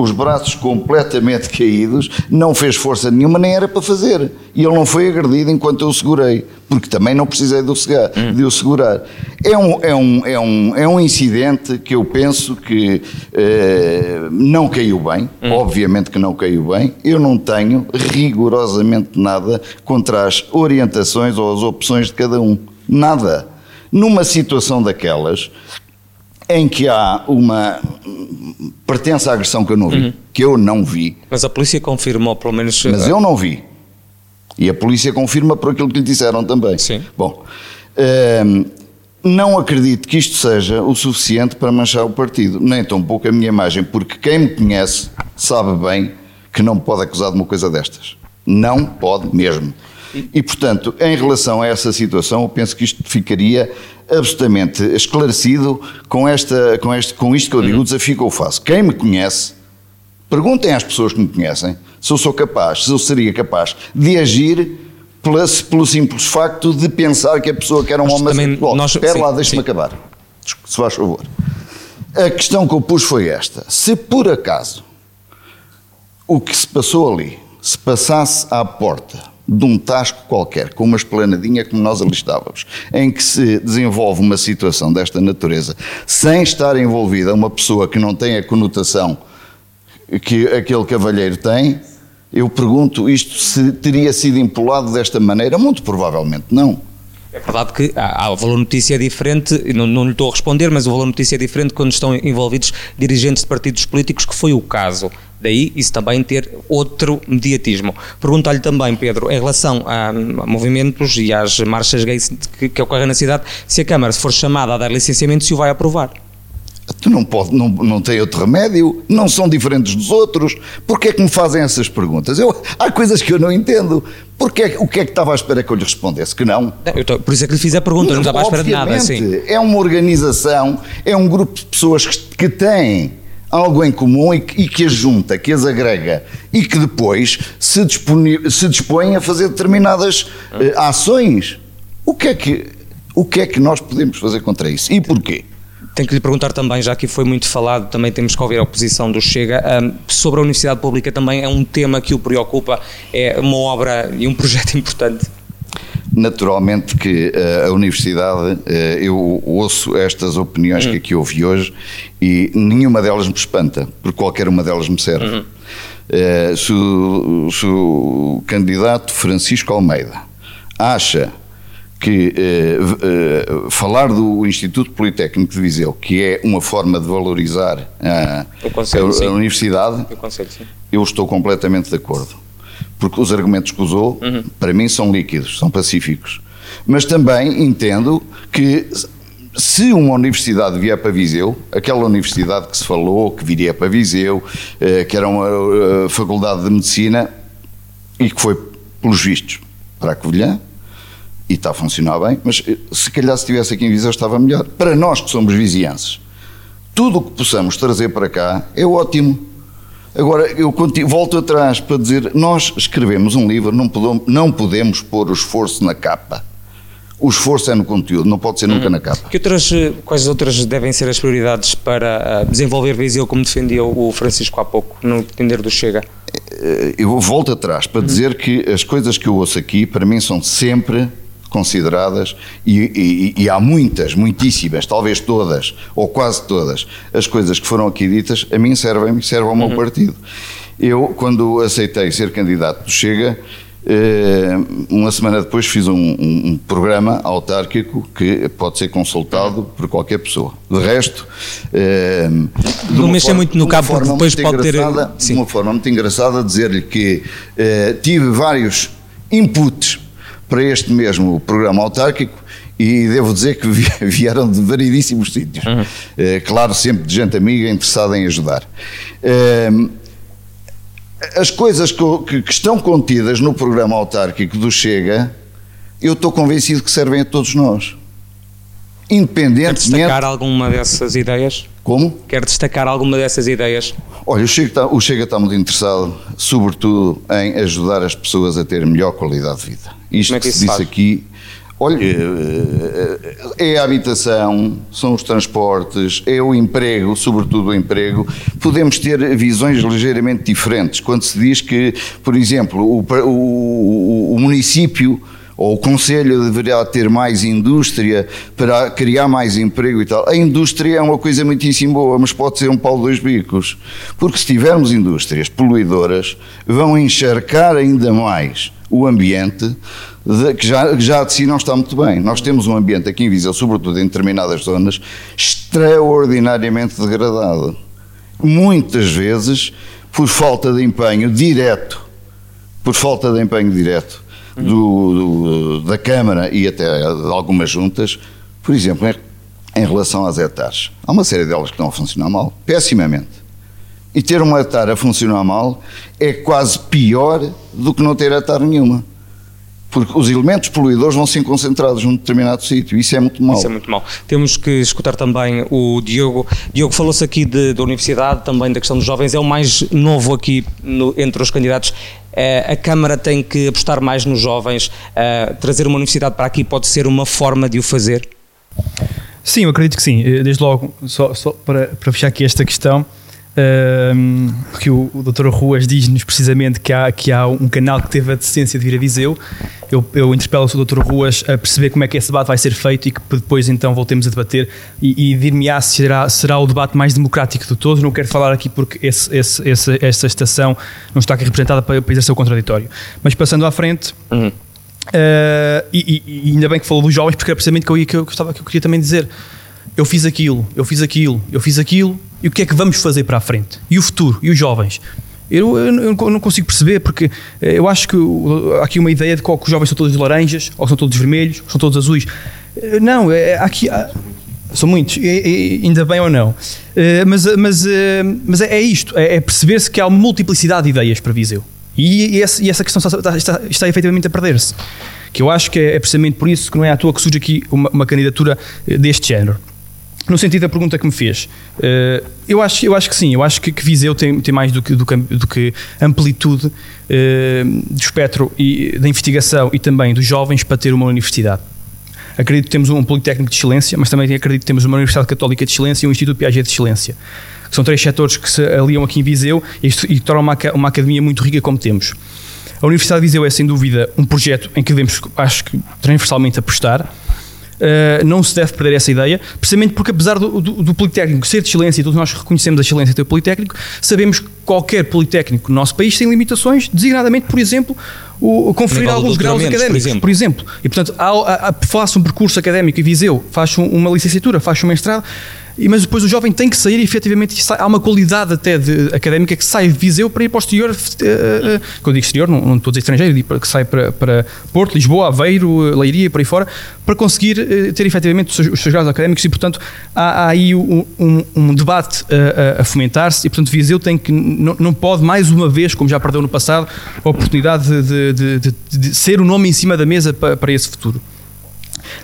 os braços completamente caídos, não fez força nenhuma, nem era para fazer. E ele não foi agredido enquanto eu o segurei, porque também não precisei de o, segurar, hum. de o segurar. É um, é, um, é, um, é um incidente que eu penso que eh, não caiu bem, hum. obviamente que não caiu bem. Eu não tenho rigorosamente nada contra as orientações ou as opções de cada um. Nada. Numa situação daquelas, em que há uma pertence à agressão que eu não vi, uhum. que eu não vi. Mas a polícia confirmou, pelo menos. Mas eu não vi. E a polícia confirma por aquilo que lhe disseram também. Sim. Bom, ehm, não acredito que isto seja o suficiente para manchar o partido, nem tão pouco a minha imagem, porque quem me conhece sabe bem que não pode acusar de uma coisa destas. Não pode mesmo. E, portanto, em relação a essa situação, eu penso que isto ficaria absolutamente esclarecido com, esta, com, este, com isto que eu digo, o desafio que eu faço. Quem me conhece, perguntem às pessoas que me conhecem se eu sou capaz, se eu seria capaz de agir pela, pelo simples facto de pensar que a pessoa quer um homem homossexual. Nós, Espera lá, deixe-me acabar. Se faz favor. A questão que eu pus foi esta. Se por acaso o que se passou ali se passasse à porta de um tasco qualquer, com uma esplanadinha como nós ali estávamos, em que se desenvolve uma situação desta natureza, sem estar envolvida uma pessoa que não tem a conotação que aquele cavalheiro tem, eu pergunto isto se teria sido empolado desta maneira? Muito provavelmente não. É verdade que há, o valor notícia é diferente, não, não lhe estou a responder, mas o valor notícia é diferente quando estão envolvidos dirigentes de partidos políticos, que foi o caso. Daí isso também ter outro mediatismo. Pergunto-lhe também, Pedro, em relação a, movimentos e às marchas gays que, que ocorrem na cidade, se a Câmara for chamada a dar licenciamento, se o vai aprovar. Tu não, pode, não, não tem outro remédio, não são diferentes dos outros. Porquê é que me fazem essas perguntas? Eu, há coisas que eu não entendo. Porquê, o que é que estava à espera que eu lhe respondesse? Que não? não tô, por isso é que lhe fiz a pergunta, não, não estava à espera de nada. Assim. É uma organização, é um grupo de pessoas que, que têm algo em comum e que, e que as junta, que as agrega e que depois se, se dispõe a fazer determinadas eh, ações. O que, é que, o que é que nós podemos fazer contra isso? E porquê? Tenho que lhe perguntar também, já que foi muito falado, também temos que ouvir a oposição do Chega, sobre a Universidade Pública também é um tema que o preocupa, é uma obra e um projeto importante. Naturalmente que eh, a universidade, eh, eu ouço estas opiniões que aqui ouvi hoje e nenhuma delas me espanta, porque qualquer uma delas me serve. Eh, se, o, se o candidato Francisco Almeida acha que eh, eh, falar do Instituto Politécnico de Viseu, que é uma forma de valorizar a, O conceito, a- a universidade, Eu conselho, eu estou completamente de acordo. Porque os argumentos que usou, para mim, são líquidos, são pacíficos. Mas também entendo que se uma universidade vier para Viseu, aquela universidade que se falou, que viria para Viseu, eh, que era uma eh, faculdade de medicina e que foi, pelos vistos, para a Covilhã, e está a funcionar bem, mas eh, se calhar se estivesse aqui em Viseu estava melhor. Para nós que somos vizienses, tudo o que possamos trazer para cá é ótimo. Agora, eu conti- volto atrás para dizer, nós escrevemos um livro, não podemos, não podemos pôr o esforço na capa. O esforço é no conteúdo, não pode ser nunca na capa. Que outras, eh, quais outras devem ser as prioridades para ah, desenvolver Viseu, como defendia o Francisco há pouco, no entender do Chega? Eh, Eu volto atrás para dizer que as coisas que eu ouço aqui, para mim, são sempre consideradas e, e- e há muitas, muitíssimas, talvez todas, ou quase todas, as coisas que foram aqui ditas, a mim servem-me e servem ao meu partido. Eu, quando aceitei ser candidato do Chega, eh, uma semana depois fiz um, um- programa autárquico que pode ser consultado por qualquer pessoa. De resto, eh, de Não mexer muito no cabo, porque depois pode ter- engraçada, Sim. de uma forma muito engraçada dizer-lhe que eh, tive vários inputs para este mesmo programa autárquico e devo dizer que vi- vieram de variedíssimos sítios. Eh, claro, sempre de gente amiga interessada em ajudar. Eh, as coisas que, que- estão contidas no programa autárquico do Chega, eu estou convencido que servem a todos nós. Quer Independentemente. destacar alguma dessas ideias? Como? Quer destacar alguma dessas ideias? Olha, o Chega, está, o Chega está muito interessado, sobretudo, em ajudar as pessoas a ter melhor qualidade de vida. Isto Como é que que, isso se disse aqui, olha, eh, é a habitação, são os transportes, é o emprego, sobretudo o emprego. Podemos ter visões ligeiramente diferentes. Quando se diz que, por exemplo, o- o- o município ou o Conselho deveria ter mais indústria para criar mais emprego e tal. A indústria é uma coisa muitíssimo boa, mas pode ser um pau de dois bicos. Porque se tivermos indústrias poluidoras, vão encharcar ainda mais o ambiente, de- que, já, que já de si não está muito bem. Nós temos um ambiente aqui em Viseu, sobretudo em determinadas zonas, extraordinariamente degradado. Muitas vezes por falta de empenho direto por falta de empenho direto do- do- da Câmara e até de algumas juntas, por exemplo, em, em relação às hectares. Há uma série delas que estão a funcionar mal, pessimamente. E ter uma hectare a funcionar mal é quase pior do que não ter hectare nenhuma. Porque os elementos poluidores vão ser concentrados num determinado sítio. Isso é muito mau. Isso é muito mau. Temos que escutar também o Diogo. Diogo, falou-se aqui de- da universidade, também da questão dos jovens, é o mais novo aqui no- entre os candidatos. Eh, a Câmara tem que apostar mais nos jovens. Eh, trazer uma universidade para aqui pode ser uma forma de o fazer? Sim, eu acredito que sim. Eh, Desde logo, só, só para, para fechar aqui esta questão, ehm, que o, o Dr. Ruas diz-nos precisamente que há, que há um canal que teve a decência de vir a Viseu. Eu, eu interpelo o Dr. Ruas a perceber como é que esse debate vai ser feito e que depois então voltemos a debater e, e dir-me-á se será, será o debate mais democrático de todos. Não quero falar aqui porque esse, esse, esse, essa estação não está aqui representada para, para exercer o contraditório. Mas passando à frente, Uh, e, e- ainda bem que falou dos jovens, porque era precisamente que eu, ia- que eu, gostava, que eu queria também dizer. Eu fiz aquilo, eu fiz aquilo, eu fiz aquilo, e o que é que vamos fazer para a frente? E o futuro? E os jovens? Eu, eu eu não consigo perceber, porque eh, eu acho que há aqui uma ideia de que, os jovens são todos laranjas, ou são todos vermelhos, ou são todos azuis. Eh, Não, é, há aqui. há- são muitos, e- e- ainda bem ou não. Eh, mas mas, mas é, é isto: é, é perceber-se que há uma multiplicidade de ideias para Viseu. E, essa, e essa questão está, está, está efetivamente a perder-se. Que eu acho que é, é precisamente por isso que não é à toa que surge aqui uma, uma candidatura deste género. No sentido da pergunta que me fez, uh, eu, acho, eu acho que sim, eu acho que, que Viseu tem, tem mais do que, do, do que amplitude uh, do espectro e, da investigação e também dos jovens para ter uma universidade. Acredito que temos um Politécnico de Excelência, mas também acredito que temos uma Universidade Católica de Excelência e um Instituto Piaget de Excelência. Que são três setores que se aliam aqui em Viseu e, e tornam uma, uma academia muito rica como temos. A Universidade de Viseu é, sem dúvida, um projeto em que devemos, acho que, transversalmente apostar Uh, não se deve perder essa ideia, precisamente porque, apesar do, do, do, Politécnico ser de excelência, e todos nós reconhecemos a excelência do Politécnico, sabemos que qualquer Politécnico no nosso país tem limitações, designadamente, por exemplo, o, conferir alguns graus académicos, por exemplo. por exemplo. E, portanto, faça um percurso académico em Viseu, faz uma licenciatura, faz um mestrado, mas depois o jovem tem que sair e efetivamente há uma qualidade até de, académica que sai de Viseu para ir para o exterior, uh, uh, quando digo exterior, não, não estou a dizer estrangeiro, que sai para, para Porto, Lisboa, Aveiro, Leiria e por aí fora, para conseguir ter efetivamente os seus, os seus, graus académicos e, portanto, há, há aí um, um, um debate a, a fomentar-se e, portanto, Viseu tem que, não, não pode mais uma vez, como já perdeu no passado, a oportunidade de, de, de, de ser o nome em cima da mesa para, para esse futuro.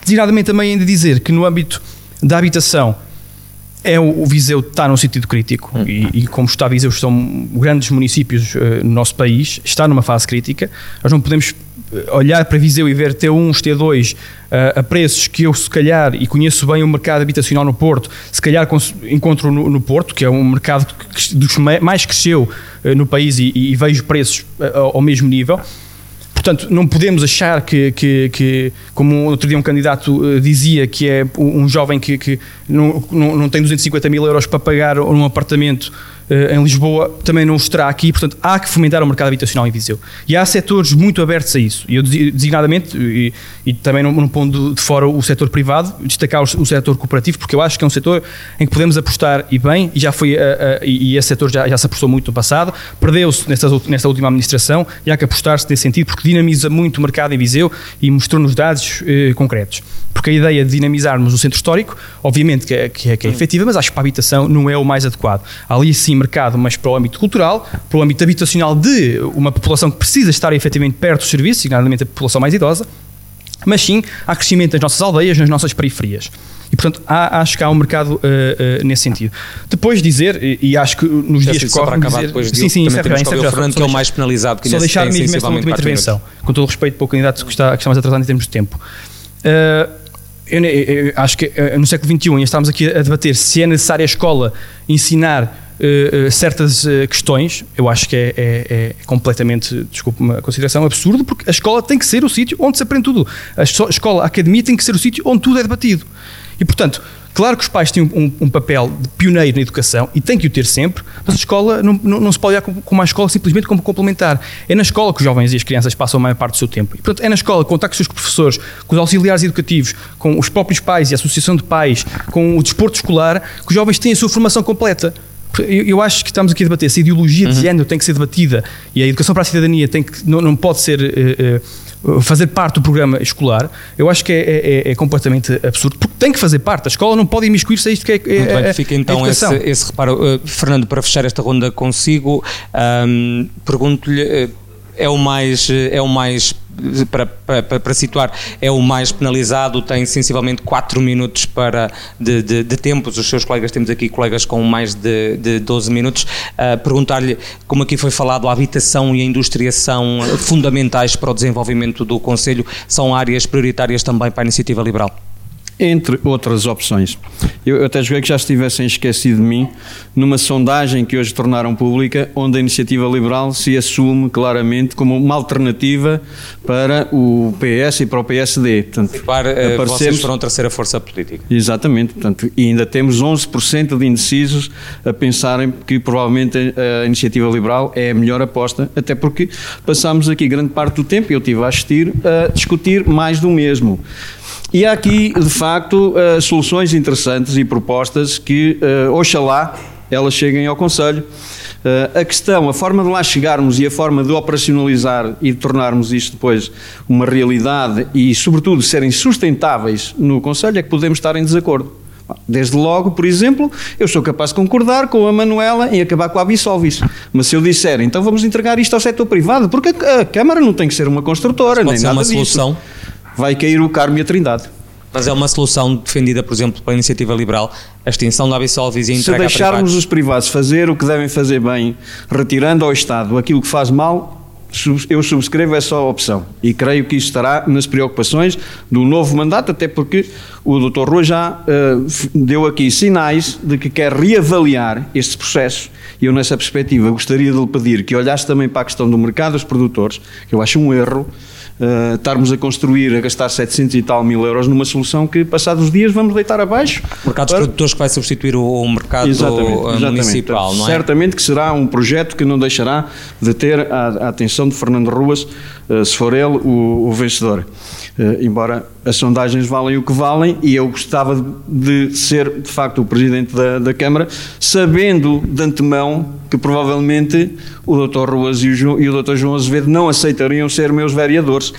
Designadamente também ainda dizer que no âmbito da habitação é o, Viseu está num sentido crítico hum. e, e, como está Viseu são grandes municípios uh, no nosso país, está numa fase crítica. Nós não podemos eh, olhar para Viseu e ver T1, T2 uh, a preços que eu se calhar, e conheço bem o mercado habitacional no Porto, se calhar encontro no, no Porto, que é um mercado que, dos mais cresceu uh, no país e, e vejo preços ao mesmo nível. Portanto, não podemos achar que, que, que, como outro dia um candidato uh, dizia, que é um jovem que, que não, não, não tem 250 mil euros para pagar um apartamento em Lisboa, também não estará aqui. Portanto, há que fomentar o mercado habitacional em Viseu. E há setores muito abertos a isso. E eu, designadamente, e, e também não, não pondo de fora o setor privado, destacar o, o setor cooperativo, porque eu acho que é um setor em que podemos apostar e bem, e já foi, uh, uh, e, e esse setor já, já se apostou muito no passado, perdeu-se nesta, nesta última administração, e há que apostar-se nesse sentido, porque dinamiza muito o mercado em Viseu e mostrou-nos dados concretos. Porque a ideia de dinamizarmos o centro histórico, obviamente que é, que é, que é efetiva, mas acho que para a habitação não é o mais adequado. Ali sim mercado, mas para o âmbito cultural, para o âmbito habitacional de uma população que precisa estar efetivamente perto dos serviços, nomeadamente a população mais idosa, mas sim há crescimento nas nossas aldeias, nas nossas periferias. E, portanto, há, acho que há um mercado uh, uh, nesse sentido. Depois dizer, e, e acho que nos dias que correm... acabar dizer, depois sim, sim, encerra, encerra, o Fernando, que é o mais penalizado, que só deixar mesmo esta última intervenção, com todo o respeito para o candidato que está, que está mais atrasado em termos de tempo. Uh, eu, eu, acho que no século XXI estamos aqui a debater se é necessária a escola ensinar Uh, certas uh, questões, eu acho que é, é, é completamente, desculpe uma consideração, absurdo, porque a escola tem que ser o sítio onde se aprende tudo. A escola, a academia tem que ser o sítio onde tudo é debatido. E, portanto, claro que os pais têm um, um, papel de pioneiro na educação e têm que o ter sempre, mas a escola não, não, não se pode olhar como, como a escola simplesmente como complementar. É na escola que os jovens e as crianças passam a maior parte do seu tempo. E, portanto, é na escola, contar com os seus professores, com os auxiliares educativos, com os próprios pais e a associação de pais, com o desporto escolar, que os jovens têm a sua formação completa. Eu, eu, acho que estamos aqui a debater se a ideologia uhum. de género tem que ser debatida e a educação para a cidadania tem que, não, não pode ser. Uh, uh, fazer parte do programa escolar, eu acho que é, é, é, é, completamente absurdo, porque tem que fazer parte. A escola não pode imiscuir-se a isto que é, é Muito bem, fica então esse, esse, reparo. Uh, Fernando, para fechar esta ronda consigo, um, pergunto-lhe é o mais, é o mais para, para, para, situar, é o mais penalizado, tem sensivelmente 4 minutos para, de, de, de tempos. Os seus colegas, temos aqui colegas com mais de, de 12 minutos. Uh, Perguntar-lhe, como aqui foi falado, a habitação e a indústria são fundamentais para o desenvolvimento do Conselho, são áreas prioritárias também para a iniciativa liberal? Entre outras opções. Eu até joguei que já estivessem esquecido de mim numa sondagem que hoje tornaram pública, onde a iniciativa liberal se assume claramente como uma alternativa para o PS e para o PSD. Portanto, para, uh, aparecemos... vocês foram terceira força política. Exatamente, portanto, e ainda temos 11% de indecisos a pensarem que provavelmente a iniciativa liberal é a melhor aposta, até porque passámos aqui grande parte do tempo, e eu estive a assistir, a discutir mais do mesmo. E há aqui, de facto, uh, soluções interessantes e propostas que, uh, oxalá, elas cheguem ao Conselho. Uh, a questão, a forma de lá chegarmos e a forma de operacionalizar e de tornarmos isto depois uma realidade e, sobretudo, serem sustentáveis no Conselho é que podemos estar em desacordo. Desde logo, por exemplo, eu sou capaz de concordar com a Manuela em acabar com a Absolvis. Mas se eu disser, então vamos entregar isto ao setor privado, porque a, Câmara não tem que ser uma construtora, Pode nem ser nada uma disso. solução vai cair o Carmo e a Trindade. Mas é uma solução defendida, por exemplo, pela iniciativa liberal, a extinção do Absol vizinho Se deixarmos os privados fazer o que devem fazer bem, retirando ao Estado aquilo que faz mal, eu subscrevo essa opção e creio que isso estará nas preocupações do novo mandato, até porque o Dr. Rua já uh, deu aqui sinais de que quer reavaliar este processo e eu nessa perspectiva gostaria de lhe pedir que olhasse também para a questão do mercado dos produtores, que eu acho um erro uh, estarmos a construir, a gastar 700 e tal mil euros numa solução que, passados os dias, vamos deitar abaixo. O mercado para... dos produtores que vai substituir o, o mercado exatamente, exatamente. municipal, Portanto, não é? Certamente que será um projeto que não deixará de ter a, a atenção de Fernando Ruas, uh, se for ele o, o vencedor. Uh, embora as sondagens valem o que valem e eu gostava de, ser, de facto, o Presidente da, da, Câmara, sabendo de antemão que provavelmente o Dr. Ruas e o, e o Dr. João Azevedo não aceitariam ser meus vereadores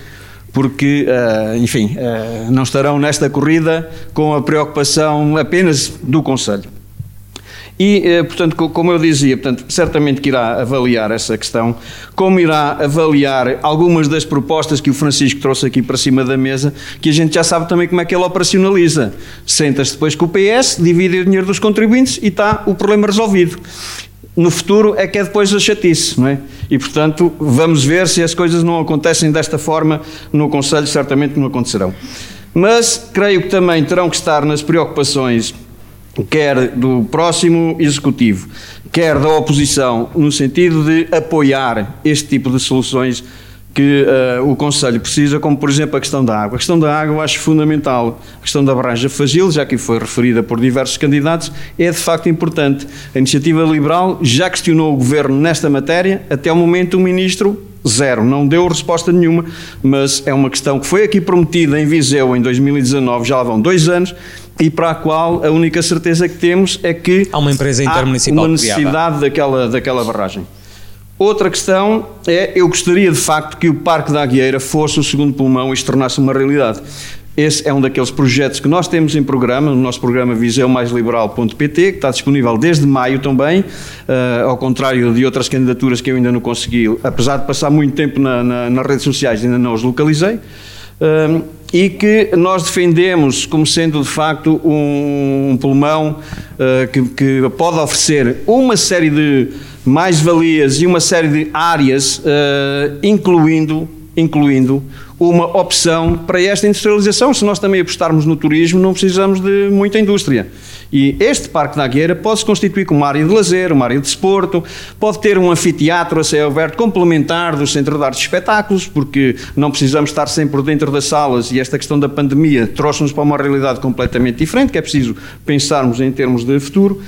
porque, uh, enfim, uh, não estarão nesta corrida com a preocupação apenas do Conselho. E, eh, portanto, como eu dizia, portanto, certamente que irá avaliar essa questão, como irá avaliar algumas das propostas que o Francisco trouxe aqui para cima da mesa, que a gente já sabe também como é que ele operacionaliza. Senta-se depois com o PS, divide o dinheiro dos contribuintes e está o problema resolvido. No futuro é que é depois a chatice, não é? E, portanto, vamos ver se as coisas não acontecem desta forma no Conselho, certamente não acontecerão. Mas creio que também terão que estar nas preocupações quer do próximo executivo, quer da oposição, no sentido de apoiar este tipo de soluções que uh, o Conselho precisa, como por exemplo a questão da água. A questão da água eu acho fundamental. A questão da barragem Fagil, já que foi referida por diversos candidatos, é de facto importante. A iniciativa liberal já questionou o governo nesta matéria, até o momento o ministro zero, não deu resposta nenhuma, mas é uma questão que foi aqui prometida em Viseu em 2019, já lá vão dois anos, e para a qual a única certeza que temos é que há uma empresa intermunicipal há uma necessidade daquela, daquela barragem. Outra questão é, eu gostaria de facto que o Parque da Agueira fosse o segundo pulmão e se tornasse uma realidade. Esse é um daqueles projetos que nós temos em programa, no nosso programa viseumaisliberal.pt, que está disponível desde maio também, uh, ao contrário de outras candidaturas que eu ainda não consegui, apesar de passar muito tempo na, na, nas redes sociais, ainda não os localizei. E que nós defendemos como sendo de facto um, pulmão uh, que, que, pode oferecer uma série de mais-valias e uma série de áreas, uh, incluindo, incluindo uma opção para esta industrialização. Se nós também apostarmos no turismo, não precisamos de muita indústria. E este Parque da Agueira pode se constituir como uma área de lazer, uma área de desporto, pode ter um anfiteatro a céu aberto complementar do Centro de Artes e Espetáculos, porque não precisamos estar sempre dentro das salas e esta questão da pandemia trouxe-nos para uma realidade completamente diferente, que é preciso pensarmos em termos de futuro.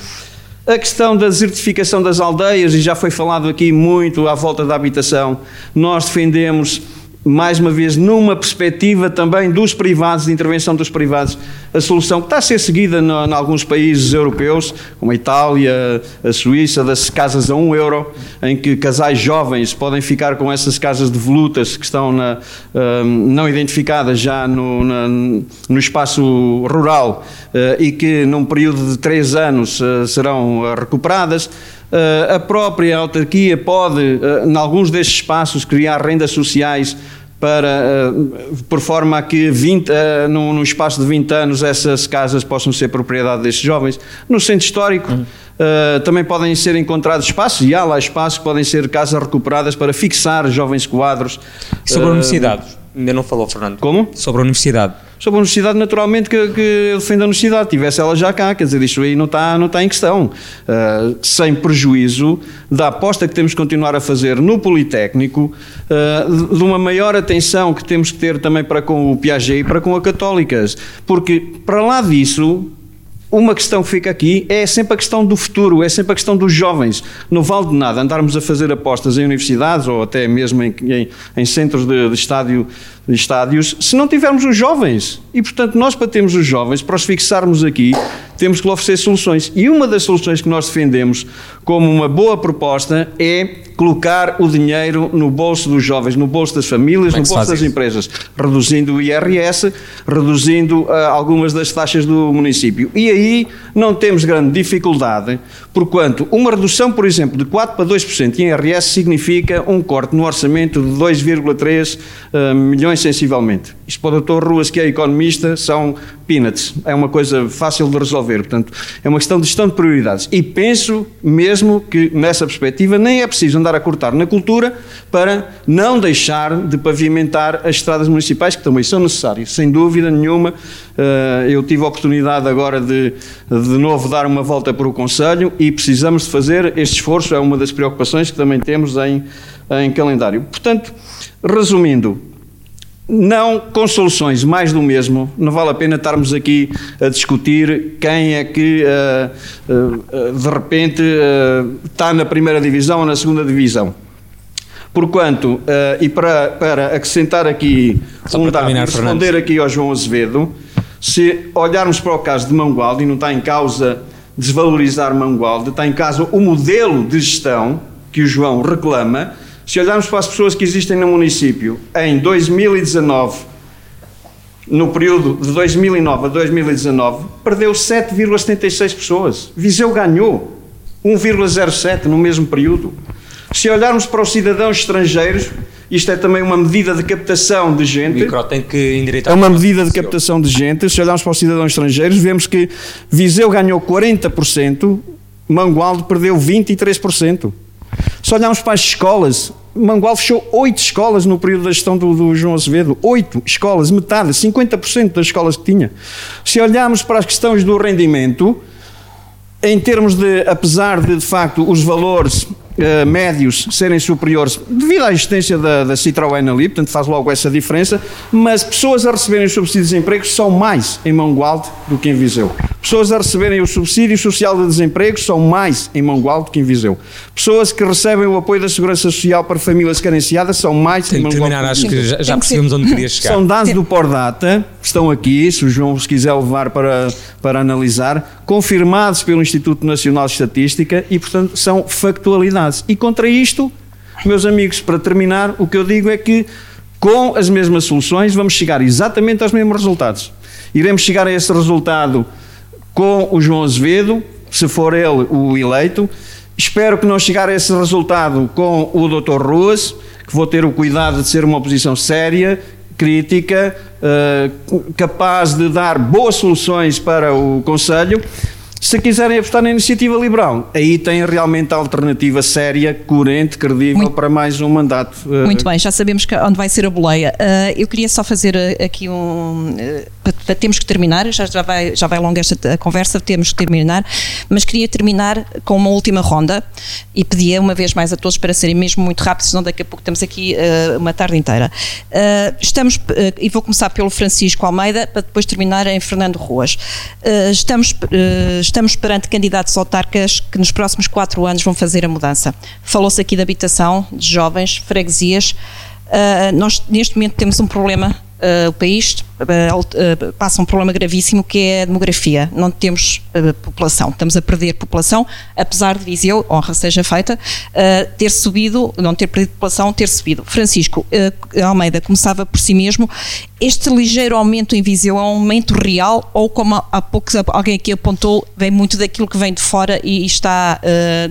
A questão da desertificação das aldeias, e já foi falado aqui muito à volta da habitação, nós defendemos mais uma vez, numa perspectiva também dos privados, de intervenção dos privados, a solução que está a ser seguida em alguns países europeus, como a Itália, a Suíça, das casas a um euro, em que casais jovens podem ficar com essas casas de volutas que estão na, hum, não identificadas já no, na, no espaço rural uh, e que num período de três anos uh, serão uh, recuperadas. Uh, a própria autarquia pode, em alguns destes espaços, criar rendas sociais para, uh, por forma a que 20, uh, no, no, espaço de 20 anos essas casas possam ser propriedade destes jovens. No centro histórico uhum. uh, também podem ser encontrados espaços, e há lá espaços que podem ser casas recuperadas para fixar jovens quadros. Sobre a universidade, ainda não falou, Fernando. Como? Sobre a universidade sobre a universidade, naturalmente que, que eu defendo a universidade, tivesse ela já cá, quer dizer, isto aí não está, não está em questão. Uh, sem prejuízo da aposta que temos que continuar a fazer no Politécnico, uh, de uma maior atenção que temos que ter também para com o Piaget e para com a Católicas, porque para lá disso uma questão que fica aqui é sempre a questão do futuro, é sempre a questão dos jovens. Não vale de nada andarmos a fazer apostas em universidades ou até mesmo em, em, em centros de, de, estádio, de estádios se não tivermos os jovens. E, portanto, nós para termos os jovens, para os fixarmos aqui, temos que lhe oferecer soluções. E uma das soluções que nós defendemos como uma boa proposta é colocar o dinheiro no bolso dos jovens, no bolso das famílias, é no bolso das isso? empresas, reduzindo o IRS, reduzindo ah, algumas das taxas do município. E aí não temos grande dificuldade, porquanto uma redução, por exemplo, de 4 para 2% em IRS significa um corte no orçamento de 2,3 ah, milhões sensivelmente. Isto para o Dr. Ruas, que é economista, são peanuts. É uma coisa fácil de resolver. Portanto, é uma questão de gestão de prioridades. E penso mesmo que, nessa perspectiva, nem é preciso andar a cortar na cultura para não deixar de pavimentar as estradas municipais, que também são necessárias, sem dúvida nenhuma. Eh, Eu tive a oportunidade agora de, de novo, dar uma volta para o Conselho e precisamos de fazer este esforço. É uma das preocupações que também temos em, em calendário. Portanto, resumindo, não com soluções mais do mesmo, não vale a pena estarmos aqui a discutir quem é que eh, eh, de repente eh, está na primeira divisão ou na segunda divisão. Porquanto, e para, para acrescentar aqui Só um dado, responder Fernando. aqui ao João Azevedo, se olharmos para o caso de Mangualde, e não está em causa desvalorizar Mangualde, está em causa o modelo de gestão que o João reclama, se olharmos para as pessoas que existem no município, em 2019, no período de 2009 a 2019, perdeu 7,76 pessoas. Viseu ganhou 1,07 no mesmo período. Se olharmos para os cidadãos estrangeiros, isto é também uma medida de captação de O gente. micro tem que endireitar. É uma medida de captação de gente. Se olharmos para os cidadãos estrangeiros, vemos que Viseu ganhou 40%, Mangualde perdeu 23%. Se olharmos para as escolas, Mangualde fechou 8 escolas no período da gestão do, do João Azevedo. 8 escolas, metade, 50% das escolas que tinha. Se olharmos para as questões do rendimento, em termos de, apesar de de facto os valores eh, médios serem superiores devido à existência da, da Citroën ali, portanto faz logo essa diferença, mas pessoas a receberem os subsídios de emprego são mais em Mangualde do que em Viseu. Pessoas a receberem o subsídio social de desemprego são mais em Mangualde do que em Viseu. Pessoas que recebem o apoio da Segurança Social para famílias carenciadas são mais Tem em que Mangualde terminar, do acho que em que Viseu. já, já percebemos onde queria chegar. São dados do Pordata, que estão aqui, se o João se quiser levar para, para analisar, confirmados pelo Instituto Nacional de Estatística e, portanto, são factualidades. E contra isto, meus amigos, para terminar, o que eu digo é que com as mesmas soluções vamos chegar exatamente aos mesmos resultados. Iremos chegar a esse resultado com o João Azevedo, se for ele o eleito. Espero que não chegar a esse resultado com o Dr. Ruas, que vou ter o cuidado de ser uma oposição séria, crítica, eh, capaz de dar boas soluções para o Conselho. Se quiserem apostar na iniciativa liberal, aí tem realmente a alternativa séria, coerente, credível Muito- para mais um mandato. eh, Muito bem, já sabemos que- onde vai ser a boleia. Ah, eu queria só fazer ah, aqui um. Temos que terminar, já, vai, já vai longa esta conversa, temos que terminar, mas queria terminar com uma última ronda e pedia uma vez mais a todos para serem mesmo muito rápidos, senão daqui a pouco estamos aqui ah, uma tarde inteira. Ah, estamos, ah, e vou começar pelo Francisco Almeida, para depois terminar em Fernando Ruas. Estamos, estamos perante candidatos autarcas que nos próximos quatro anos vão fazer a mudança. Falou-se aqui de habitação, de jovens, freguesias. Uh, nós, neste momento, temos um problema. Uh, o país uh, uh, passa um problema gravíssimo que é a demografia. Não temos população. Estamos a perder população, apesar de Viseu, honra seja feita, ter subido, não ter perdido população, ter subido. Francisco Almeida começava por si mesmo. Este ligeiro aumento em Viseu é um aumento real ou, como há pouco alguém aqui apontou, vem muito daquilo que vem de fora e está,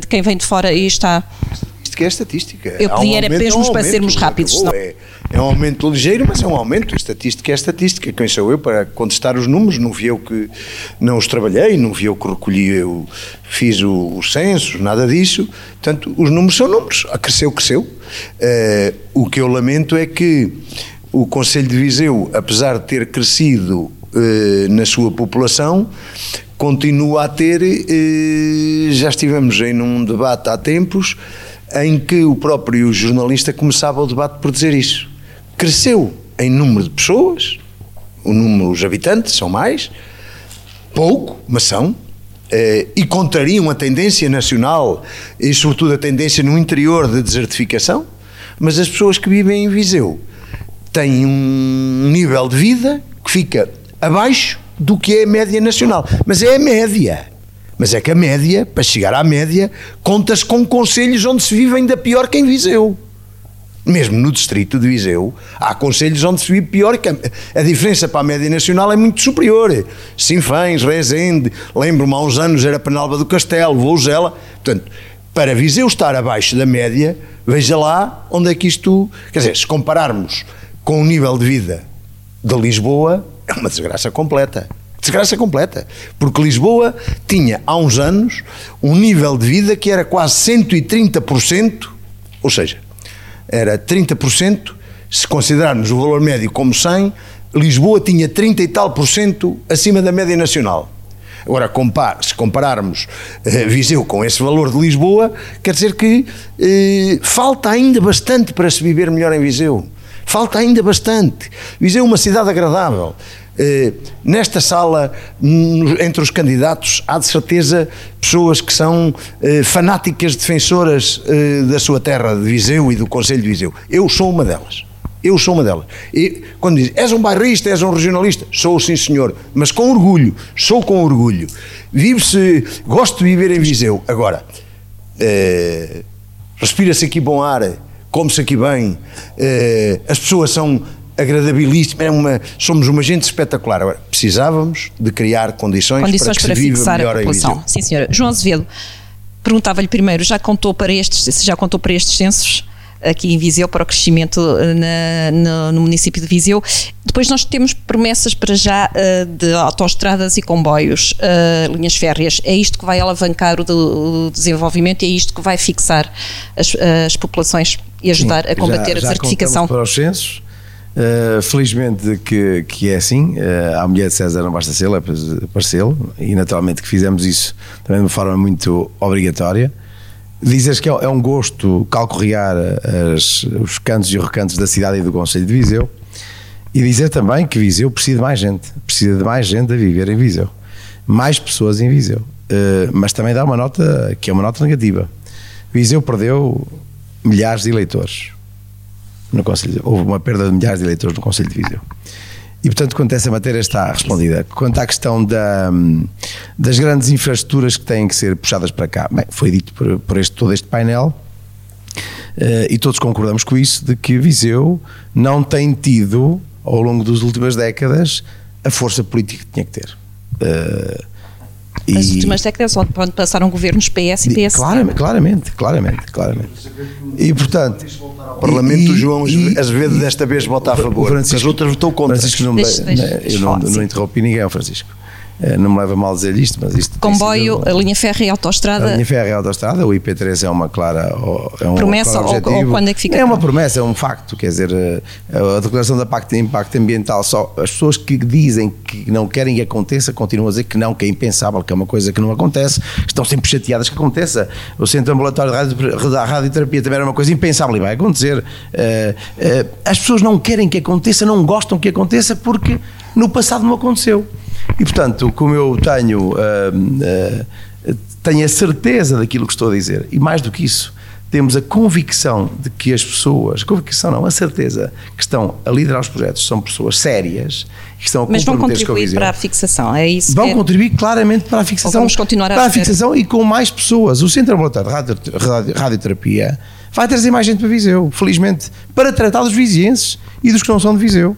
de quem vem de fora e está Que é estatística. Eu Há um pedi era aumento, mesmo é um para aumento, sermos rápidos, senão- É, é um aumento ligeiro, mas é um aumento. A estatística é estatística. Quem sou eu para contestar os números? Não vi eu que não os trabalhei, não vi eu que recolhi, eu fiz o- os censos, nada disso. Portanto, os números são números. Ah, Cresceu, cresceu. Eh, o que eu lamento é que o Conselho de Viseu, apesar de ter crescido eh, na sua população, continua a ter, eh, já estivemos em um debate há tempos, em que o próprio jornalista começava o debate por dizer isso. Cresceu em número de pessoas, o número, os habitantes são mais, pouco, mas são, eh, e contrariam a tendência nacional e, sobretudo, a tendência no interior de desertificação, mas as pessoas que vivem em Viseu têm um nível de vida que fica abaixo do que é a média nacional. Mas é a média. Mas é que a média, para chegar à média, contas com conselhos onde se vive ainda pior que em Viseu. Mesmo no distrito de Viseu, há conselhos onde se vive pior que a, a diferença para a média nacional é muito superior. Sinfãs, Rezende, lembro-me há uns anos era Penalba do Castelo, Vouzela. Portanto, para Viseu estar abaixo da média, veja lá onde é que isto. Quer dizer, se compararmos com o nível de vida de Lisboa, é uma desgraça completa. Desgraça completa. Porque Lisboa tinha, há uns anos, um nível de vida que era quase 130%, ou seja, era 30%, se considerarmos o valor médio como 100, Lisboa tinha 30 e tal por cento acima da média nacional. Agora, se compararmos eh, Viseu com esse valor de Lisboa, quer dizer que eh, falta ainda bastante para se viver melhor em Viseu. Falta ainda bastante. Viseu é uma cidade agradável. Eh, nesta sala, entre os candidatos, há de certeza pessoas que são eh, fanáticas defensoras eh, da sua terra, de Viseu e do Conselho de Viseu. Eu sou uma delas. Eu sou uma delas. E quando diz, és um bairrista, és um regionalista, sou sim senhor, mas com orgulho, sou com orgulho. Vive-se, gosto de viver em Viseu. Agora, respira-se aqui bom ar, come-se aqui bem, as pessoas são agradabilíssimo, é uma, somos uma gente espetacular. Agora, precisávamos de criar condições, condições para, para fixar a população. Sim, senhora. João Azevedo, perguntava-lhe primeiro, já contou para estes, se já contou para estes censos? aqui em Viseu para o crescimento eh, na, no, no, município de Viseu. Depois nós temos promessas para já uh, de autoestradas e comboios, uh, linhas férreas. É isto que vai alavancar o, o desenvolvimento e é isto que vai fixar as, as populações e ajudar Sim, a combater já, a desertificação. para os censos, Uh, felizmente que, que é assim, uh, a mulher de César não basta ser, é parecê-lo, e naturalmente que fizemos isso também de uma forma muito obrigatória. Dizes que é, é um gosto calcorrear as, os cantos e recantos da cidade e do Conselho de Viseu, e dizer também que Viseu precisa de mais gente, precisa de mais gente a viver em Viseu, mais pessoas em Viseu, uh, mas também dá uma nota que é uma nota negativa. Viseu perdeu milhares de eleitores no Conselho. Houve uma perda de milhares de eleitores no Conselho de Viseu. E, portanto, quanto a essa matéria está respondida. Quanto à questão da, das grandes infraestruturas que têm que ser puxadas para cá, bem, foi dito por, por este, todo este painel, uh, e todos concordamos com isso, de que Viseu não tem tido, ao longo das últimas décadas, a força política que tinha que ter. Uh, as últimas décadas onde passaram governos PS e PS. Claramente, claramente, claramente, claramente. E portanto. O Parlamento, e, João Azevedo desta vez vota a favor. Francisco, as outras votou contra. Francisco não, deixa, deixa, eu não, não interrompi ninguém, Francisco. Eh, não me leva mal dizer isto, mas isto. Comboio, sido, a linha férrea e a autostrada. A linha férrea e a autostrada, o IP3 é uma clara. É um promessa ou, ou, quando é que fica? É uma promessa, é um facto. Quer dizer, eh, a declaração da Pacto de Impacto Ambiental, só as pessoas que dizem que não querem que aconteça continuam a dizer que não, que é impensável, que é uma coisa que não acontece, estão sempre chateadas que aconteça. O Centro Ambulatório radio, Radioterapia também era uma coisa impensável e vai acontecer. Eh, as pessoas não querem que aconteça, não gostam que aconteça porque no passado não aconteceu. E portanto, como eu tenho, uh, uh, tenho a certeza daquilo que estou a dizer, e mais do que isso, temos a convicção de que as pessoas, convicção não, a certeza que estão a liderar os projetos são pessoas sérias que estão a Mas vão contribuir para a fixação, é isso? Vão contribuir claramente para a fixação. vamos continuar a para a fixação e com mais pessoas. O Centro Ambulatório de radio, radio, Radioterapia vai trazer mais gente para Viseu, felizmente, para tratar dos vizienses e dos que não são de Viseu.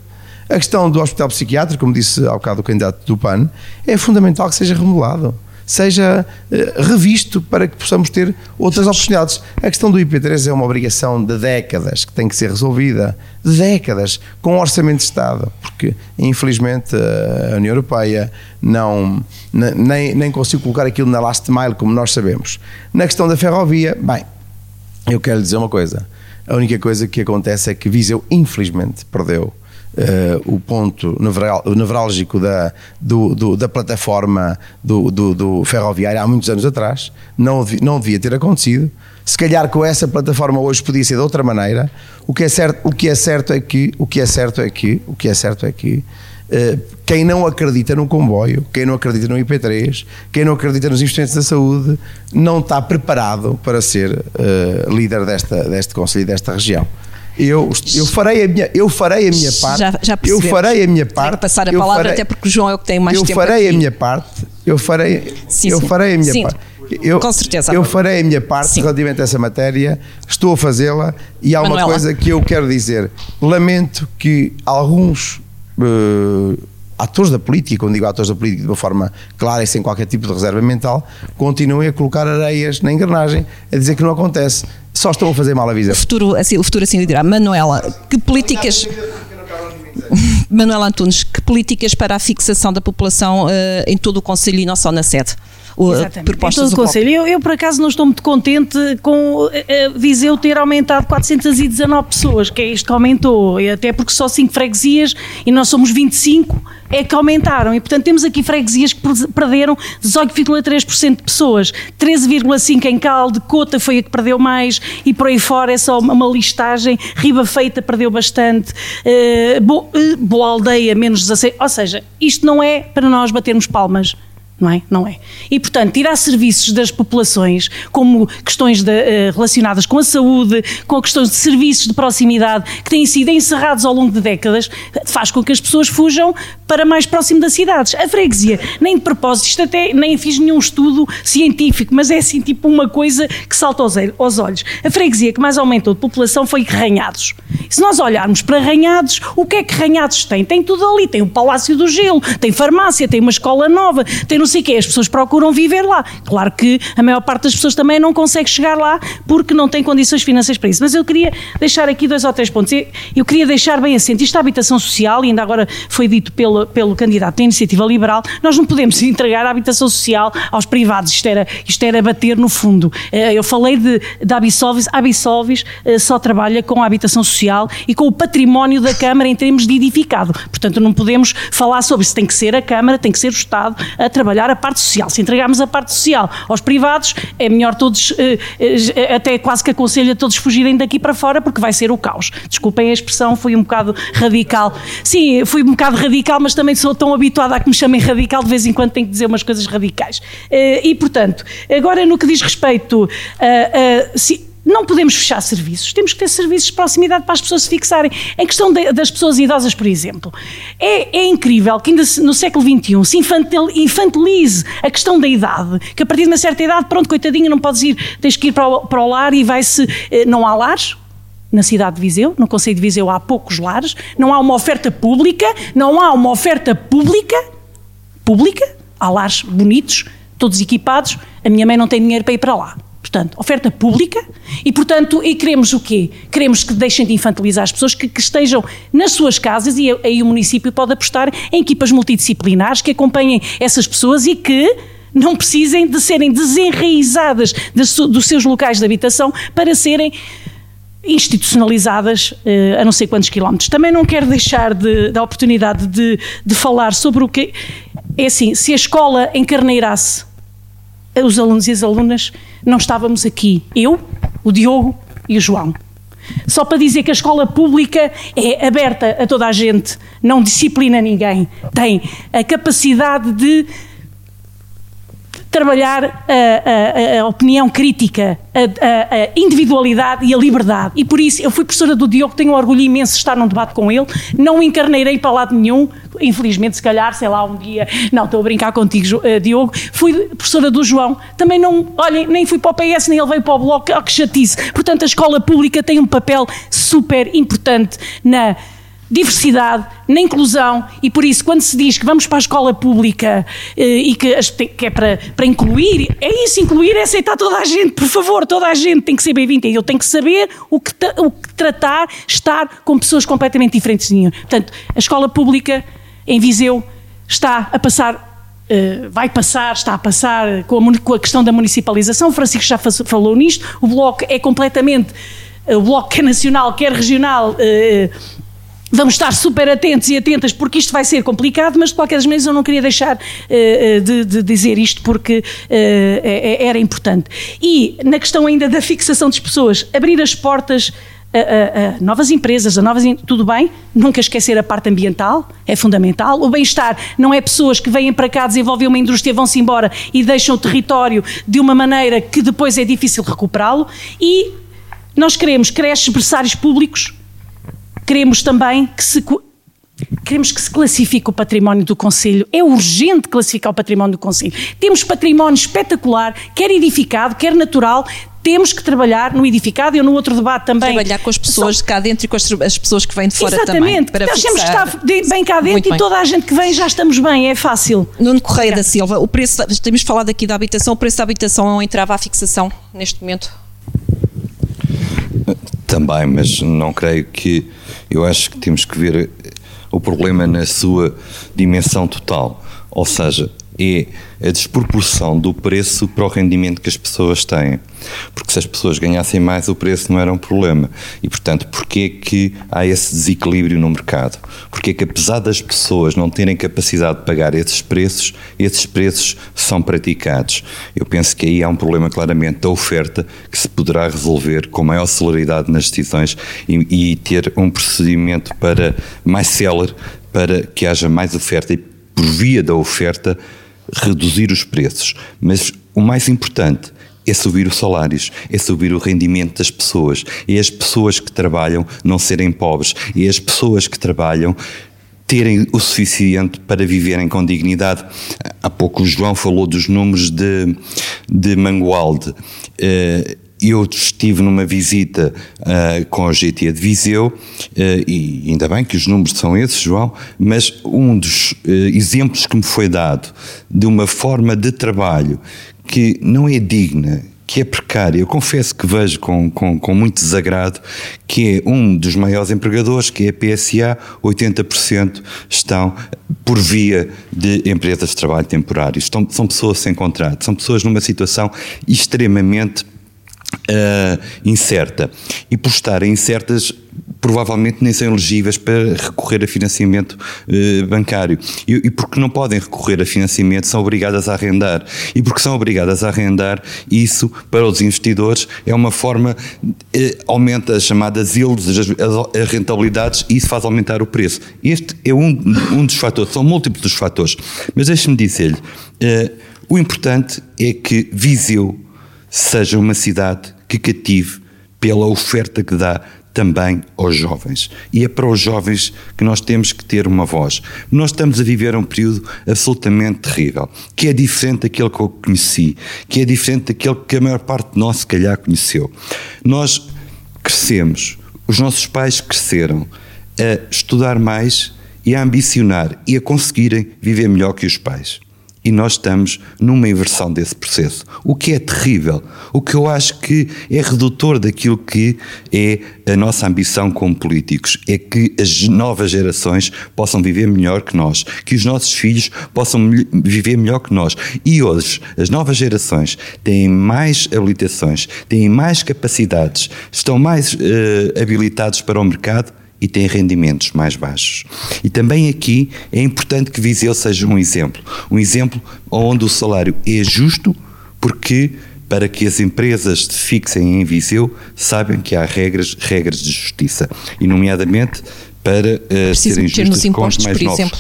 A questão do hospital psiquiátrico, como disse ao bocado o candidato do PAN, é fundamental que seja remodelado, seja uh, revisto para que possamos ter outras oportunidades. A questão do IP3 é uma obrigação de décadas que tem que ser resolvida, de décadas, com orçamento de Estado, porque infelizmente a União Europeia não, nem, nem conseguiu colocar aquilo na last mile, como nós sabemos. Na questão da ferrovia, bem, eu quero lhe dizer uma coisa. A única coisa que acontece é que Viseu, infelizmente, perdeu o ponto nevrálgico da, do, do, da plataforma do, do, do, ferroviário há muitos anos atrás, não, não devia ter acontecido. Se calhar com essa plataforma hoje podia ser de outra maneira. O que é certo, o que é certo é que, o que é certo é que, o que é certo é que uh, quem não acredita no comboio, quem não acredita no IP3, quem não acredita nos investimentos da saúde, não está preparado para ser uh, líder desta, deste conselho e desta região eu, eu farei a minha, eu farei a minha parte. Já, já eu farei a minha parte. passar a palavra farei, até porque o João é o que tem mais eu tempo. Eu farei aqui. a minha parte. eu farei, Sim, eu sim. farei a minha Sim, parte. Eu, com certeza. Eu farei a minha parte Sim. relativamente a essa matéria, estou a fazê-la e há uma Manuela. coisa que eu quero dizer. Lamento que alguns eh, atores da política, quando digo atores da política de uma forma clara e sem qualquer tipo de reserva mental, continuem a colocar areias na engrenagem, a dizer que não acontece. Só estão a fazer mal a visão. O futuro, assim, o futuro assim lhe dirá. Manuela, que políticas. Manuela Antunes, que políticas para a fixação da população eh, em todo o Conselho e não só na sede? O, eh, Exatamente. propostas em todo do. Conselho. Eu, eu, por acaso, não estou muito contente com eh, eh, Viseu ter aumentado 419 pessoas, que é isto que aumentou, até porque só 5 freguesias e nós somos 25 é que aumentaram. E, portanto, temos aqui freguesias que per- perderam 18,3% de pessoas, 13,5% em Calde, Cota foi a que perdeu mais e por aí fora é só uma, listagem. Riba Feita perdeu bastante, eh, eh, Boa Aldeia menos 16%. Ou seja, isto não é para nós batermos palmas não é? Não é. E, portanto, tirar serviços das populações, como questões de, eh, relacionadas com a saúde, com questões de serviços de proximidade, que têm sido encerrados ao longo de décadas, faz com que as pessoas fujam para mais próximo das cidades. A freguesia, nem de propósito, isto até nem fiz nenhum estudo científico, mas é assim tipo uma coisa que salta aos, aos olhos. A freguesia que mais aumentou de população foi Ranhados. Se nós olharmos para Ranhados, o que é que Ranhados tem? Tem tudo ali, tem o Palácio do Gelo, tem farmácia, tem uma escola nova, tem sei o quê, as pessoas procuram viver lá. Claro que a maior parte das pessoas também não consegue chegar lá porque não tem condições financeiras para isso. Mas eu queria deixar aqui dois ou três pontos. Eu, queria deixar bem assente, isto da habitação social, e ainda agora foi dito pelo, pelo candidato da Iniciativa Liberal, nós não podemos entregar a habitação social aos privados, isto era, isto era bater no fundo. Eh, Eu falei de, de Absolvis, a Absolvis eh, só trabalha com a habitação social e com o património da Câmara em termos de edificado. Portanto, não podemos falar sobre isso. Tem que ser a Câmara, tem que ser o Estado a trabalhar a parte social. Se entregarmos a parte social aos privados, é melhor todos, eh, eh, até quase que aconselho a todos fugirem daqui para fora, porque vai ser o caos. Desculpem a expressão, fui um bocado radical. Sim, fui um bocado radical, mas também sou tão habituada a que me chamem radical, de vez em quando tenho que dizer umas coisas radicais. Eh, E, portanto, agora no que diz respeito a. a não podemos fechar serviços, temos que ter serviços de proximidade para as pessoas se fixarem. Em questão de- das pessoas idosas, por exemplo, é, é incrível que ainda no século XXI se infantil- infantilize a questão da idade, que a partir de uma certa idade, pronto, coitadinho, não podes ir, tens que ir para o, para o lar e vai-se. eh, Não há lares, na cidade de Viseu, no Conselho de Viseu há poucos lares, não há uma oferta pública, não há uma oferta pública, pública, há lares bonitos, todos equipados, a minha mãe não tem dinheiro para ir para lá. Portanto, oferta pública e, portanto, e queremos o quê? Queremos que deixem de infantilizar as pessoas, que, que estejam nas suas casas e aí o município pode apostar em equipas multidisciplinares que acompanhem essas pessoas e que não precisem de serem desenraizadas dos seus locais de habitação para serem institucionalizadas eh, a não sei quantos quilómetros. Também não quero deixar de, da oportunidade de, de falar sobre o que. É assim, se a escola encarneirasse os alunos e as alunas, não estávamos aqui. Eu, o Diogo e o João. Só para dizer que a escola pública é aberta a toda a gente, não disciplina ninguém, tem a capacidade de trabalhar a, a- a opinião crítica, a, a- individualidade e a liberdade. E por isso eu fui professora do Diogo, tenho um orgulho imenso de estar num debate com ele, não encarneirei para lado nenhum, infelizmente, se calhar, sei lá, um dia, não, estou a brincar contigo, eh, Diogo, fui professora do João, também não, olhem, nem fui para o PS, nem ele veio para o Bloco, oh, que chatice. Portanto, a escola pública tem um papel super importante na diversidade, na inclusão e por isso quando se diz que vamos para a escola pública eh, e que, que é para, para incluir, é isso, incluir é aceitar toda a gente, por favor, toda a gente tem que ser bem-vinda e eu tenho que saber o que, o que tratar, estar com pessoas completamente diferentes de mim. Portanto, a escola pública em Viseu está a passar Uh, vai passar, está a passar com a, com a questão da municipalização. O Francisco já fa- falou nisto. O Bloco é completamente. uh, o Bloco, quer nacional, quer regional. uh, Vamos estar super atentos e atentas porque isto vai ser complicado, mas de qualquer maneira eu não queria deixar uh, de, de dizer isto porque uh, era importante. E na questão ainda da fixação das pessoas, abrir as portas a, a- a novas empresas, a novas. Tudo bem, nunca esquecer a parte ambiental, é fundamental. O bem-estar não é pessoas que vêm para cá desenvolver uma indústria, vão-se embora e deixam o território de uma maneira que depois é difícil recuperá-lo. E nós queremos creches, berçários públicos, queremos também que se. Queremos que se classifique o património do Conselho. É urgente classificar o património do Conselho. Temos património espetacular, quer edificado, quer natural. Temos que trabalhar no edificado e no outro debate também. Trabalhar com as pessoas Só... de cá dentro e com as, as, pessoas que vêm de fora Exatamente. também. Exatamente. Nós temos que estar bem cá dentro e toda a gente que vem já estamos bem, é fácil. Nuno Correia da Silva, o preço, temos falado aqui da habitação, o preço da habitação não entrava à fixação neste momento? Também, mas não creio que. Eu acho que temos que ver o problema na sua dimensão total. Ou seja, é a desproporção do preço para o rendimento que as pessoas têm. Porque se as pessoas ganhassem mais, o preço não era um problema. E, portanto, porquê que há esse desequilíbrio no mercado? Porque que, apesar das pessoas não terem capacidade de pagar esses preços, esses preços são praticados. Eu penso que aí há um problema claramente da oferta que se poderá resolver com maior celeridade nas decisões e, e ter um procedimento para mais célere para que haja mais oferta e por via da oferta reduzir os preços, mas o mais importante é subir os salários, é subir o rendimento das pessoas, é as pessoas que trabalham não serem pobres, é as pessoas que trabalham terem o suficiente para viverem com dignidade. Há pouco o João falou dos números de, de Mangualde. Uh, eu estive numa visita uh, com a GT de Viseu, uh, e ainda bem que os números são esses, João, mas um dos uh, exemplos que me foi dado de uma forma de trabalho que não é digna, que é precária, eu confesso que vejo com, com, com muito desagrado, que é um dos maiores empregadores, que é a PSA, 80% estão por via de empresas de trabalho temporário. Estão, são pessoas sem contrato, são pessoas numa situação extremamente uh, incerta. E por estarem incertas, provavelmente nem são elegíveis para recorrer a financiamento uh, bancário. E, e, porque não podem recorrer a financiamento, são obrigadas a arrendar. E porque são obrigadas a arrendar, isso, para os investidores, é uma forma, uh, aumenta as chamadas yields, as, as, rentabilidades, e isso faz aumentar o preço. Este é um, um dos fatores, são múltiplos dos fatores. Mas deixe-me dizer-lhe, uh, o importante é que Viseu seja uma cidade que cative pela oferta que dá também aos jovens. E é para os jovens que nós temos que ter uma voz. Nós estamos a viver um período absolutamente terrível, que é diferente daquele que eu conheci, que é diferente daquele que a maior parte de nós, se calhar, conheceu. Nós crescemos, os nossos pais cresceram a estudar mais e a ambicionar e a conseguirem viver melhor que os pais e nós estamos numa inversão desse processo. O que é terrível, o que eu acho que é redutor daquilo que é a nossa ambição como políticos, é que as novas gerações possam viver melhor que nós, que os nossos filhos possam viver melhor que nós. E hoje, as novas gerações têm mais habilitações, têm mais capacidades, estão mais uh, habilitados para o mercado e têm rendimentos mais baixos. E também aqui é importante que Viseu seja um exemplo, um exemplo onde o salário é justo, porque para que as empresas se fixem em Viseu, sabem que há regras, regras de justiça, e nomeadamente para uh, serem justas com os mais por novos. exemplo.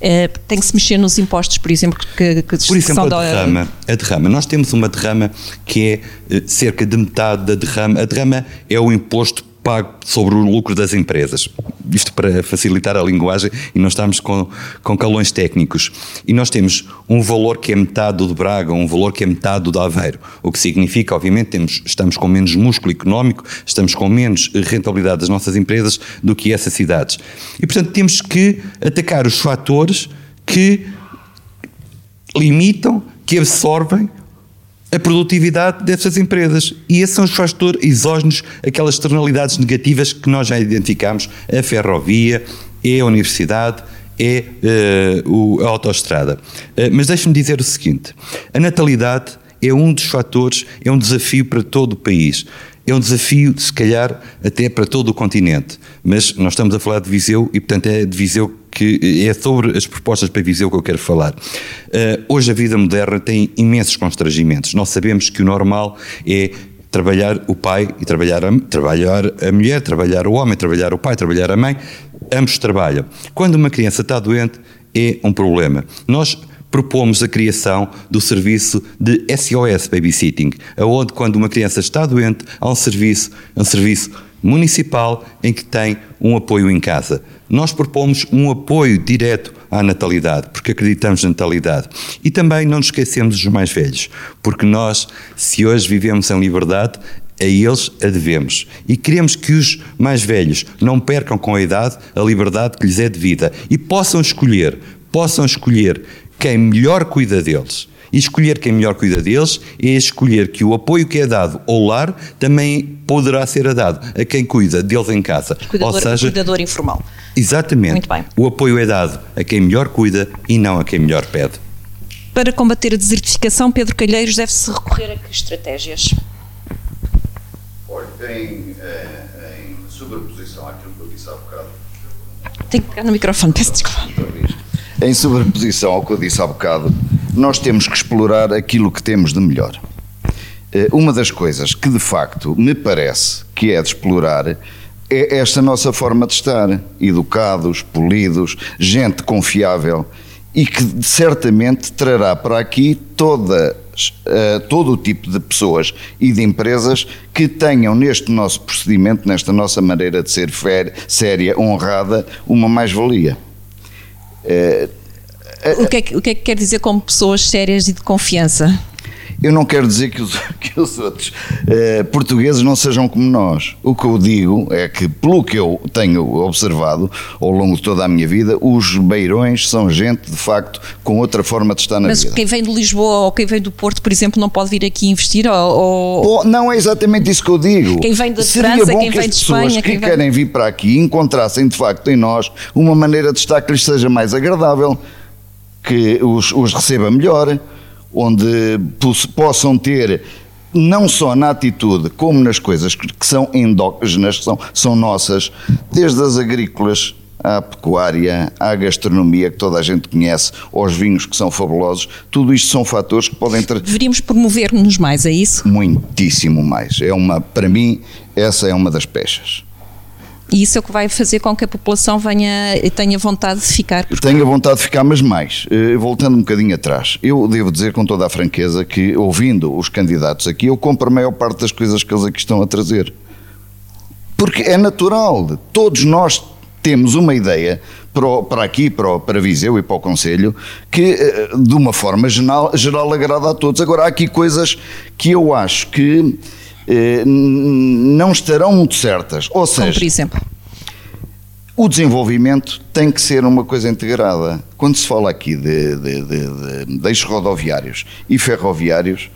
É, tem que se mexer nos impostos, por exemplo, que, que Por exemplo, a derrama, a derrama. Nós temos uma derrama que é uh, cerca de metade da derrama. A derrama é o imposto pago sobre o lucro das empresas. Isto para facilitar a linguagem e não estamos com, com calões técnicos. E nós temos um valor que é metade do de Braga, um valor que é metade do de Aveiro. O que significa, obviamente, temos, estamos com menos músculo económico, estamos com menos rentabilidade das nossas empresas do que essas cidades. E, portanto, temos que atacar os fatores que limitam, que absorvem a produtividade dessas empresas. E esses são os fatores exógenos, aquelas externalidades negativas que nós já identificamos, a ferrovia, é a universidade, é uh, a autoestrada. Uh, mas deixe-me dizer o seguinte, a natalidade é um dos fatores, é um desafio para todo o país. É um desafio, se calhar, até para todo o continente. Mas nós estamos a falar de Viseu e, portanto, é de Viseu que é sobre as propostas para Viseu que eu quero falar. Uh, hoje a vida moderna tem imensos constrangimentos. Nós sabemos que o normal é trabalhar o pai e trabalhar a, trabalhar a mulher, trabalhar o homem, trabalhar o pai, trabalhar a mãe, ambos trabalham. Quando uma criança está doente, é um problema. Nós propomos a criação do serviço de SOS Babysitting, aonde quando uma criança está doente, há um serviço, um serviço municipal em que tem um apoio em casa. Nós propomos um apoio direto à natalidade, porque acreditamos na natalidade. E também não nos esquecemos dos mais velhos, porque nós, se hoje vivemos em liberdade, a eles a devemos. E queremos que os mais velhos não percam com a idade a liberdade que lhes é devida e possam escolher, possam escolher quem melhor cuida deles. E escolher quem melhor cuida deles é escolher que o apoio que é dado ao lar também poderá ser dado a quem cuida deles em casa. Cuidador, Ou seja, cuidador informal. Exatamente. Muito bem. O apoio é dado a quem melhor cuida e não a quem melhor pede. Para combater a desertificação, Pedro Calheiros deve-se recorrer a que estratégias? Olha, em, em sobreposição àquilo que eu disse há bocado. Tem que pegar no microfone, peço desculpa. Em sobreposição ao que eu disse há bocado, nós temos que explorar aquilo que temos de melhor. Eh, Uma das coisas que de facto me parece que é de explorar é esta nossa forma de estar, educados, polidos, gente confiável e que certamente trará para aqui eh, todo o tipo de pessoas e de empresas que tenham neste nosso procedimento, nesta nossa maneira de ser séria, honrada, uma mais-valia. Eh, O que, é que, o que é que quer dizer como pessoas sérias e de confiança? Eu não quero dizer que os, que os outros eh, portugueses não sejam como nós. O que eu digo é que, pelo que eu tenho observado ao longo de toda a minha vida, os beirões são gente, de facto, com outra forma de estar na Mas vida. quem vem de Lisboa ou quem vem do Porto, por exemplo, não pode vir aqui investir? Ou, ou- não é exatamente isso que eu digo. Quem vem de Seria França, bom quem que vem as de pessoas Espanha, que quem vem- querem vir para aqui encontrassem de facto em nós uma maneira de estar que lhes seja mais agradável, que os, os receba melhor, onde pos- possam ter não só na atitude como nas coisas que, são endógenas, que são, são nossas, desde as agrícolas à pecuária, à gastronomia que toda a gente conhece, aos vinhos que são fabulosos, tudo isto são fatores que podem ter Deveríamos promover-nos mais, é isso? muitíssimo mais. É uma, para mim, essa é uma das peças. E isso é o que vai fazer com que a população venha e tenha vontade de ficar. Tenho a vontade de ficar, mas mais. Eh, Voltando um bocadinho atrás, eu devo dizer com toda a franqueza que, ouvindo os candidatos aqui, eu compro a maior parte das coisas que eles aqui estão a trazer. Porque é natural. Todos nós temos uma ideia para, aqui, para, o- para Viseu e para o Conselho, que eh, de uma forma geral, geral agrada a todos. Agora, há aqui coisas que eu acho que não estarão muito certas. Ou Como seja, por exemplo. o desenvolvimento tem que ser uma coisa integrada. Quando se fala aqui de, de, de, de, de eixos rodoviários e ferroviários,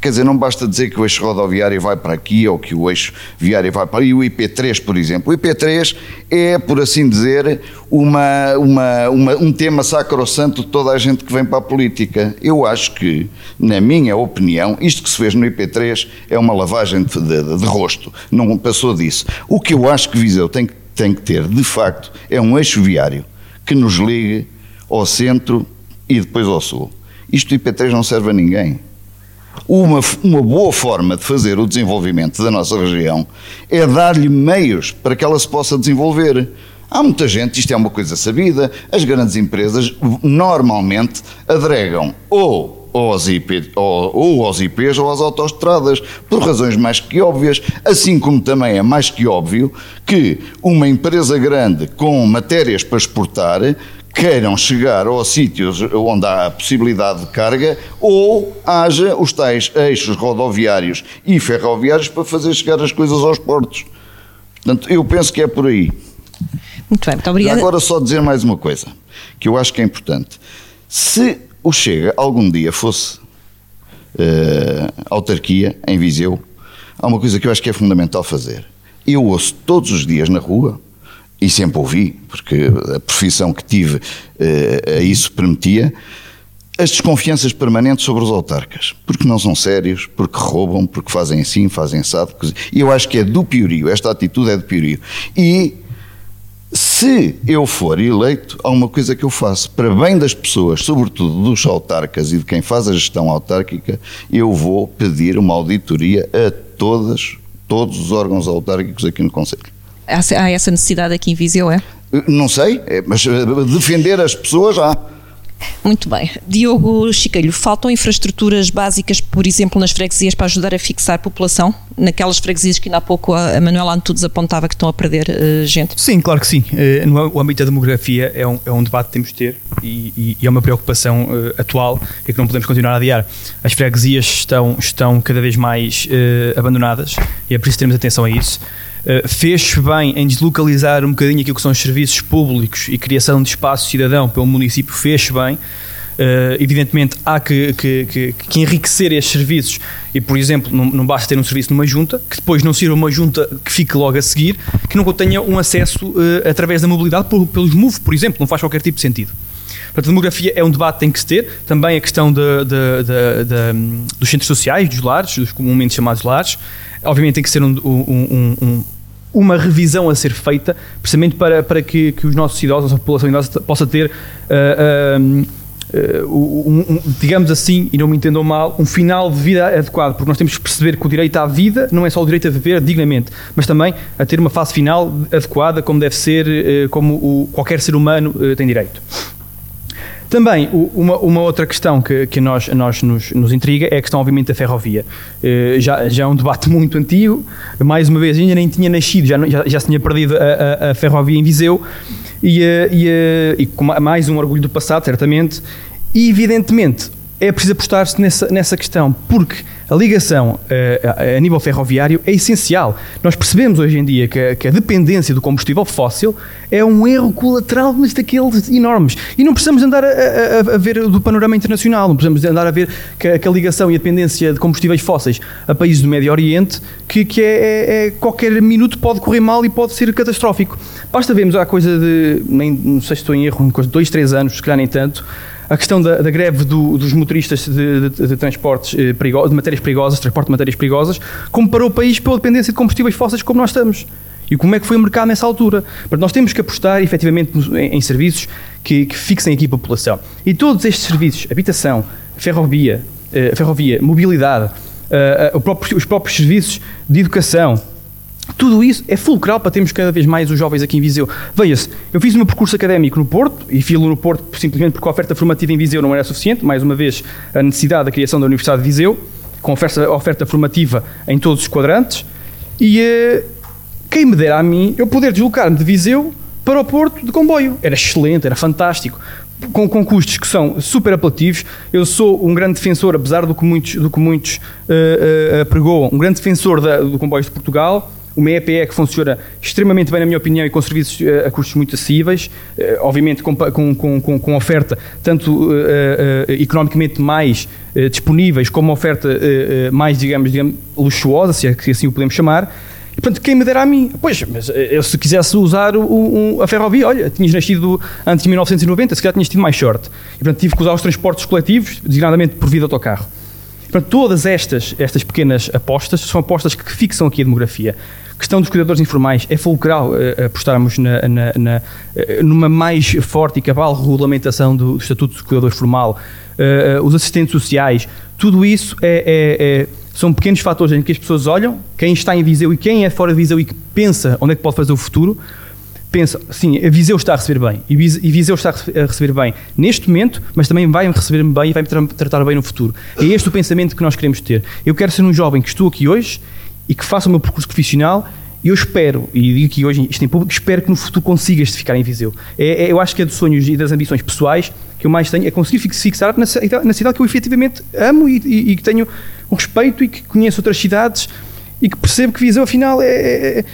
quer dizer, não basta dizer que o eixo rodoviário vai para aqui ou que o eixo viário vai para ali. O IP3, por exemplo. O IP3 é, por assim dizer, uma, uma, uma- um tema sacrossanto de toda a gente que vem para a política. Eu acho que, na minha opinião, isto que se fez no IP3 é uma lavagem de, de- de rosto. Não passou disso. O que eu acho que Viseu tem tem que ter, de facto, é um eixo viário que nos ligue ao centro e depois ao sul. Isto do IP3 não serve a ninguém. Uma, uma boa forma de fazer o desenvolvimento da nossa região é dar-lhe meios para que ela se possa desenvolver. Há muita gente, isto é uma coisa sabida, as grandes empresas normalmente adregam ou aos, IP, ou, ou aos IPs ou às autoestradas, por razões mais que óbvias, assim como também é mais que óbvio que uma empresa grande com matérias para exportar queiram chegar aos sítios onde há a possibilidade de carga ou haja os tais eixos rodoviários e ferroviários para fazer chegar as coisas aos portos. Portanto, eu penso que é por aí. Muito bem, muito obrigada. agora só dizer mais uma coisa, que eu acho que é importante. Se o Chega algum dia fosse eh, autarquia em Viseu, há uma coisa que eu acho que é fundamental fazer. Eu ouço todos os dias na rua, e sempre ouvi, porque a profissão que tive eh, a isso permitia, as desconfianças permanentes sobre os autarcas, porque não são sérios, porque roubam, porque fazem assim, fazem assado. E eu acho que é do piorio, esta atitude é do piorio. E se eu for eleito, há uma coisa que eu faço. Para bem das pessoas, sobretudo dos autarcas e de quem faz a gestão autárquica, eu vou pedir uma auditoria a todas, todos os órgãos autárquicos aqui no Conselho. Há, essa necessidade aqui em Viseu, é? Não sei, é, mas eh, defender as pessoas há. Muito bem. Diogo Chicalho, faltam infraestruturas básicas, por exemplo, nas freguesias para ajudar a fixar a população? Naquelas freguesias que ainda há pouco a Manuela Antunes apontava que estão a perder uh, gente? Sim, claro que sim. Uh, no âmbito da demografia é um, é um debate que temos de ter e, e, e é uma preocupação uh, atual e que não podemos continuar a adiar. As freguesias estão, estão cada vez mais abandonadas e é preciso termos atenção a isso. Uh, fez bem em deslocalizar um bocadinho aquilo que são os serviços públicos e criação de espaço cidadão pelo município, fez bem. Uh, evidentemente há que, que, que, que, enriquecer estes serviços e, por exemplo, não, não, basta ter um serviço numa junta, que depois não sirva uma junta que fique logo a seguir, que não tenha um acesso uh, através da mobilidade por, pelos MOVE, por exemplo, não faz qualquer tipo de sentido. Portanto, a demografia é um debate que tem que se ter, também a questão de, de, de, dos centros sociais, dos lares, dos comumente chamados lares, obviamente tem que ser um, um, um, uma revisão a ser feita, precisamente para, para que, que os nossos idosos, a população idosa, possa ter, uh, uh, digamos assim, e não me entendam mal, um final de vida adequado, porque nós temos que perceber que o direito à vida não é só o direito a viver dignamente, mas também a ter uma fase final adequada, como deve ser, eh, como o, qualquer ser humano eh, tem direito. Também, uma, uma outra questão que, que nós, nós nos, nos intriga é a questão, obviamente, da ferrovia. Uh, já, já é um debate muito antigo, mais uma vez, ainda nem tinha nascido, já, já, já se tinha perdido a, a, a ferrovia em Viseu, e, eh, e, eh, e, mais um orgulho do passado, certamente, e evidentemente é preciso apostar-se nessa, nessa questão, porque a ligação uh, a nível ferroviário é essencial. Nós percebemos hoje em dia que, que, a dependência do combustível fóssil é um erro colateral, mas daqueles enormes. E não precisamos andar a, a, a, ver do panorama internacional, não precisamos andar a ver que, que, a ligação e a dependência de combustíveis fósseis a países do Médio Oriente, que, que é, é, é, qualquer minuto pode correr mal e pode ser catastrófico. Basta vermos a coisa de, nem, não sei se estou em erro, dois, três anos, se calhar nem tanto, a questão da, da greve do, dos motoristas de, de, de transportes eh, perigosos, de matérias perigosas, transporte de matérias perigosas, comparou o país pela dependência de combustíveis fósseis como nós estamos. E como é que foi o mercado nessa altura? Mas nós temos que apostar efetivamente em, em serviços que, que, fixem aqui a população. E todos estes serviços, habitação, ferrovia, eh, ferrovia mobilidade, eh, próprio, os próprios serviços de educação, tudo isso é fulcral para termos cada vez mais os jovens aqui em Viseu. Veja-se, eu fiz o meu percurso académico no Porto, e filo no Porto simplesmente porque a oferta formativa em Viseu não era suficiente, mais uma vez a necessidade da criação da Universidade de Viseu, com oferta, oferta formativa em todos os quadrantes, e uh, quem me dera a mim eu poder deslocar-me de Viseu para o Porto de comboio. Era excelente, era fantástico. Com, com, custos que são super apelativos. Eu sou um grande defensor, apesar do que muitos, do que muitos uh, uh, um grande defensor da, do comboio de Portugal uma EPE que funciona extremamente bem, na minha opinião, e com serviços uh, a custos muito acessíveis, uh, obviamente com, com, com, com, oferta tanto uh, economicamente mais disponíveis, como oferta mais, digamos, digamos, luxuosa, se, é, assim o podemos chamar. E, portanto, quem me dera a mim? Pois, mas eu se quisesse usar o, a ferrovia, olha, tinhas nascido antes de 1990, se calhar tinhas tido mais sorte. E, portanto, tive que usar os transportes coletivos, designadamente por via de autocarro. Portanto, todas estas, estas pequenas apostas são apostas que fixam aqui a demografia. A questão dos cuidadores informais é fulcral uh, apostarmos na, na, na, uh, numa mais forte e cabal regulamentação do, do Estatuto de Cuidador Formal, uh, os assistentes sociais, tudo isso é, é, é, são pequenos fatores em que as pessoas olham, quem está em Viseu e quem é fora de Viseu e que pensa onde é que pode fazer o futuro, pensa, sim, a Viseu está a receber bem, e Viseu está a receber bem neste momento, mas também vai receber bem e vai me tratar bem no futuro. É este o pensamento que nós queremos ter. Eu quero ser um jovem que estou aqui hoje e que faça o meu percurso profissional e eu espero, e digo aqui hoje isto em público, espero que no futuro consigas ficar em Viseu. É, é, eu acho que é dos sonhos e das ambições pessoais que eu mais tenho, é conseguir fixar na, na cidade que eu efetivamente amo e que tenho um respeito e que conheço outras cidades e que percebo que Viseu, afinal, é,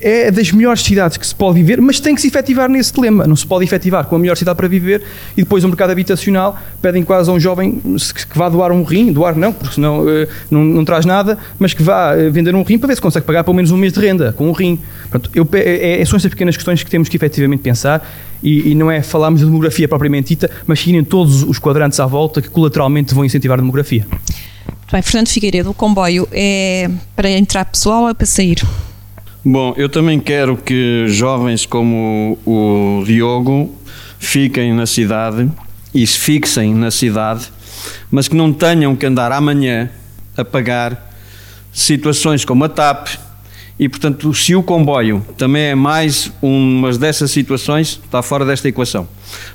é, é das melhores cidades que se pode viver, mas tem que se efetivar nesse dilema. Não se pode efetivar com a melhor cidade para viver e depois o mercado habitacional pedem quase a um jovem que vá doar um rim, doar não, porque senão uh, não, não traz nada, mas que vá uh, vender um rim para ver se consegue pagar pelo menos um mês de renda com um rim. Portanto, eu, é, é, são estas pequenas questões que temos que efetivamente pensar e, e, não é falarmos de demografia propriamente dita, mas sim em todos os quadrantes à volta que colateralmente vão incentivar a demografia. Bem, Fernando Figueiredo, o comboio é para entrar pessoal ou é para sair? Bom, eu também quero que jovens como o Diogo fiquem na cidade e se fixem na cidade, mas que não tenham que andar amanhã a pagar situações como a TAP E, portanto, se o comboio também é mais uma dessas situações, está fora desta equação.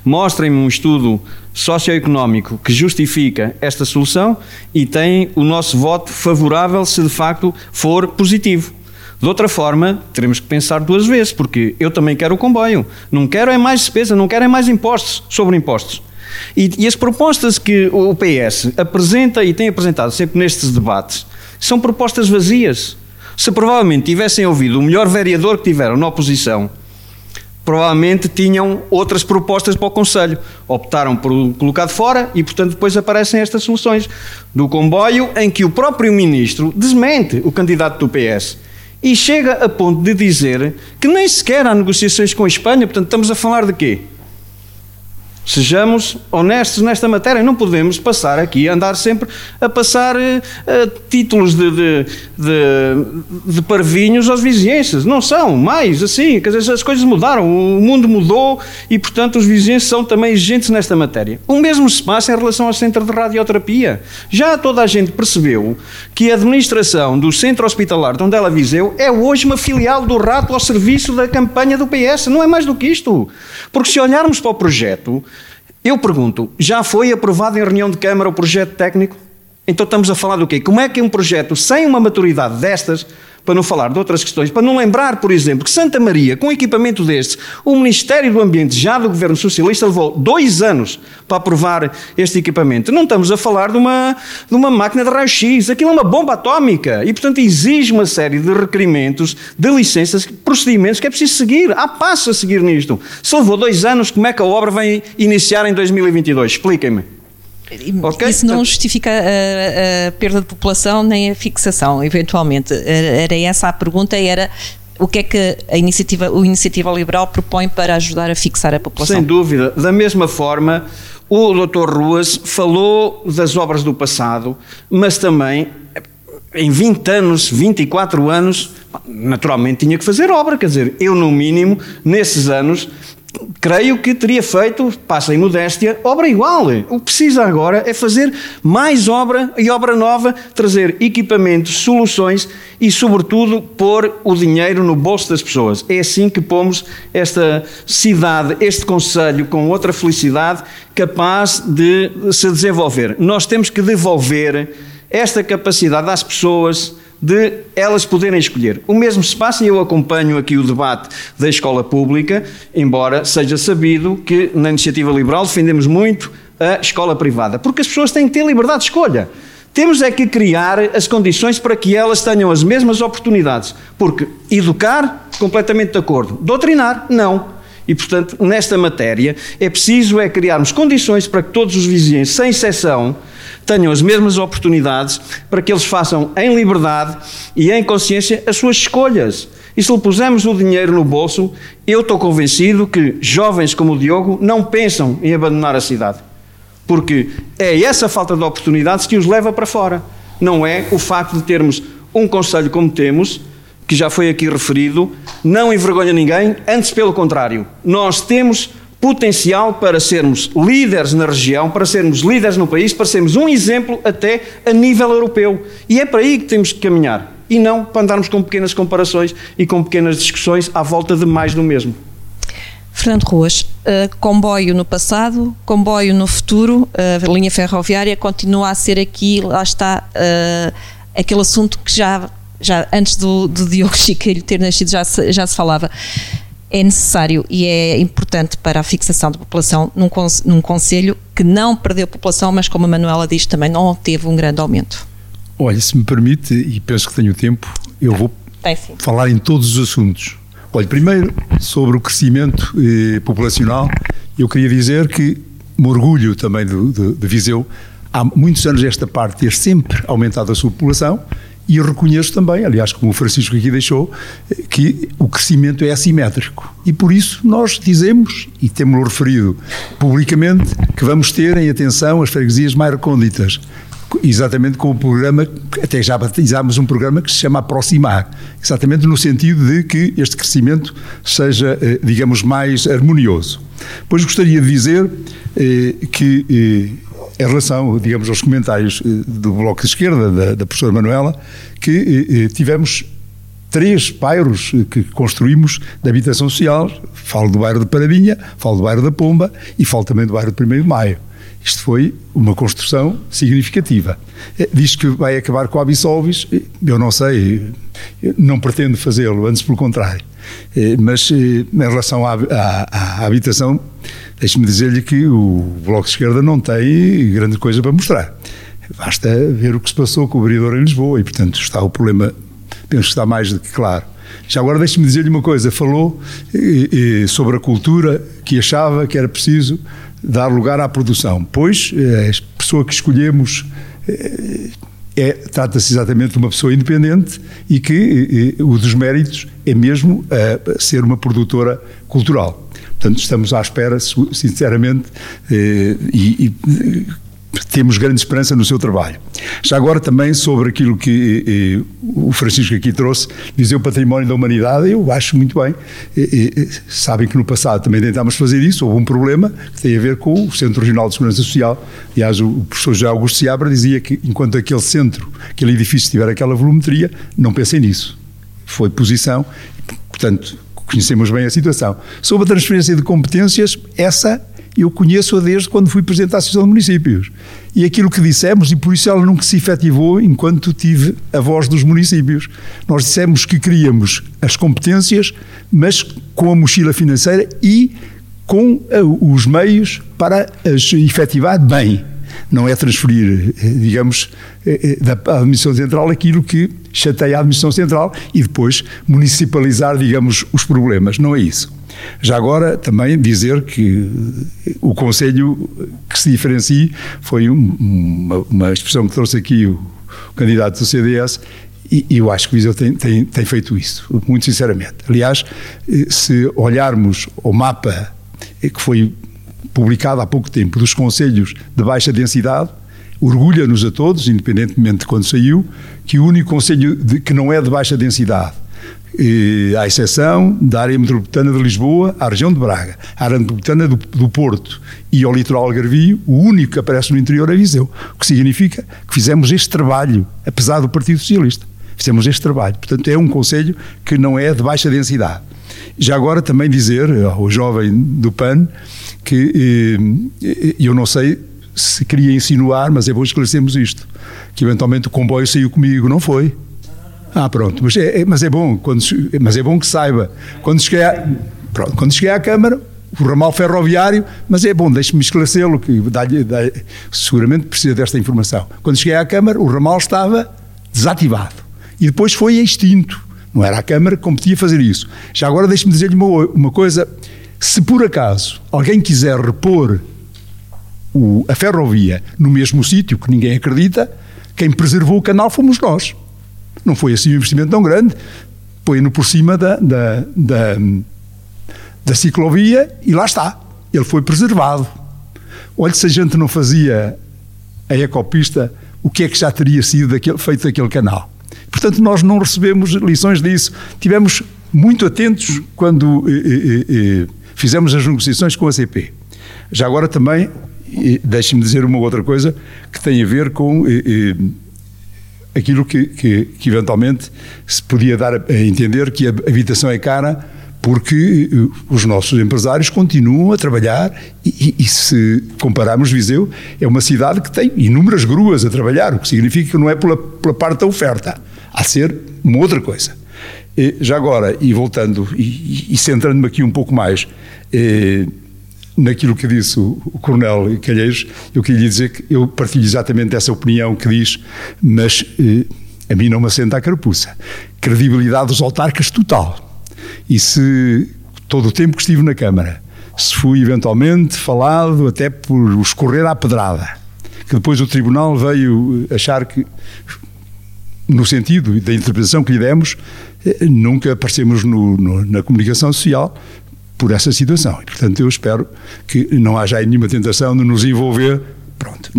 Mostrem-me um estudo socioeconómico que justifica esta solução e tem o nosso voto favorável se de facto for positivo. De outra forma, teremos que pensar duas vezes, porque eu também quero o comboio. Não quero é mais despesa, não quero é mais impostos sobre impostos. E, e as propostas que o PS apresenta e tem apresentado sempre nestes debates são propostas vazias. Se provavelmente tivessem ouvido o melhor vereador que tiveram na oposição, provavelmente tinham outras propostas para o Conselho. Optaram por colocar de fora e, portanto, depois aparecem estas soluções do comboio em que o próprio ministro desmente o candidato do PS e chega a ponto de dizer que nem sequer há negociações com a Espanha, portanto, estamos a falar de quê? Sejamos honestos nesta matéria, não podemos passar aqui, andar sempre a passar uh, títulos de, de, de, de, parvinhos aos vizinhenses. Não são mais assim, quer dizer, as coisas mudaram, o mundo mudou e, portanto, os vizinhenses são também exigentes nesta matéria. O mesmo se passa em relação ao centro de radioterapia. Já toda a gente percebeu que a administração do centro hospitalar de Ondela Viseu é hoje uma filial do rato ao serviço da campanha do PS. Não é mais do que isto. Porque se olharmos para o projeto, eu pergunto, já foi aprovado em reunião de Câmara o projeto técnico? Então estamos a falar do quê? Como é que um projeto sem uma maturidade destas para não falar de outras questões, para não lembrar, por exemplo, que Santa Maria, com um equipamento deste, o Ministério do Ambiente, já do Governo Socialista, levou dois anos para aprovar este equipamento. Não estamos a falar de uma, de uma máquina de raio-x, aquilo é uma bomba atómica e, portanto, exige uma série de requerimentos, de licenças, procedimentos que é preciso seguir. Há passo a seguir nisto. Se levou dois anos, como é que a obra vai iniciar em 2022? Expliquem-me. Okay? Isso não justifica a, a, perda de população nem a fixação, eventualmente. Era essa a pergunta, era o que é que a iniciativa, o Iniciativa Liberal propõe para ajudar a fixar a população? Sem dúvida. Da mesma forma, o Dr. Ruas falou das obras do passado, mas também em 20 anos, 24 anos, naturalmente tinha que fazer obra, quer dizer, eu no mínimo, nesses anos, creio que teria feito, passa em modéstia, obra igual. O que precisa agora é fazer mais obra e obra nova, trazer equipamentos, soluções e, sobretudo, pôr o dinheiro no bolso das pessoas. É assim que pomos esta cidade, este Conselho, com outra felicidade, capaz de se desenvolver. Nós temos que devolver esta capacidade às pessoas de elas poderem escolher. O mesmo se passa, e eu acompanho aqui o debate da escola pública, embora seja sabido que na iniciativa liberal defendemos muito a escola privada, porque as pessoas têm que ter liberdade de escolha. Temos é que criar as condições para que elas tenham as mesmas oportunidades, porque educar, completamente de acordo, doutrinar, não. E, portanto, nesta matéria, é preciso é criarmos condições para que todos os vizinhos, sem exceção, tenham as mesmas oportunidades para que eles façam em liberdade e em consciência as suas escolhas. E se lhe pusermos o dinheiro no bolso, eu estou convencido que jovens como o Diogo não pensam em abandonar a cidade. Porque é essa falta de oportunidades que os leva para fora. Não é o facto de termos um conselho como temos, que já foi aqui referido, não envergonha ninguém, antes pelo contrário. Nós temos potencial para sermos líderes na região, para sermos líderes no país, para sermos um exemplo até a nível europeu. E é para aí que temos que caminhar. E não para andarmos com pequenas comparações e com pequenas discussões à volta de mais do mesmo. Fernando Ruas, uh, comboio no passado, comboio no futuro, uh, a linha ferroviária continua a ser aqui, lá está, uh, aquele assunto que já, já antes do, do Diogo Chiqueiro ter nascido já se, já se falava é necessário e é importante para a fixação da população num, num Conselho que não perdeu população, mas como a Manuela diz, também não teve um grande aumento. Olha, se me permite, e penso que tenho tempo, eu vou falar em todos os assuntos. Olha, primeiro, sobre o crescimento eh, populacional, eu queria dizer que me orgulho também de, de, de Viseu, há muitos anos esta parte ter sempre aumentado a sua população e eu reconheço também, aliás, como o Francisco aqui deixou, que o crescimento é assimétrico. E por isso nós dizemos, e temos-lo referido publicamente, que vamos ter em atenção as freguesias mais recônditas. Exatamente com o programa, até já batizámos um programa que se chama Aproximar, exatamente no sentido de que este crescimento seja, eh, digamos, mais harmonioso. Pois gostaria de dizer eh, que eh, em relação, digamos, aos comentários eh, do Bloco de Esquerda, da, da professora Manuela, que eh, eh, tivemos três bairros que construímos de habitação social. Falo do bairro de Paradinha, falo do bairro da Pomba e falo também do bairro de 1 de Maio. Isto foi uma construção significativa. Diz que vai acabar com a Absolvis, eh, eu não sei, não pretendo fazê-lo, antes pelo contrário. Eh, mas em relação à, à, à habitação, deixe-me dizer-lhe que o Bloco de Esquerda não tem grande coisa para mostrar. Basta ver o que se passou com o vereador em Lisboa e, portanto, está o problema, penso que está mais do que claro. Já agora deixe-me dizer-lhe uma coisa, falou eh, eh, sobre a cultura que achava que era preciso dar lugar à produção, pois eh, a pessoa que escolhemos eh, é, trata-se exatamente de uma pessoa independente e que eh, o dos méritos é mesmo ser uma produtora cultural. Portanto, estamos à espera, sinceramente, e, e temos grande esperança no seu trabalho. Já agora também sobre aquilo que o Francisco aqui trouxe, dizer o património da humanidade, eu acho muito bem. Eh, eh, sabem que no passado também tentámos fazer isso, houve um problema que tem a ver com o Centro Regional de Segurança Social. Aliás, o professor José Augusto Seabra dizia que enquanto aquele centro, aquele edifício tiver aquela volumetria, não pensem nisso. Foi posição, portanto, conhecemos bem a situação. Sobre a transferência de competências, essa eu conheço-a desde quando fui Presidente da Associação de Municípios. E aquilo que dissemos, e por isso ela nunca se efetivou enquanto tive a voz dos municípios. Nós dissemos que queríamos as competências, mas com a mochila financeira e com eh, os meios para as efetivar bem. Não é transferir, eh, digamos, eh, da Administração Central aquilo que chateia a Administração Central e depois municipalizar, digamos, os problemas. Não é isso. Já agora, também dizer que o Conselho que se diferencie foi um, uma, uma, expressão que trouxe aqui o, o candidato do CDS e, e eu acho que o Viseu tem, tem, tem feito isso, muito sinceramente. Aliás, se olharmos o mapa que foi publicado há pouco tempo dos conselhos de baixa densidade, orgulha-nos a todos, independentemente de quando saiu, que o único conselho que não é de baixa densidade e, à exceção da área metropolitana de Lisboa, à região de Braga, à área metropolitana do, do Porto e ao litoral algarvio, o único que aparece no interior é Viseu, o que significa que fizemos este trabalho, apesar do Partido Socialista, fizemos este trabalho. Portanto, é um conselho que não é de baixa densidade. Já agora também dizer ao jovem do PAN que eh, eu não sei se queria insinuar, mas é bom esclarecermos isto, que eventualmente o comboio saiu comigo, não foi? Ah, pronto, mas é, é, mas é bom, quando, mas é bom que saiba. Quando cheguei, à, pronto, quando cheguei à Câmara, o ramal ferroviário, mas é bom, deixe-me esclarecê-lo, que dá dá seguramente precisa desta informação. Quando cheguei à Câmara, o ramal estava desativado e depois foi extinto. Não era a Câmara que competia fazer isso. Já agora deixe-me dizer-lhe uma, uma coisa: se por acaso alguém quiser repor o, a ferrovia no mesmo sítio, que ninguém acredita, quem preservou o canal fomos nós. Não foi assim um investimento tão grande. Põe-no por cima da, da, da, da ciclovia e lá está. Ele foi preservado. Olha, se a gente não fazia a ecopista, o que é que já teria sido daquele, feito daquele canal? Portanto, nós não recebemos lições disso. Tivemos muito atentos quando eh, eh, eh, fizemos as negociações com a CP. Já agora também, deixe-me dizer uma outra coisa que tem a ver com eh, eh, aquilo que, que, que, eventualmente se podia dar a entender que a habitação é cara porque eh, os nossos empresários continuam a trabalhar e, e, se compararmos Viseu, é uma cidade que tem inúmeras gruas a trabalhar, o que significa que não é pela, pela parte da oferta, há de ser uma outra coisa. E, já agora, e voltando e, e centrando-me aqui um pouco mais, eh, naquilo que disse o, o Coronel Calheiros, eu queria dizer que eu partilho exatamente essa opinião que diz, mas eh, a mim não me assenta a carapuça. Credibilidade dos autarcas total. E se todo o tempo que estive na Câmara, se fui eventualmente falado até por escorrer à pedrada, que depois o Tribunal veio achar que, no sentido da interpretação que lhe demos, eh, nunca aparecemos no, no, na comunicação social por essa situação. E, portanto, eu espero que não haja aí nenhuma tentação de nos envolver. Pronto,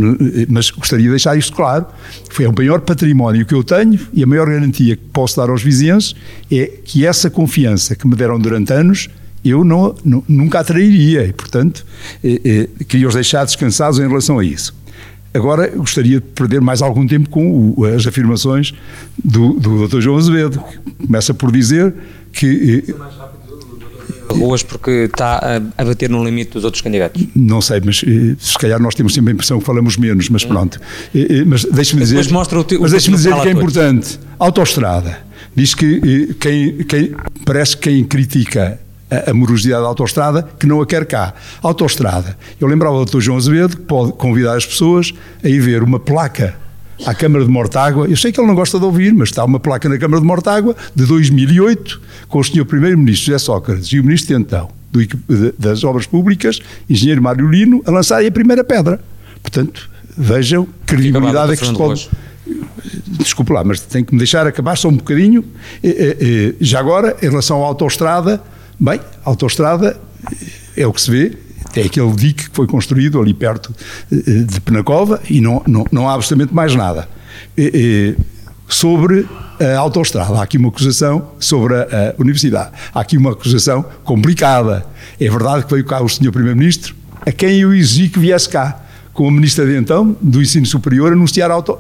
mas gostaria de deixar isto claro. Foi o maior património que eu tenho e a maior garantia que posso dar aos vizinhos é que essa confiança que me deram durante anos eu não, nunca a e, portanto, eh, eh, queria os deixar descansados em relação a isso. Agora gostaria de perder mais algum tempo com as afirmações do, do Dr. João Azevedo, que começa por dizer que. Eh, ruas porque está a, bater no limite dos outros candidatos? Não sei, mas eh, se calhar nós temos sempre a impressão que falamos menos, mas hum. pronto. Eh, mas deixe-me dizer, mas deixe-me dizer que é importante. Autoestrada. Diz que quem, quem, parece que quem critica a, morosidade da autoestrada, que não a quer cá. Autoestrada. Eu lembrava do Dr. João Azevedo que pode convidar as pessoas a ir ver uma placa à Câmara de Mortágua. Eu sei que ele não gosta de ouvir, mas está uma placa na Câmara de Mortágua de 2008 com o Sr. Primeiro-Ministro José Sócrates e o Ministro de então do, das Obras Públicas, Engenheiro Mário Lino, a lançarem a primeira pedra. Portanto, vejam que credibilidade é que se pode. Desculpe lá, mas tem que me deixar acabar só um bocadinho. Já agora, em relação à autoestrada, Bem, a autoestrada é o que se vê, é aquele dique que foi construído ali perto eh, de Penacova e não, não, não há absolutamente mais nada. Sobre a autoestrada, há aqui uma acusação sobre a, a, universidade. Há aqui uma acusação complicada. É verdade que veio cá o senhor Primeiro-Ministro, a quem eu exigi que viesse cá, com a Ministra de então, do Ensino Superior, anunciar a, auto,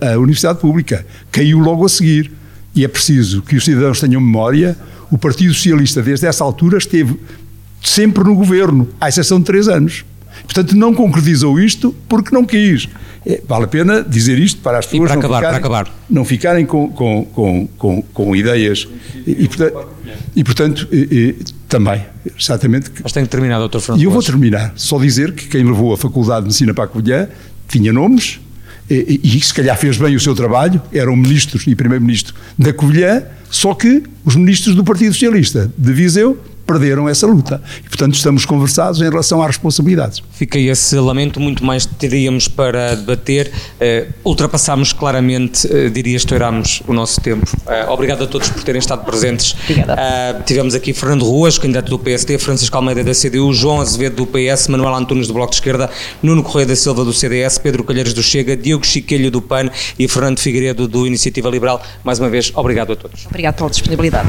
a, a Universidade Pública. Caiu logo a seguir. E é preciso que os cidadãos tenham memória o Partido Socialista, desde essa altura, esteve sempre no governo, à exceção de três anos. Portanto, não concretizou isto porque não quis. É, vale a pena dizer isto para as pessoas para não, acabar, ficarem, para acabar. não ficarem com, com, com, com, ideias. E, portanto, e, portanto e, e, também, exatamente. Mas tem que terminar, doutor Fernando. E eu vou terminar. Só dizer que quem levou a Faculdade de Medicina para a Covilhã tinha nomes e, e, se calhar fez bem o seu trabalho, eram ministros e primeiro-ministro da Covilhã, só que os ministros do Partido Socialista de Viseu perderam essa luta. E, portanto, estamos conversados em relação às responsabilidades. Fica esse lamento, muito mais teríamos para debater. Uh, ultrapassámos claramente, uh, diria, estourámos o nosso tempo. Uh, obrigado a todos por terem estado presentes. Obrigada. tivemos aqui Fernando Ruas, candidato do PSD, Francisco Almeida da CDU, João Azevedo do PS, Manuel Antunes do Bloco de Esquerda, Nuno Correia da Silva do CDS, Pedro Calheiros do Chega, Diogo Chiquelho do PAN e Fernando Figueiredo do Iniciativa Liberal. Mais uma vez, obrigado a todos. Obrigado pela disponibilidade.